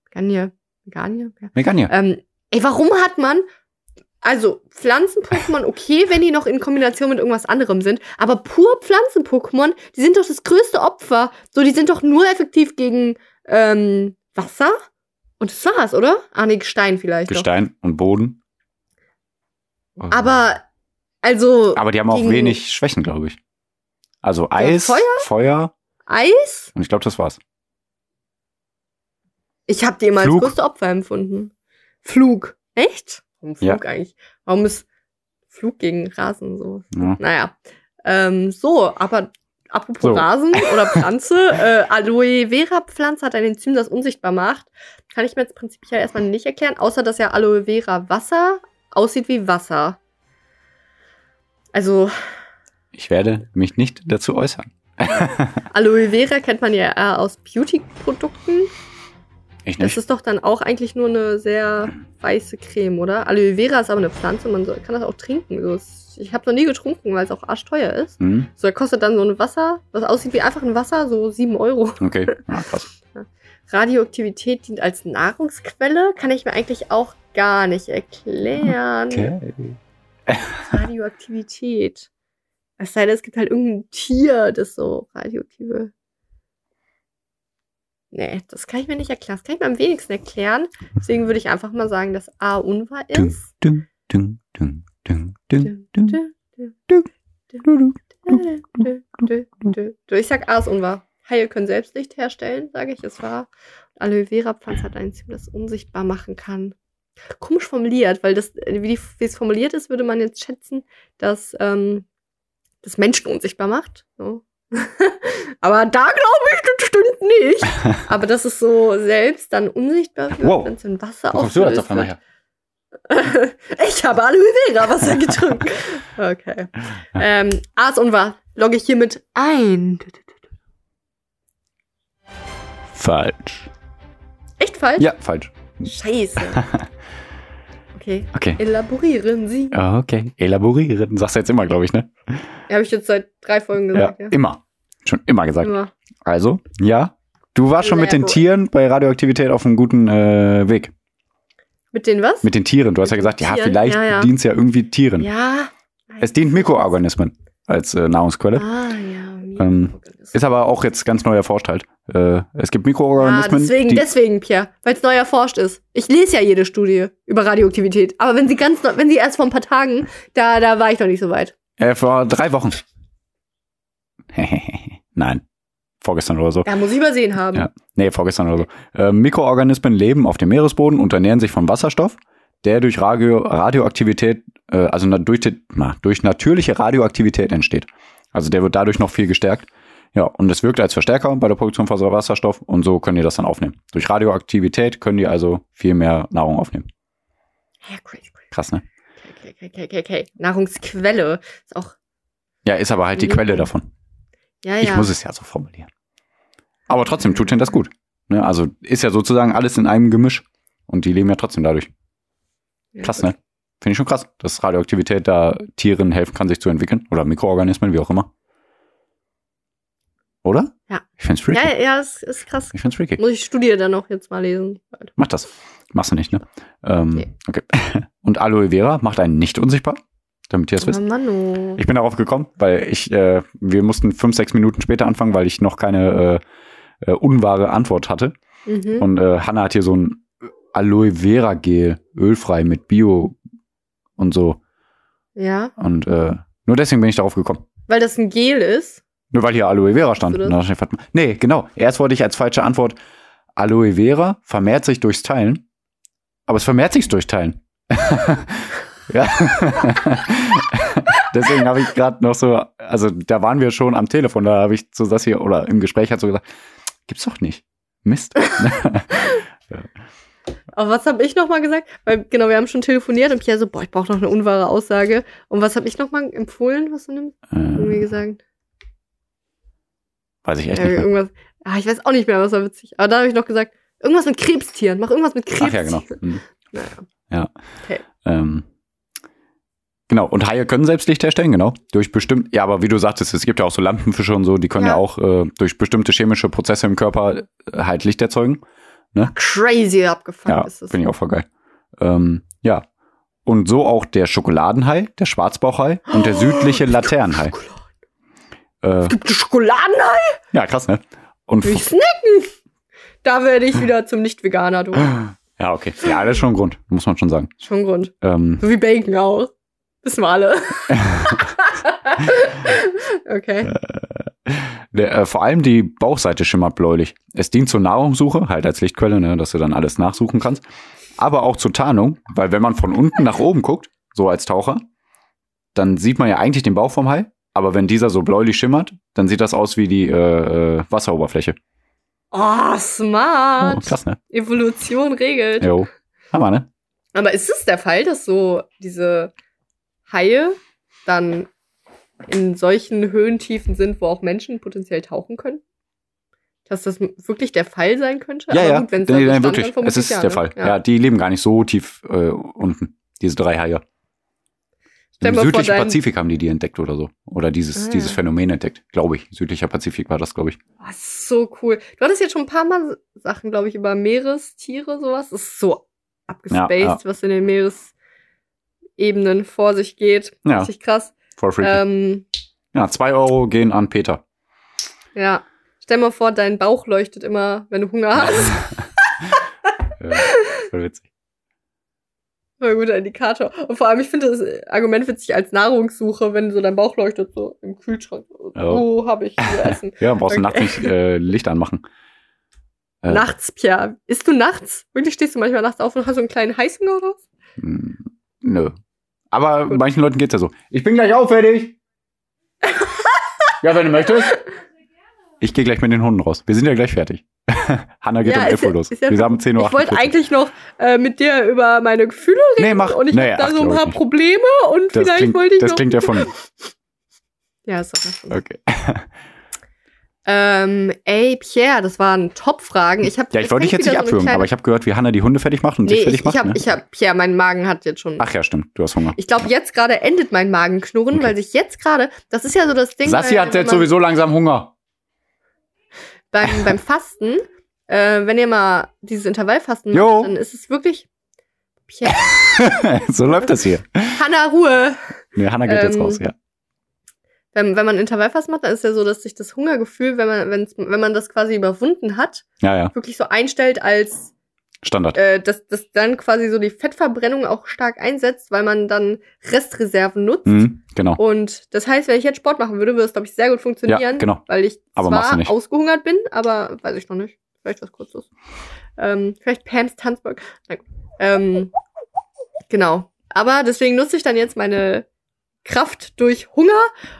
Meganie. Meganie? Ja. Meganie. Ähm, ey, warum hat man, also Pflanzen-Pokémon okay, wenn die noch in Kombination mit irgendwas anderem sind, aber pur Pflanzen-Pokémon, die sind doch das größte Opfer. So, die sind doch nur effektiv gegen ähm, Wasser. Und das war's, oder? Ah, nee, Gestein vielleicht. Doch. Gestein und Boden. Aber, also, Aber die haben auch wenig Schwächen, glaube ich. Also Eis, Feuer? Feuer Eis? und ich glaube, das war's. Ich habe die immer Flug? als größte Opfer empfunden. Flug. Echt? Warum Flug eigentlich? Warum ist Flug gegen Rasen so? Ja. Naja. Ähm, so, aber apropos So. Rasen oder Pflanze, äh, Aloe Vera Pflanze hat ein Enzym, das unsichtbar macht. Kann ich mir jetzt prinzipiell erstmal nicht erklären, außer dass ja Aloe Vera Wasser aussieht wie Wasser. Also, Ich werde mich nicht dazu äußern. Aloe Vera kennt man ja eher aus Beauty-Produkten. Ich Das nicht. ist doch dann auch eigentlich nur eine sehr weiße Creme, oder? Aloe Vera ist aber eine Pflanze, man soll, kann das auch trinken. So, ich habe noch nie getrunken, weil es auch arschteuer ist. Hm? So, da kostet dann so ein Wasser, was aussieht wie einfach ein Wasser, so 7 Euro. Okay, ja, krass. Radioaktivität dient als Nahrungsquelle, kann ich mir eigentlich auch gar nicht erklären. Okay. Radioaktivität. Es sei denn, es gibt halt irgendein Tier, das so radioaktive. Nee, das kann ich mir nicht erklären. Das kann ich mir am wenigsten erklären. Deswegen würde ich einfach mal sagen, dass A unwahr ist. Ich sag A ist unwahr. Haie können selbst Licht herstellen, sage ich, ist wahr. Aloe Vera Pflanze hat ein Enzym, das unsichtbar machen kann. Komisch formuliert, weil das, wie es formuliert ist, würde man jetzt schätzen, dass ähm, das Menschen unsichtbar macht. So. Aber da glaube ich, das stimmt nicht. Aber dass es so selbst dann unsichtbar wird, Wow. wenn es in Wasser kommst du aufgelöst auf einmal her? ich habe Aloe Vera Wasser getrunken. Okay. Ähm, A ist unwahr. Logge ich hiermit ein. Falsch. Echt falsch? Ja, falsch. Scheiße. Okay. Okay. Elaborieren Sie. Okay. Elaborieren. Sagst du jetzt immer, glaube ich, ne? Ja, habe ich jetzt seit drei Folgen Ja, gesagt. Ja. immer. Schon immer gesagt. Immer. Also, ja. Du warst schon mit den Tieren bei Radioaktivität auf einem guten äh, Weg. Mit den was? Mit den Tieren. Du hast ja gesagt, ja, Tieren? vielleicht Ja, ja. dient es ja irgendwie Tieren. ja. Es dient Mikroorganismen als äh, Nahrungsquelle. Ah, ja. Ähm. Ist aber auch jetzt ganz neu erforscht halt. Äh, es gibt Ah, Mikroorganismen, deswegen, die, deswegen, Pierre, weil es neu erforscht ist. Ich lese ja jede Studie über Radioaktivität. Aber wenn sie ganz neu, wenn sie erst vor ein paar Tagen, da, da war ich noch nicht so weit. äh, vor drei Wochen. Nein, vorgestern oder so. Ja, muss ich übersehen haben. Ja. Nee, vorgestern oder so. Äh, Mikroorganismen leben auf dem Meeresboden und ernähren sich von Wasserstoff, der durch Radio Radioaktivität, äh, also durch, durch natürliche Radioaktivität entsteht. Also der wird dadurch noch viel gestärkt. Ja, und es wirkt als Verstärker bei der Produktion von Wasserstoff und so können die das dann aufnehmen. Durch Radioaktivität können die also viel mehr Nahrung aufnehmen. Ja, crazy, crazy. Krass, ne? Okay, okay, okay, okay. Nahrungsquelle ist auch. Ja, ist aber halt die Mhm. Quelle davon. Ja, ja. Ich muss es ja so formulieren. Aber trotzdem tut denen das gut. Ne? Also ist ja sozusagen alles in einem Gemisch. Und die leben ja trotzdem dadurch. Ja, Krass, gut. ne? Finde ich schon krass, dass Radioaktivität da Tieren helfen kann, sich zu entwickeln. Oder Mikroorganismen, wie auch immer. Oder? Ja. Ich find's freaky. Ja, ja, ist, ist krass. Ich find's freaky. Muss ich Studie dann noch jetzt mal lesen. Mach das. Machst du nicht, ne? Ähm, Nee. Okay. Und Aloe Vera macht einen nicht unsichtbar, damit ihr es Oh wisst. Mann, oh. Ich bin darauf gekommen, weil ich, äh, wir mussten fünf, sechs Minuten später anfangen, weil ich noch keine äh, äh, unwahre Antwort hatte. Mhm. Und äh, Hanna hat hier so ein Aloe Vera Gel, ölfrei mit Bio und so. Ja, Und äh, nur deswegen bin ich darauf gekommen. weil das ein Gel ist. Nur weil hier Aloe Vera stand. Nee, genau. Erst wollte ich als falsche Antwort, Aloe Vera vermehrt sich durchs Teilen. Aber es vermehrt sich durch Teilen. ja. Deswegen habe ich gerade noch so, also da waren wir schon am Telefon, da habe ich so das hier, oder im Gespräch hat so gesagt, gibt's doch nicht. Mist. Aber was habe ich noch mal gesagt? Weil, genau, wir haben schon telefoniert und Pierre so, boah, ich brauche noch eine unwahre Aussage. Und was habe ich noch mal empfohlen, was du nimmst? Irgendwie äh, gesagt. weiß ich echt Ja, nicht mehr. irgendwas. Ah, ich weiß auch nicht mehr, was war witzig. Aber da habe ich noch gesagt, irgendwas mit Krebstieren. Mach irgendwas mit Ach Krebstieren. ja, genau. Hm. Naja. Ähm, genau, und Haie können selbst Licht herstellen, genau. Durch bestimmt, ja, aber wie du sagtest, es gibt ja auch so Lampenfische und so, die können ja, Ja. auch äh, durch bestimmte chemische Prozesse im Körper äh, halt Licht erzeugen. Crazy abgefuckt Ja, ist das. finde ich auch voll geil. Ähm, ja. Und so auch der Schokoladenhai, der Schwarzbauchhai und der südliche Laternenhai. Äh, Gibt es Schokoladenei? ja, krass, ne? Und Will ich snacken? Da werde ich wieder zum Nicht-Veganer, du. ja, okay. Ja, das ist schon ein Grund, muss man schon sagen. Schon ein Grund. Ähm, So wie Bacon auch. Wissen wir alle. okay. Der, äh, vor allem die Bauchseite schimmert bläulich. Es dient zur Nahrungssuche, halt als Lichtquelle, ne, dass du dann alles nachsuchen kannst. Aber auch zur Tarnung, weil wenn man von unten nach oben guckt, so als Taucher, dann sieht man ja eigentlich den Bauch vom Hai. Aber wenn dieser so bläulich schimmert, dann sieht das aus wie die äh, äh, Wasseroberfläche. Oh, Oh, smart. krass, ne? Evolution regelt. Jo. Hammer, ne? Aber ist es der Fall, dass so diese Haie dann in solchen Höhentiefen sind, wo auch Menschen potenziell tauchen können? Dass das wirklich der Fall sein könnte? Ja, Aber ja, gut, wenn's nee, wirklich. dann vermutlich Es ist ja, der ne? Fall. Ja. Ja. die leben gar nicht so tief äh, unten, diese drei Haie. Im südlichen Pazifik haben die die entdeckt oder so. Oder dieses, Ah. dieses Phänomen entdeckt, glaube ich. Südlicher Pazifik war das, glaube ich. Ah, so cool. Du hattest jetzt schon ein paar Mal Sachen, glaube ich, über Meerestiere, sowas. Das ist so abgespaced, Ja, ja. was in den Meeresebenen vor sich geht. Ja. Richtig krass. Voll freaky. Ähm, ja, zwei Euro gehen an Peter. ja. Stell mal vor, dein Bauch leuchtet immer, wenn du Hunger hast. ja, voll witzig. Voll guter Indikator. Und vor allem, ich finde das Argument witzig als Nahrungssuche, wenn so dein Bauch leuchtet, so im Kühlschrank. Ja. Wo habe ich zu essen? Ja, brauchst du Okay. nachts nicht äh, Licht anmachen. Äh, nachts, Pia. Isst du nachts? Wirklich stehst du manchmal nachts auf und hast so einen kleinen Heißhunger oder was? mh, Nö. Aber Gut. manchen Leuten geht's ja so. Ich bin gleich auch fertig. ja, wenn du möchtest. Ich gehe gleich mit den Hunden raus. Wir sind ja gleich fertig. Hanna geht Ja, um ist 11 Uhr los. ja- Wir haben 10 Uhr. Ich wollte eigentlich noch äh, mit dir über meine Gefühle reden Nee, mach. und ich nee, habe da so ein paar nicht. Probleme und Das vielleicht klingt, wollte ich das noch. klingt ja von. ja, was. Okay. Ähm, ey, Pierre, das waren Top-Fragen. Ich hab, Ja, ich wollte dich jetzt nicht abwürgen, aber ich habe gehört, wie Hanna die Hunde fertig macht und Nee, dich ich, fertig ich macht. ne? ich hab, Pierre, mein Magen hat jetzt schon. Ach ja, stimmt. Du hast Hunger. Ich glaube, jetzt gerade endet mein Magenknurren, Okay. weil sich jetzt gerade, das ist ja so das Ding. Sassi bei- hat wenn jetzt sowieso langsam Hunger. beim, beim Fasten, äh, wenn ihr mal dieses Intervallfasten Jo. macht, dann ist es wirklich. Pierre, so läuft das hier. Hanna, Ruhe. Nee, Hanna geht jetzt Ähm, raus, ja. Wenn, wenn man Intervallfasten macht, dann ist ja so, dass sich das Hungergefühl, wenn man, wenn's, wenn man das quasi überwunden hat, Ja, ja. wirklich so einstellt, als Standard. äh, dass, dass dann quasi so die Fettverbrennung auch stark einsetzt, weil man dann Restreserven nutzt. Mhm, genau. Und das heißt, wenn ich jetzt Sport machen würde, würde es, glaube ich, sehr gut funktionieren. Ja, genau. Weil ich Aber zwar ausgehungert bin, aber weiß ich noch nicht. Vielleicht was kurzes. Ähm, vielleicht Pams Tanzberg. Nein. Ähm, genau. Aber deswegen nutze ich dann jetzt meine Kraft durch Hunger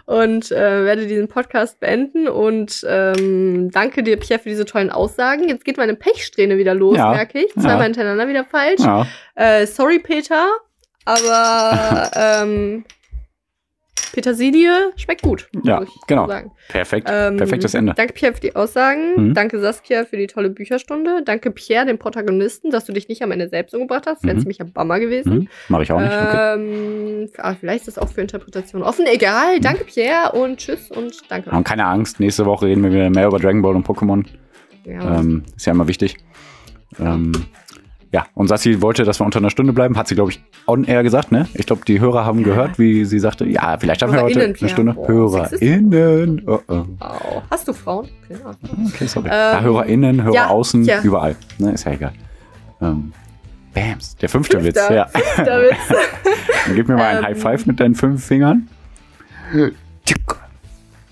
und äh, werde diesen Podcast beenden. Und ähm, danke dir, Pierre, für diese tollen Aussagen. Jetzt geht meine Pechsträhne wieder los, Ja. merke ich. Ja. Zweimal hintereinander wieder falsch. Ja. Äh, sorry, Peter, aber ähm, Petersilie schmeckt gut. Ja, ich genau. Sagen. Perfekt. Ähm, Perfektes Ende. Danke, Pierre, für die Aussagen. Mhm. Danke, Saskia, für die tolle Bücherstunde. Danke, Pierre, dem Protagonisten, dass du dich nicht am Ende selbst umgebracht hast. Wäre Mhm. ziemlich ein Bummer gewesen. Mhm. Mache ich auch nicht. Okay. Ähm, ah, vielleicht ist das auch für Interpretation offen. Egal. Danke, Pierre, und tschüss und danke. Und keine Angst, nächste Woche reden wir wieder mehr über Dragon Ball und Pokémon. Ja. Ähm, ist ja immer wichtig. Ähm, ja, und Sassi wollte, dass wir unter einer Stunde bleiben, hat sie, glaube ich, on air gesagt, ne? Ich glaube, die Hörer haben gehört, wie sie sagte, ja, vielleicht haben wir heute eine Stunde. Boah, HörerInnen. Oh, oh. Hast du Frauen? Ja. Okay, sorry. Ähm, ja, HörerInnen, Hörer ja, außen, ja. überall. Ne, ist ja egal. Ähm, Bams, der fünfte Witz. Fünfter. Ja. Der Witz. Dann gib mir mal ein Ähm. High Five mit deinen fünf Fingern.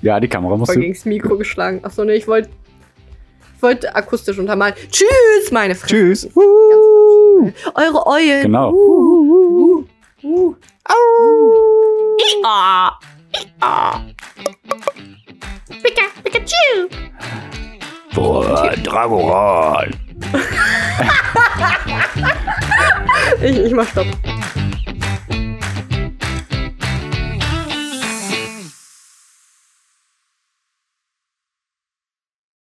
Ja, die Kamera musst Voll du. gegens Mikro geschlagen. Achso, ne, ich wollte wollte akustisch untermalen. Tschüss, meine Fresse. Tschüss. Eure Eulen. Genau. Uh, uh, uh. Ia. Ia. Pika, Pikachu. Boah, Dragoran. Ich, ich mach Stopp.